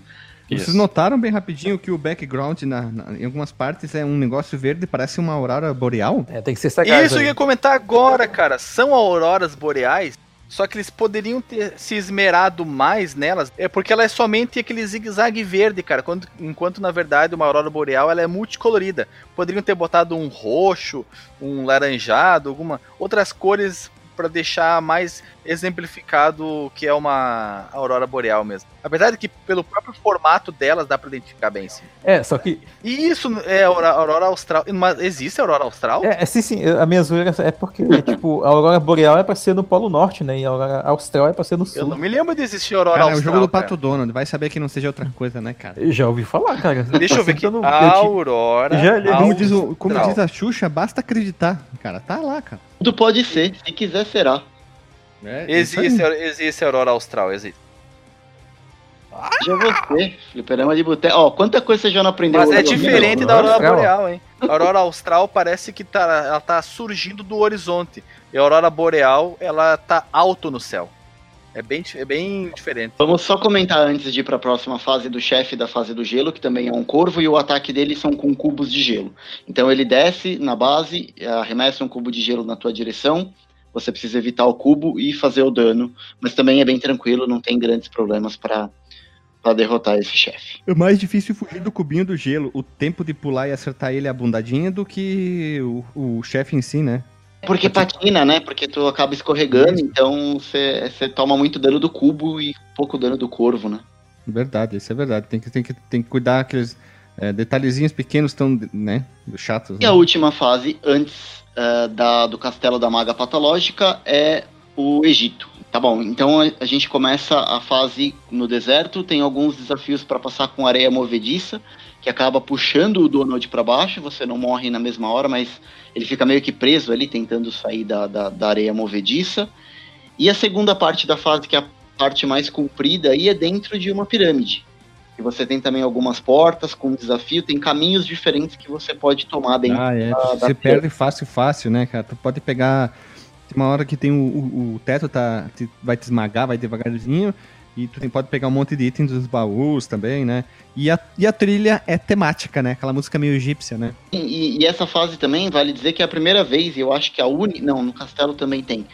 Vocês notaram bem rapidinho que o background na, na- em algumas partes é um negócio verde, parece uma aurora boreal? É, tem que ser sagaz. Isso que eu aí. ia comentar agora, cara. São auroras boreais, só que eles poderiam ter se esmerado mais nelas, é porque ela é somente aquele zigue-zague verde, cara. Quando- enquanto, na verdade, uma aurora boreal ela é multicolorida. Poderiam ter botado um roxo, um laranjado, alguma outras cores pra deixar mais exemplificado o que é uma aurora boreal mesmo. A verdade é que pelo próprio formato delas dá pra identificar bem sim. É, só que. E isso é aurora austral. Mas existe aurora austral? É, é, sim, sim, a minha zoeira é porque, tipo, a Aurora Boreal é pra ser no Polo Norte, né? E a Aurora Austral é pra ser no Eu Sul. não me lembro de existir aurora Cara, é o austral. jogo do cara. Pato Donald, vai saber que não seja outra coisa, né, cara? Eu já ouvi falar, cara. [LAUGHS] Deixa eu ver aqui. Eu não- eu te- Aurora. Já. Como diz, o- como diz a Xuxa, basta acreditar. Cara, tá lá, cara. Tudo pode ser, se quiser será. É. Existe, existe aurora austral, existe. Já você, fliperama de boteco. Ó, quanta coisa você já não aprendeu Mas é diferente da Aurora Austral. Boreal, hein? A Aurora Austral parece que tá, ela tá surgindo do horizonte. E a Aurora Boreal, ela tá alto no céu. É bem, é bem diferente. Vamos só comentar antes de ir para a próxima fase do chefe da fase do gelo, que também é um corvo, e o ataque dele são com cubos de gelo. Então ele desce na base, arremessa um cubo de gelo na tua direção, você precisa evitar o cubo e fazer o dano, mas também é bem tranquilo, não tem grandes problemas para derrotar esse chefe. É mais difícil fugir do cubinho do gelo, o tempo de pular e acertar ele a bundadinha do que o, o chefe em si, né? Porque patina, né? Porque tu acaba escorregando, então você toma muito dano do cubo e pouco dano do corvo, né? Verdade, isso é verdade. Tem que, tem que, tem que cuidar aqueles é, detalhezinhos pequenos tão, né? Chatos. E Né? a última fase, antes eh, da, do castelo da maga patológica, é o Egito. Tá bom, então a, a gente começa a fase no deserto, tem alguns desafios para passar com areia movediça, que acaba puxando o Donald para baixo, você não morre na mesma hora, mas ele fica meio que preso ali, tentando sair da, da, da areia movediça. E a segunda parte da fase, que é a parte mais comprida, aí é dentro de uma pirâmide. E você tem também algumas portas com desafio, tem caminhos diferentes que você pode tomar dentro Ah, é. da- da Você perde fácil, fácil, né, cara? Tu pode pegar. Tem uma hora que tem o, o, o teto tá, te- vai te esmagar, vai devagarzinho. E tu tem- pode pegar um monte de itens dos baús também, né? E a, e a trilha é temática, né? Aquela música meio egípcia, né? E, e essa fase também, vale dizer que é a primeira vez, e eu acho que a única. Não, no castelo também tem.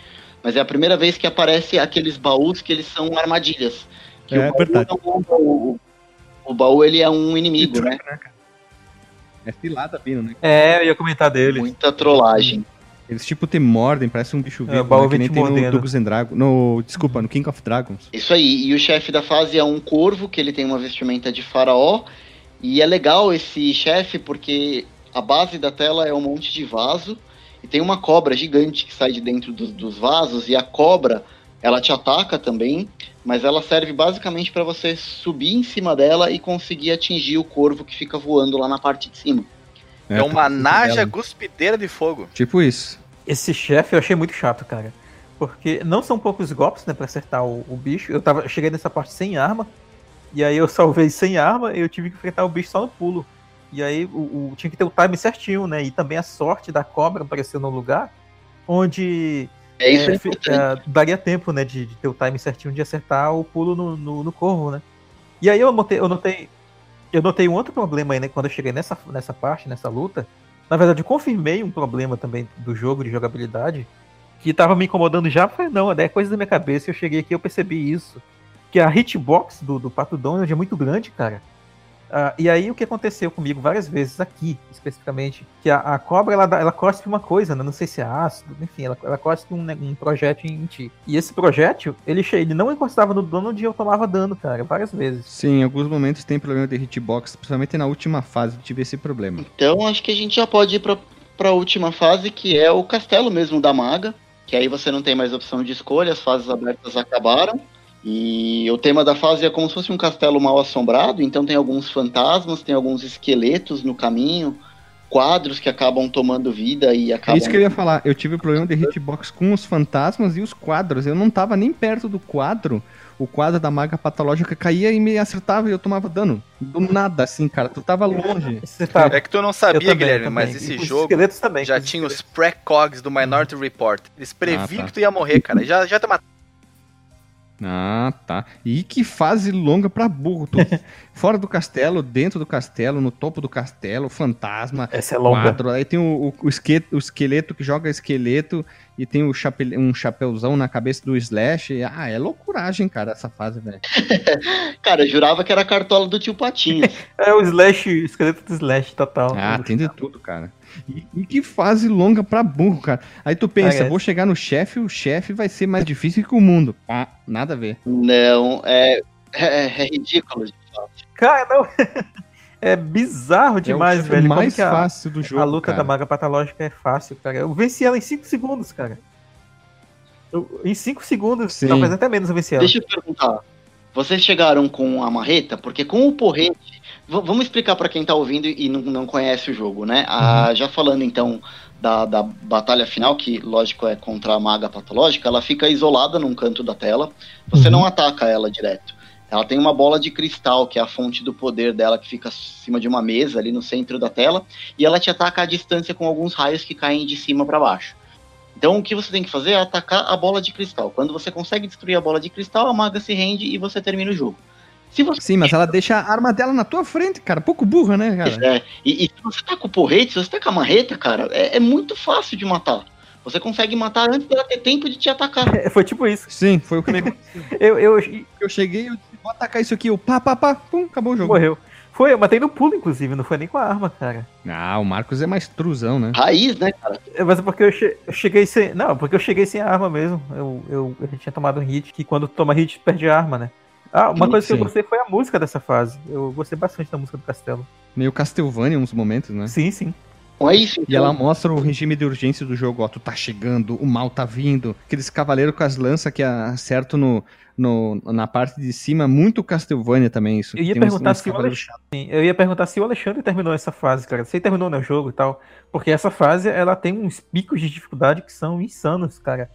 Mas é a primeira vez que aparece aqueles baús que eles são armadilhas. Que É o baú verdade. é um baú. O baú ele é um inimigo, né? É filada vindo, né? É, eu ia comentar dele. Muita trollagem. Eles tipo te mordem, parece um bicho É, vivo, o baú né? que nem te tem no and. No, desculpa, no King of Dragons. Isso aí. E o chefe da fase é um corvo, que ele tem uma vestimenta de faraó. E é legal esse chefe porque a base da tela é um monte de vaso. E tem uma cobra gigante que sai de dentro dos, dos vasos. E a cobra, ela te ataca também. Mas ela serve basicamente para você subir em cima dela e conseguir atingir o corvo que fica voando lá na parte de cima. É, uma tá- naja dela. guspideira de fogo. Tipo isso. Esse chefe eu achei muito chato, cara. Porque não são poucos golpes, né, pra acertar o, o bicho. Eu tava, eu cheguei nessa parte sem arma. E aí eu [LAUGHS] salvei sem arma e eu tive que enfrentar o bicho só no pulo. E aí o, o- tinha que ter o time certinho, né? E também a sorte da cobra aparecer no lugar onde É isso é, é é, daria tempo, né, de, de ter o time certinho de acertar o pulo no, no, no corvo, né? E aí eu notei, eu notei, eu notei um outro problema aí, né, quando eu cheguei nessa, nessa parte, nessa luta. Na verdade, eu confirmei um problema também do jogo de jogabilidade que tava me incomodando já. Falei, não, é coisa da minha cabeça. Eu cheguei aqui eu percebi isso. Que a hitbox do, do Pato Donald é muito grande, cara. Ah, e aí o que aconteceu comigo várias vezes aqui, especificamente, que a, a cobra ela, ela cospe uma coisa, né? não sei se é ácido, enfim, ela, ela cospe um, ne- um projétil em ti. E esse projétil, ele, ele não encostava no Donald e eu tomava dano, cara, várias vezes. Sim, em alguns momentos tem problema de hitbox, principalmente na última fase eu tive esse problema. Então acho que a gente já pode ir pra, pra última fase, que é o castelo mesmo da maga. Que aí você não tem mais opção de escolha, as fases abertas acabaram. E o tema da fase é como se fosse um castelo mal assombrado, então tem alguns fantasmas, tem alguns esqueletos no caminho, quadros que acabam tomando vida e É acabam. isso que eu ia falar. Eu tive problema de hitbox com os fantasmas e os quadros. Eu não tava nem perto do quadro. O quadro da maga patológica caía e me acertava e eu tomava dano. Do nada, assim, cara. Tu tava longe. Tá- É que tu não sabia, também, Guilherme, também. mas esse Os jogo esqueletos também. já os tinha os precogs do Minority Report. Eles previam Ah, tá. que tu ia morrer, cara. Já, já te mataram. Ah, tá. E que fase longa pra burro. Tu, [LAUGHS] fora do castelo, dentro do castelo, no topo do castelo, fantasma, Essa é longa. quadro. Aí tem o, o, o esque- o esqueleto que joga esqueleto e tem o chape, um chapéuzão na cabeça do Slash. Ah, é loucuragem, cara, essa fase, velho. [LAUGHS] Cara, eu jurava que era a cartola do tio Patinhas. [LAUGHS] É o Slash, o esqueleto do Slash total. Ah, tem de tudo, cara. E, e que fase longa pra burro, cara. Aí tu pensa, Parece. vou chegar no chefe, o chefe vai ser mais difícil que o mundo. Ah, nada a ver. não, é, é, é ridículo. de fato. Cara, não. [LAUGHS] é bizarro demais, é o velho. Como mais a- fácil do jogo, a luta cara. da maga patológica é fácil, cara. Eu venci ela em 5 segundos, cara. Eu- em 5 segundos, Sim. talvez até menos eu venci ela. Deixa eu perguntar. Vocês chegaram com a marreta? Porque com o porrete. V- vamos explicar pra quem tá ouvindo e não, não conhece o jogo, né? Ah, já falando então da, da batalha final, que lógico é contra a maga patológica, ela fica isolada num canto da tela. Você Uhum. não ataca ela direto. Ela tem uma bola de cristal, que é a fonte do poder dela, que fica acima de uma mesa ali no centro da tela, e ela te ataca à distância com alguns raios que caem de cima para baixo. Então o que você tem que fazer é atacar a bola de cristal. Quando você consegue destruir a bola de cristal, a maga se rende e você termina o jogo. Se você Sim, mas ela deixa a arma dela na tua frente, cara. Pouco burra, né, cara? É, e, e se você tá com o porrete, se você tá com a marreta, cara, é, é muito fácil de matar. Você consegue matar antes dela ter tempo de te atacar. É, [LAUGHS] Foi tipo isso. Sim, foi o que me [LAUGHS] Eu, eu Eu cheguei, eu disse, vou atacar isso aqui, eu pá, pá, pá, pum, acabou o jogo. morreu. Foi, eu matei no pulo, inclusive, não foi nem com a arma, cara. Ah, o Marcos é mais truzão, né? Raiz, né, cara? É, Mas é porque eu, che- eu cheguei sem. Não, porque eu cheguei sem arma mesmo. Eu, eu, eu tinha tomado um hit, que quando toma hit, perde a arma, né? Ah, uma Sim, coisa que eu gostei foi a música dessa fase. Eu gostei bastante da música do castelo. Meio Castlevania em uns momentos, né? Sim, sim. Então é isso. E Então, ela mostra o regime de urgência do jogo, ó, tu tá chegando, o mal tá vindo, aqueles cavaleiros com as lanças que acertam no, no, na parte de cima, muito Castlevania também, isso. Eu ia Tem uns- perguntar uns se o Sim, eu ia perguntar se o Alexandre terminou essa fase, cara. Se ele terminou no jogo e tal. Porque essa fase, ela tem uns picos de dificuldade que são insanos, cara.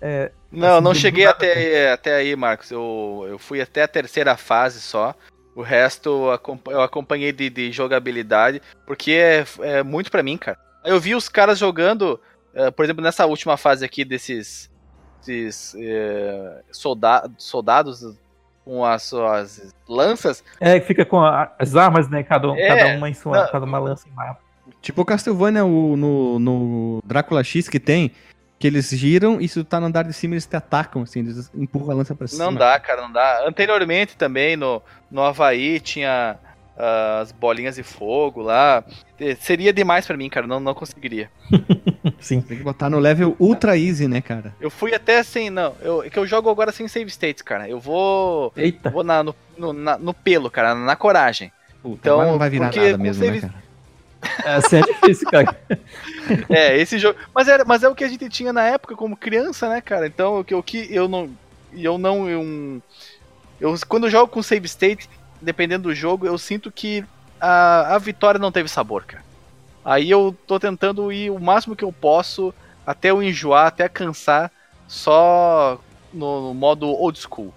É, Não, Assim, não cheguei até, até aí, Marcos. Eu, eu fui até a terceira fase só. O resto eu acompa- eu acompanhei de, de jogabilidade, porque é, é muito pra mim, cara. Eu vi os caras jogando, eh, por exemplo, nessa última fase aqui desses, desses eh, solda- soldados com as suas lanças. é, fica com a- as armas, né? Cada, um- É, cada uma em sua. não. cada uma lança em mapa. Tipo o Castlevania o, no, no Drácula X que tem, que eles giram e se tu tá no andar de cima eles te atacam, assim, eles empurram a lança pra cima. Não dá, cara, não dá. Anteriormente também, no, no Havaí, tinha ah, as bolinhas de fogo lá. Eh, Seria demais pra mim, cara. Não, não conseguiria. [LAUGHS] Sim. Tem que botar no level ultra easy, né, cara? Eu fui até sem. Não, eu, é que eu jogo agora sem save states, cara. Eu vou. Eita. Vou na, no, no, na- no pelo, cara, na coragem. Puta, Então, não vai virar porque nada mesmo, save- né, cara? Essa é difícil, cara. É, esse jogo. Mas, era, mas é o que a gente tinha na época como criança, né, cara? Então, o que, o que eu não. Eu não. Eu, eu, quando eu jogo com save state, dependendo do jogo, eu sinto que a, a vitória não teve sabor, cara. Aí eu tô tentando ir o máximo que eu posso até eu enjoar, até cansar, só no, no modo old school.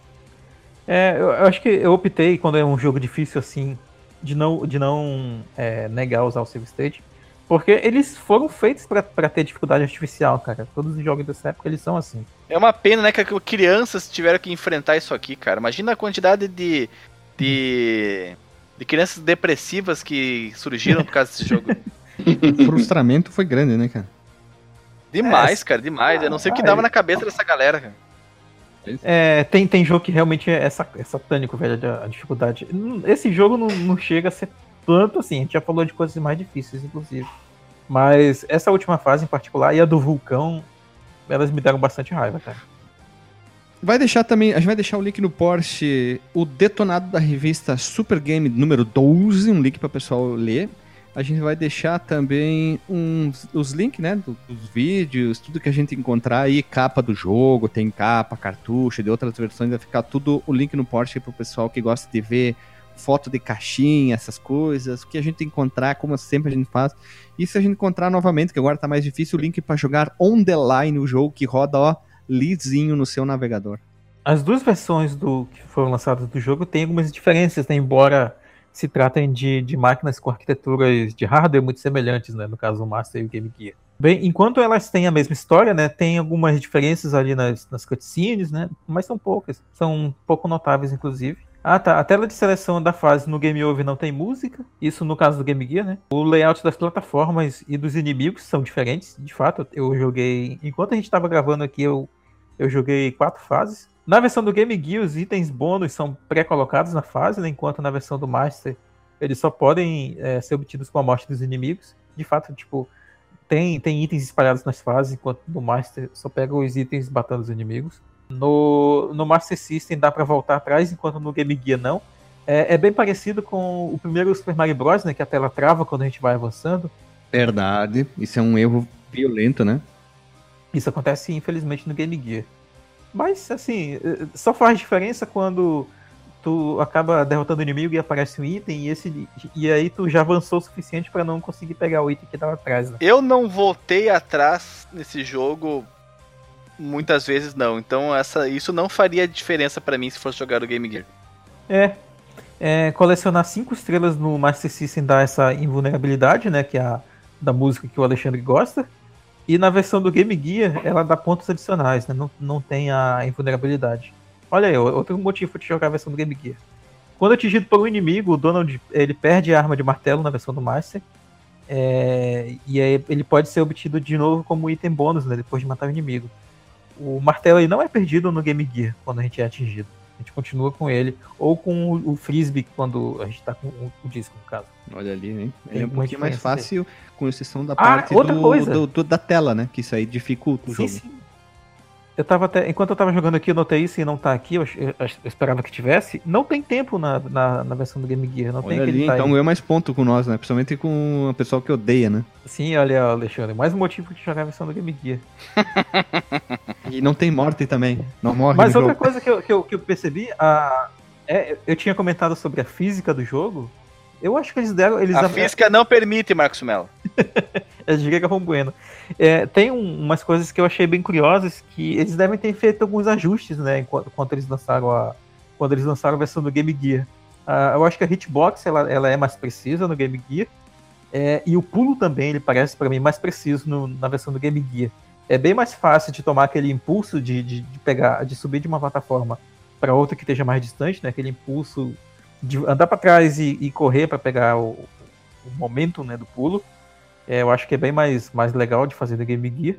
É, eu, eu acho que eu optei, quando é um jogo difícil assim, de não, de não é, negar usar o save state. Porque eles foram feitos pra, pra ter dificuldade artificial, cara. Todos os jogos dessa época eles são assim. É uma pena, né, que crianças tiveram que enfrentar isso aqui, cara. Imagina a quantidade de. de. de crianças depressivas que surgiram por causa desse jogo. [LAUGHS] O frustramento foi grande, né, cara? Demais, cara, demais. Eu não sei o que Ah, dava é. na cabeça dessa galera, cara. É, tem, tem jogo que realmente é, é satânico, velho, a, a dificuldade. Esse jogo não, não chega a ser tanto assim. A gente já falou de coisas mais difíceis, inclusive. Mas essa última fase em particular e a do vulcão, elas me deram bastante raiva, cara. Vai deixar também, a gente vai deixar o link no Porsche, o detonado da revista Super Game número 12, um link para o pessoal ler. A gente vai deixar também uns, os links, né, do- dos vídeos, tudo que a gente encontrar aí, capa do jogo, tem capa, cartucho, de outras versões, vai ficar tudo o link no Porsche para o pessoal que gosta de ver foto de caixinha, essas coisas, o que a gente encontrar, como sempre a gente faz. E se a gente encontrar novamente, que agora tá mais difícil, o link para jogar on the line o jogo que roda, ó, lisinho no seu navegador. As duas versões do que foram lançadas do jogo têm algumas diferenças, né? Embora se tratem de, de máquinas com arquiteturas de hardware muito semelhantes, né? No caso, o Master e o Game Gear. Bem, enquanto elas têm a mesma história, né? Tem algumas diferenças ali nas, nas cutscenes, né? Mas são poucas. São pouco notáveis, inclusive. Ah, tá. A tela de seleção da fase no Game Over não tem música. Isso no caso do Game Gear, né? O layout das plataformas e dos inimigos são diferentes. De fato, eu joguei. Enquanto a gente estava gravando aqui, eu, eu joguei quatro fases. Na versão do Game Gear, os itens bônus são pré-colocados na fase, né? enquanto na versão do Master eles só podem é, ser obtidos com a morte dos inimigos. De fato, tipo, tem, tem itens espalhados nas fases, enquanto no Master só pega os itens batendo os inimigos. No, no Master System dá pra voltar atrás, enquanto no Game Gear não. É, é bem parecido com o primeiro Super Mario Bros, né? Que a tela trava quando a gente vai avançando. Verdade. Isso é um erro violento, né? Isso acontece, infelizmente, no Game Gear. Mas, assim, eh, só faz diferença quando tu acaba derrotando o inimigo e aparece um item, e, esse, e aí tu já avançou o suficiente pra não conseguir pegar o item que tava atrás, né? Eu não voltei atrás nesse jogo muitas vezes, não. Então essa, isso não faria diferença pra mim se fosse jogar o Game Gear. É, é, colecionar cinco estrelas no Master System dá essa invulnerabilidade, né? Que é a da música que o Alexandre gosta. E na versão do Game Gear, ela dá pontos adicionais, né? Não, não tem a invulnerabilidade. Olha aí, outro motivo te jogar a versão do Game Gear. Quando atingido por um inimigo, o Donald ele perde a arma de martelo na versão do Master. É, e aí ele pode ser obtido de novo como item bônus, né? Depois de matar o inimigo. O martelo aí não é perdido no Game Gear quando a gente é atingido. A gente continua com ele. Ou com o, o frisbee quando a gente tá com o, o disco, no caso. Olha ali? Tem Ele é um pouquinho mais fácil, com exceção da Ah, parte outra do, do- do- da tela, né? Que isso aí dificulta o Sim, jogo. sim. Eu tava até. Enquanto eu tava jogando aqui, eu notei isso e não tá aqui, eu, eu eu esperava que tivesse. Não tem tempo na, na, na versão do Game Gear, não tem Olha aquele ali, então ganhou mais ponto com nós, né? Principalmente com o pessoal que odeia, né? Sim, olha, Alexandre, mais um motivo de jogar a versão do Game Gear. [LAUGHS] E não tem morte também. Não morre Mas outra jogo. coisa que eu, que eu, que eu percebi, a, é, eu tinha comentado sobre a física do jogo. Eu acho que eles deram. Eles A física não permite, Marcos Mello. [LAUGHS] Diria que é bueno. É, tem um- umas coisas que eu achei bem curiosas que eles devem ter feito alguns ajustes, né? Enquanto, enquanto eles lançaram a. Quando eles lançaram a versão do Game Gear. Ah, eu acho que a hitbox ela, ela é mais precisa no Game Gear. É, e o pulo também, ele parece para mim mais preciso no- na versão do Game Gear. É bem mais fácil de tomar aquele impulso de, de, de pegar, de subir de uma plataforma para outra que esteja mais distante, né? Aquele impulso de andar para trás e, e correr para pegar o, o momento né, do pulo. É, eu acho que é bem mais, mais legal de fazer no Game Gear.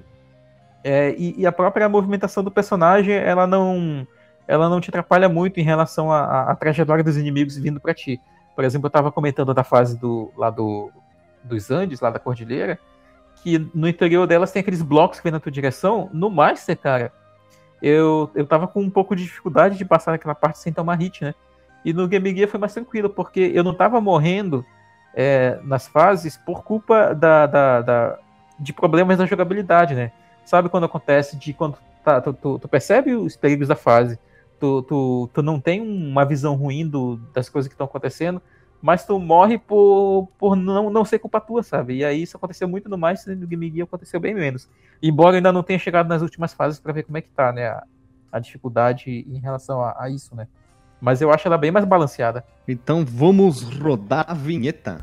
É, e, e a própria movimentação do personagem, ela não, ela não te atrapalha muito em relação à- trajetória dos inimigos vindo para ti. Por exemplo, eu estava comentando da fase do, lá do, dos Andes, lá da Cordilheira, que no interior delas tem aqueles blocos que vêm na tua direção. No Master, cara, eu, eu tava com um pouco de dificuldade de passar naquela parte sem tomar hit, né? E no Game Gear foi mais tranquilo, porque eu não tava morrendo é, nas fases por culpa da, da- da- de problemas na jogabilidade, né? Sabe quando acontece de quando tá- tu, tu- tu percebe os perigos da fase, tu, tu, tu não tem uma visão ruim do- das coisas que estão acontecendo, mas tu morre por, por não, não ser culpa tua, sabe? E aí isso aconteceu muito no e no Game Gear aconteceu bem menos. Embora ainda não tenha chegado nas últimas fases para ver como é que tá, né? A, a dificuldade em relação a, a isso, né? Mas eu acho ela bem mais balanceada. Então vamos rodar a vinheta.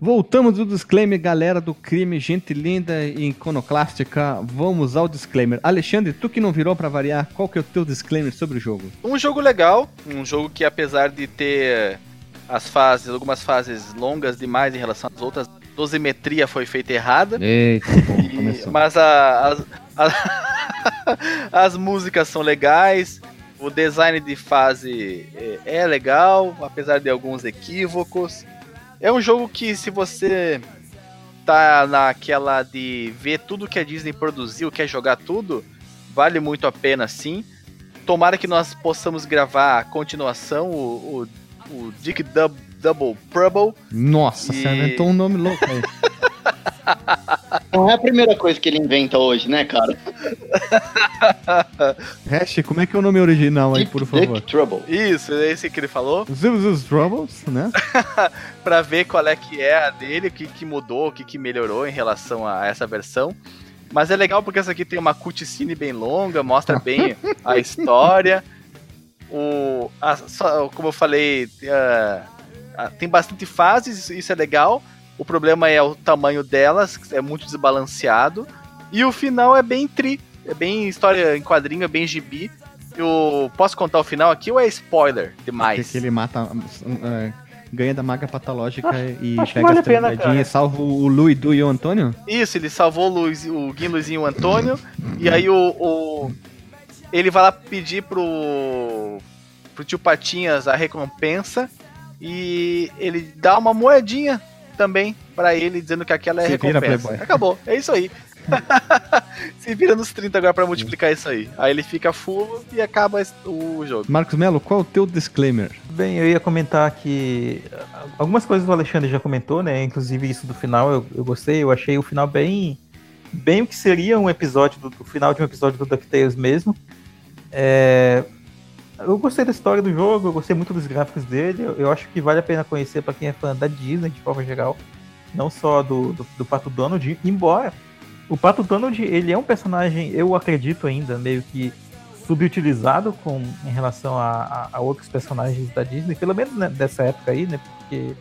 Voltamos do disclaimer, galera do crime, gente linda e iconoclástica. Vamos ao disclaimer. Alexandre, tu que não virou pra variar, qual que é o teu disclaimer sobre o jogo? Um jogo legal, um jogo que apesar de ter as fases, algumas fases longas demais em relação às outras, dosimetria foi feita errada. Eita, bom, E- mas a- as, a- [LAUGHS] as músicas são legais, o design de fase é, é legal, apesar de alguns equívocos. É um jogo que se você tá naquela de ver tudo que a Disney produziu, quer jogar tudo, vale muito a pena sim. Tomara que nós possamos gravar a continuação, o, o, o Dick Dub- Double Trouble. Nossa, E- você inventou um nome louco aí. [LAUGHS] Não é a primeira coisa que ele inventa hoje, né, cara? [LAUGHS] Hash, como é que é o nome original aí, Deep por favor? Dick Trouble. Isso, é esse que ele falou. Zuz Troubles, né? [LAUGHS] Pra ver qual é que é a dele, o que, que mudou, o que, que melhorou em relação a essa versão. Mas é legal porque essa aqui tem uma cutscene bem longa, mostra bem a história. O, a- só- como eu falei, ah, ah, tem bastante fases, isso é legal. O problema é o tamanho delas, é muito desbalanceado. E o final é bem tri, é bem história em quadrinho, é bem gibi. Eu posso contar o final aqui ou é spoiler demais? Que ele mata. é, ganha da maga patológica e acho pega vale as a pena, tremedinhas e salva o Lu e e o Antônio? Isso, ele salvou o, Luiz, o Guim, Luizinho e o Antônio. e aí o, o- Ele vai lá pedir pro. pro tio Patinhas a recompensa. E ele dá uma moedinha também pra ele, dizendo que aquela é Se vira, recompensa. playboy. Acabou, é isso aí. [LAUGHS] Se vira nos 30 agora pra multiplicar isso aí. Aí ele fica full e acaba o jogo. Marcos Melo, qual é o teu disclaimer? Bem, eu ia comentar que ah, algumas coisas o Alexandre já comentou, né? Inclusive isso do final eu, eu gostei, eu achei o final bem bem o que seria um episódio do, do final de um episódio do DuckTales mesmo. É, eu gostei da história do jogo, eu gostei muito dos gráficos dele, eu, acho que vale a pena conhecer para quem é fã da Disney de forma geral, não só do, do, do Pato Donald, embora O Pato Donald, ele é um personagem, eu acredito ainda, meio que subutilizado com, em relação a, a- a outros personagens da Disney, pelo menos né, dessa época aí, né? Porque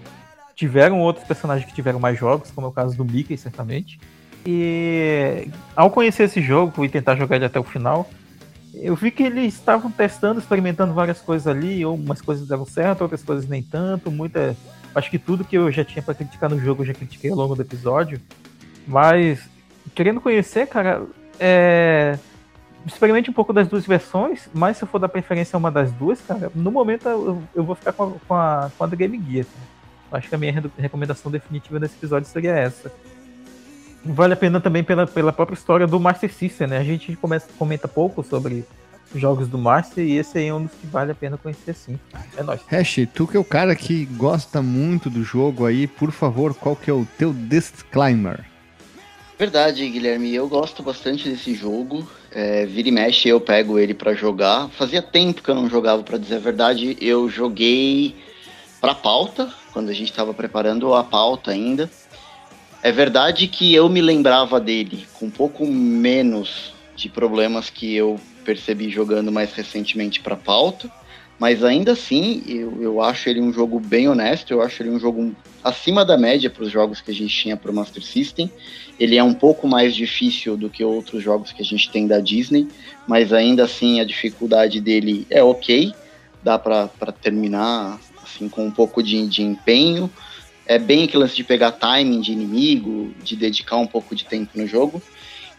tiveram outros personagens que tiveram mais jogos, como é o caso do Mickey, certamente. E ao conhecer esse jogo e tentar jogar ele até o final, eu vi que eles estavam testando, experimentando várias coisas ali, umas coisas deram certo, outras coisas nem tanto, muita. Acho que tudo que eu já tinha pra criticar no jogo eu já critiquei ao longo do episódio. Mas querendo conhecer, cara, é. Experimente um pouco das duas versões, mas se eu for dar preferência a uma das duas, cara, no momento eu, eu vou ficar com a, com a, com a Game Gear. Eu Acho que a minha re- recomendação definitiva nesse episódio seria essa. Vale a pena também pela, pela própria história do Master System, né? A gente começa, comenta pouco sobre os jogos do Master e esse aí é um dos que vale a pena conhecer sim. É nóis. Hash, tu que é o cara que gosta muito do jogo aí, por favor, qual que é o teu disclaimer? Verdade, Guilherme, eu gosto bastante desse jogo. É, vira e mexe, eu pego ele pra jogar. Fazia tempo que eu não jogava, pra dizer a verdade. Eu joguei pra pauta, quando a gente tava preparando a pauta ainda. É verdade que eu me lembrava dele com um pouco menos de problemas que eu percebi jogando mais recentemente pra pauta. Mas ainda assim, eu, eu acho ele um jogo bem honesto. Eu acho ele um jogo acima da média para os jogos que a gente tinha pro Master System. Ele é um pouco mais difícil do que outros jogos que a gente tem da Disney, mas ainda assim a dificuldade dele é ok, dá pra terminar assim com um pouco de, de empenho. É bem aquele lance de pegar timing de inimigo, de dedicar um pouco de tempo no jogo.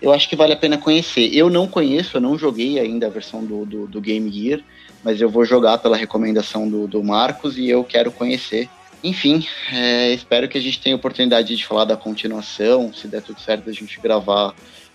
Eu acho que vale a pena conhecer. Eu não conheço, eu não joguei ainda a versão do, do, do Game Gear, mas eu vou jogar pela recomendação do, do Marcos e eu quero conhecer. Enfim, é, espero que a gente tenha oportunidade de falar da continuação, se der tudo certo, a gente gravar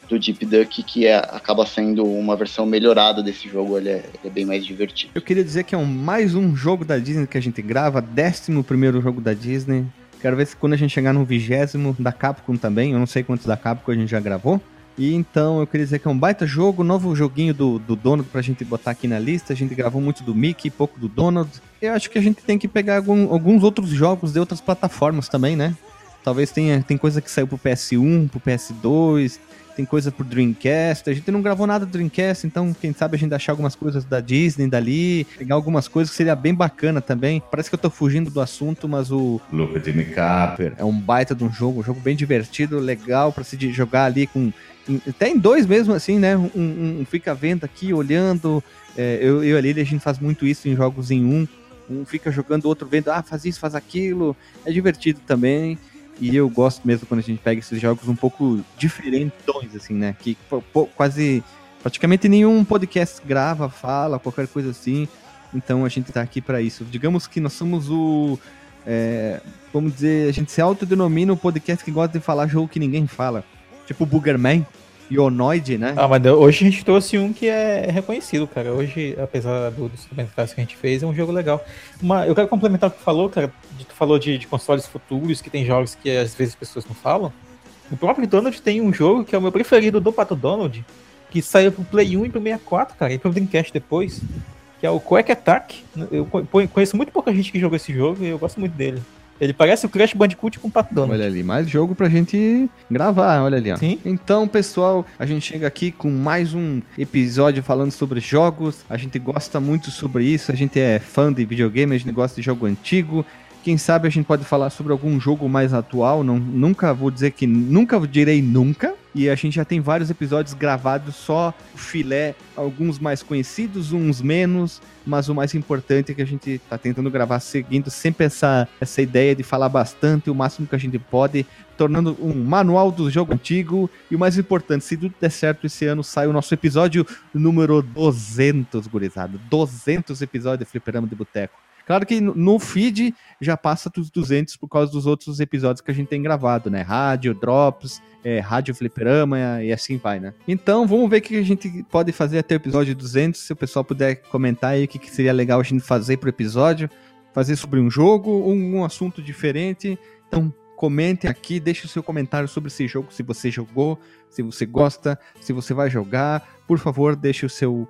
do Deep Duck, que é- acaba sendo uma versão melhorada desse jogo, ele é, ele é bem mais divertido. Eu queria dizer que é um, mais um jogo da Disney que a gente grava, décimo primeiro jogo da Disney. Quero ver se quando a gente chegar no vigésimo da Capcom também, eu não sei quantos da Capcom a gente já gravou. E então eu queria dizer que é um baita jogo, novo joguinho do, do Donald pra gente botar aqui na lista. A gente gravou muito do Mickey, pouco do Donald. Eu acho que a gente tem que pegar algum- alguns outros jogos de outras plataformas também, né? Talvez tenha tem coisa que saiu pro PS1, pro PS2, tem coisa pro Dreamcast. A gente não gravou nada do Dreamcast, então quem sabe a gente achar algumas coisas da Disney dali, pegar algumas coisas que seria bem bacana também. Parece que eu tô fugindo do assunto, mas o at Me Capper é um baita de um jogo, um jogo bem divertido, legal pra se de- jogar ali com até em dois mesmo assim, né? Um, um- fica vendo aqui, olhando. É, eu, eu e a Lili, a gente faz muito isso em jogos em um. Um fica jogando, o outro vendo, ah, faz isso, faz aquilo. É divertido também. E eu gosto mesmo quando a gente pega esses jogos um pouco diferentões, assim, né? Que pô, quase. Praticamente nenhum podcast grava, fala, qualquer coisa assim. Então a gente tá aqui pra isso. Digamos que nós somos o. é, vamos dizer, a gente se autodenomina o podcast que gosta de falar jogo que ninguém fala. Tipo Boogerman, Ionoid, né? Ah, mas hoje a gente trouxe um que é reconhecido, cara. Hoje, apesar do- dos comentários que a gente fez, é um jogo legal. Eu quero complementar o que tu falou, cara. Tu falou de, de consoles futuros, que tem jogos que às vezes as pessoas não falam. O próprio Donald tem um jogo que é o meu preferido do Pato Donald, que saiu pro Play 1 e pro 64, cara, e pro Dreamcast depois, que é o Quack Attack. Eu co- conheço muito pouca gente que jogou esse jogo e eu gosto muito dele. Ele parece o Crash Bandicoot com Pato Donald. Olha ali, mais jogo pra gente gravar, olha ali, ó. Sim. Então, pessoal, a gente chega aqui com mais um episódio falando sobre jogos. A gente gosta muito sobre isso, a gente é fã de videogame, a gente gosta de jogo antigo. Quem sabe a gente pode falar sobre algum jogo mais atual, não, nunca vou dizer que nunca direi nunca. E a gente já tem vários episódios gravados só filé, alguns mais conhecidos, uns menos, mas o mais importante é que a gente tá tentando gravar seguindo sempre essa, essa ideia de falar bastante, o máximo que a gente pode, tornando um manual do jogo antigo. E o mais importante, se tudo der certo esse ano, sai o nosso episódio número 200, gurizada. 200 episódios de Fliperama de Boteco. Claro que no- feed já passa dos 200 por causa dos outros episódios que a gente tem gravado, né? Rádio, Drops, é, Rádio Fliperama e assim vai, né? Então vamos ver o que a gente pode fazer até o episódio 200. Se o pessoal puder comentar aí o que, seria legal a gente fazer pro episódio. Fazer sobre um jogo ou um assunto diferente. Então comentem aqui, deixe o seu comentário sobre esse jogo, se você jogou, se você gosta, se você vai jogar. Por favor, deixe o seu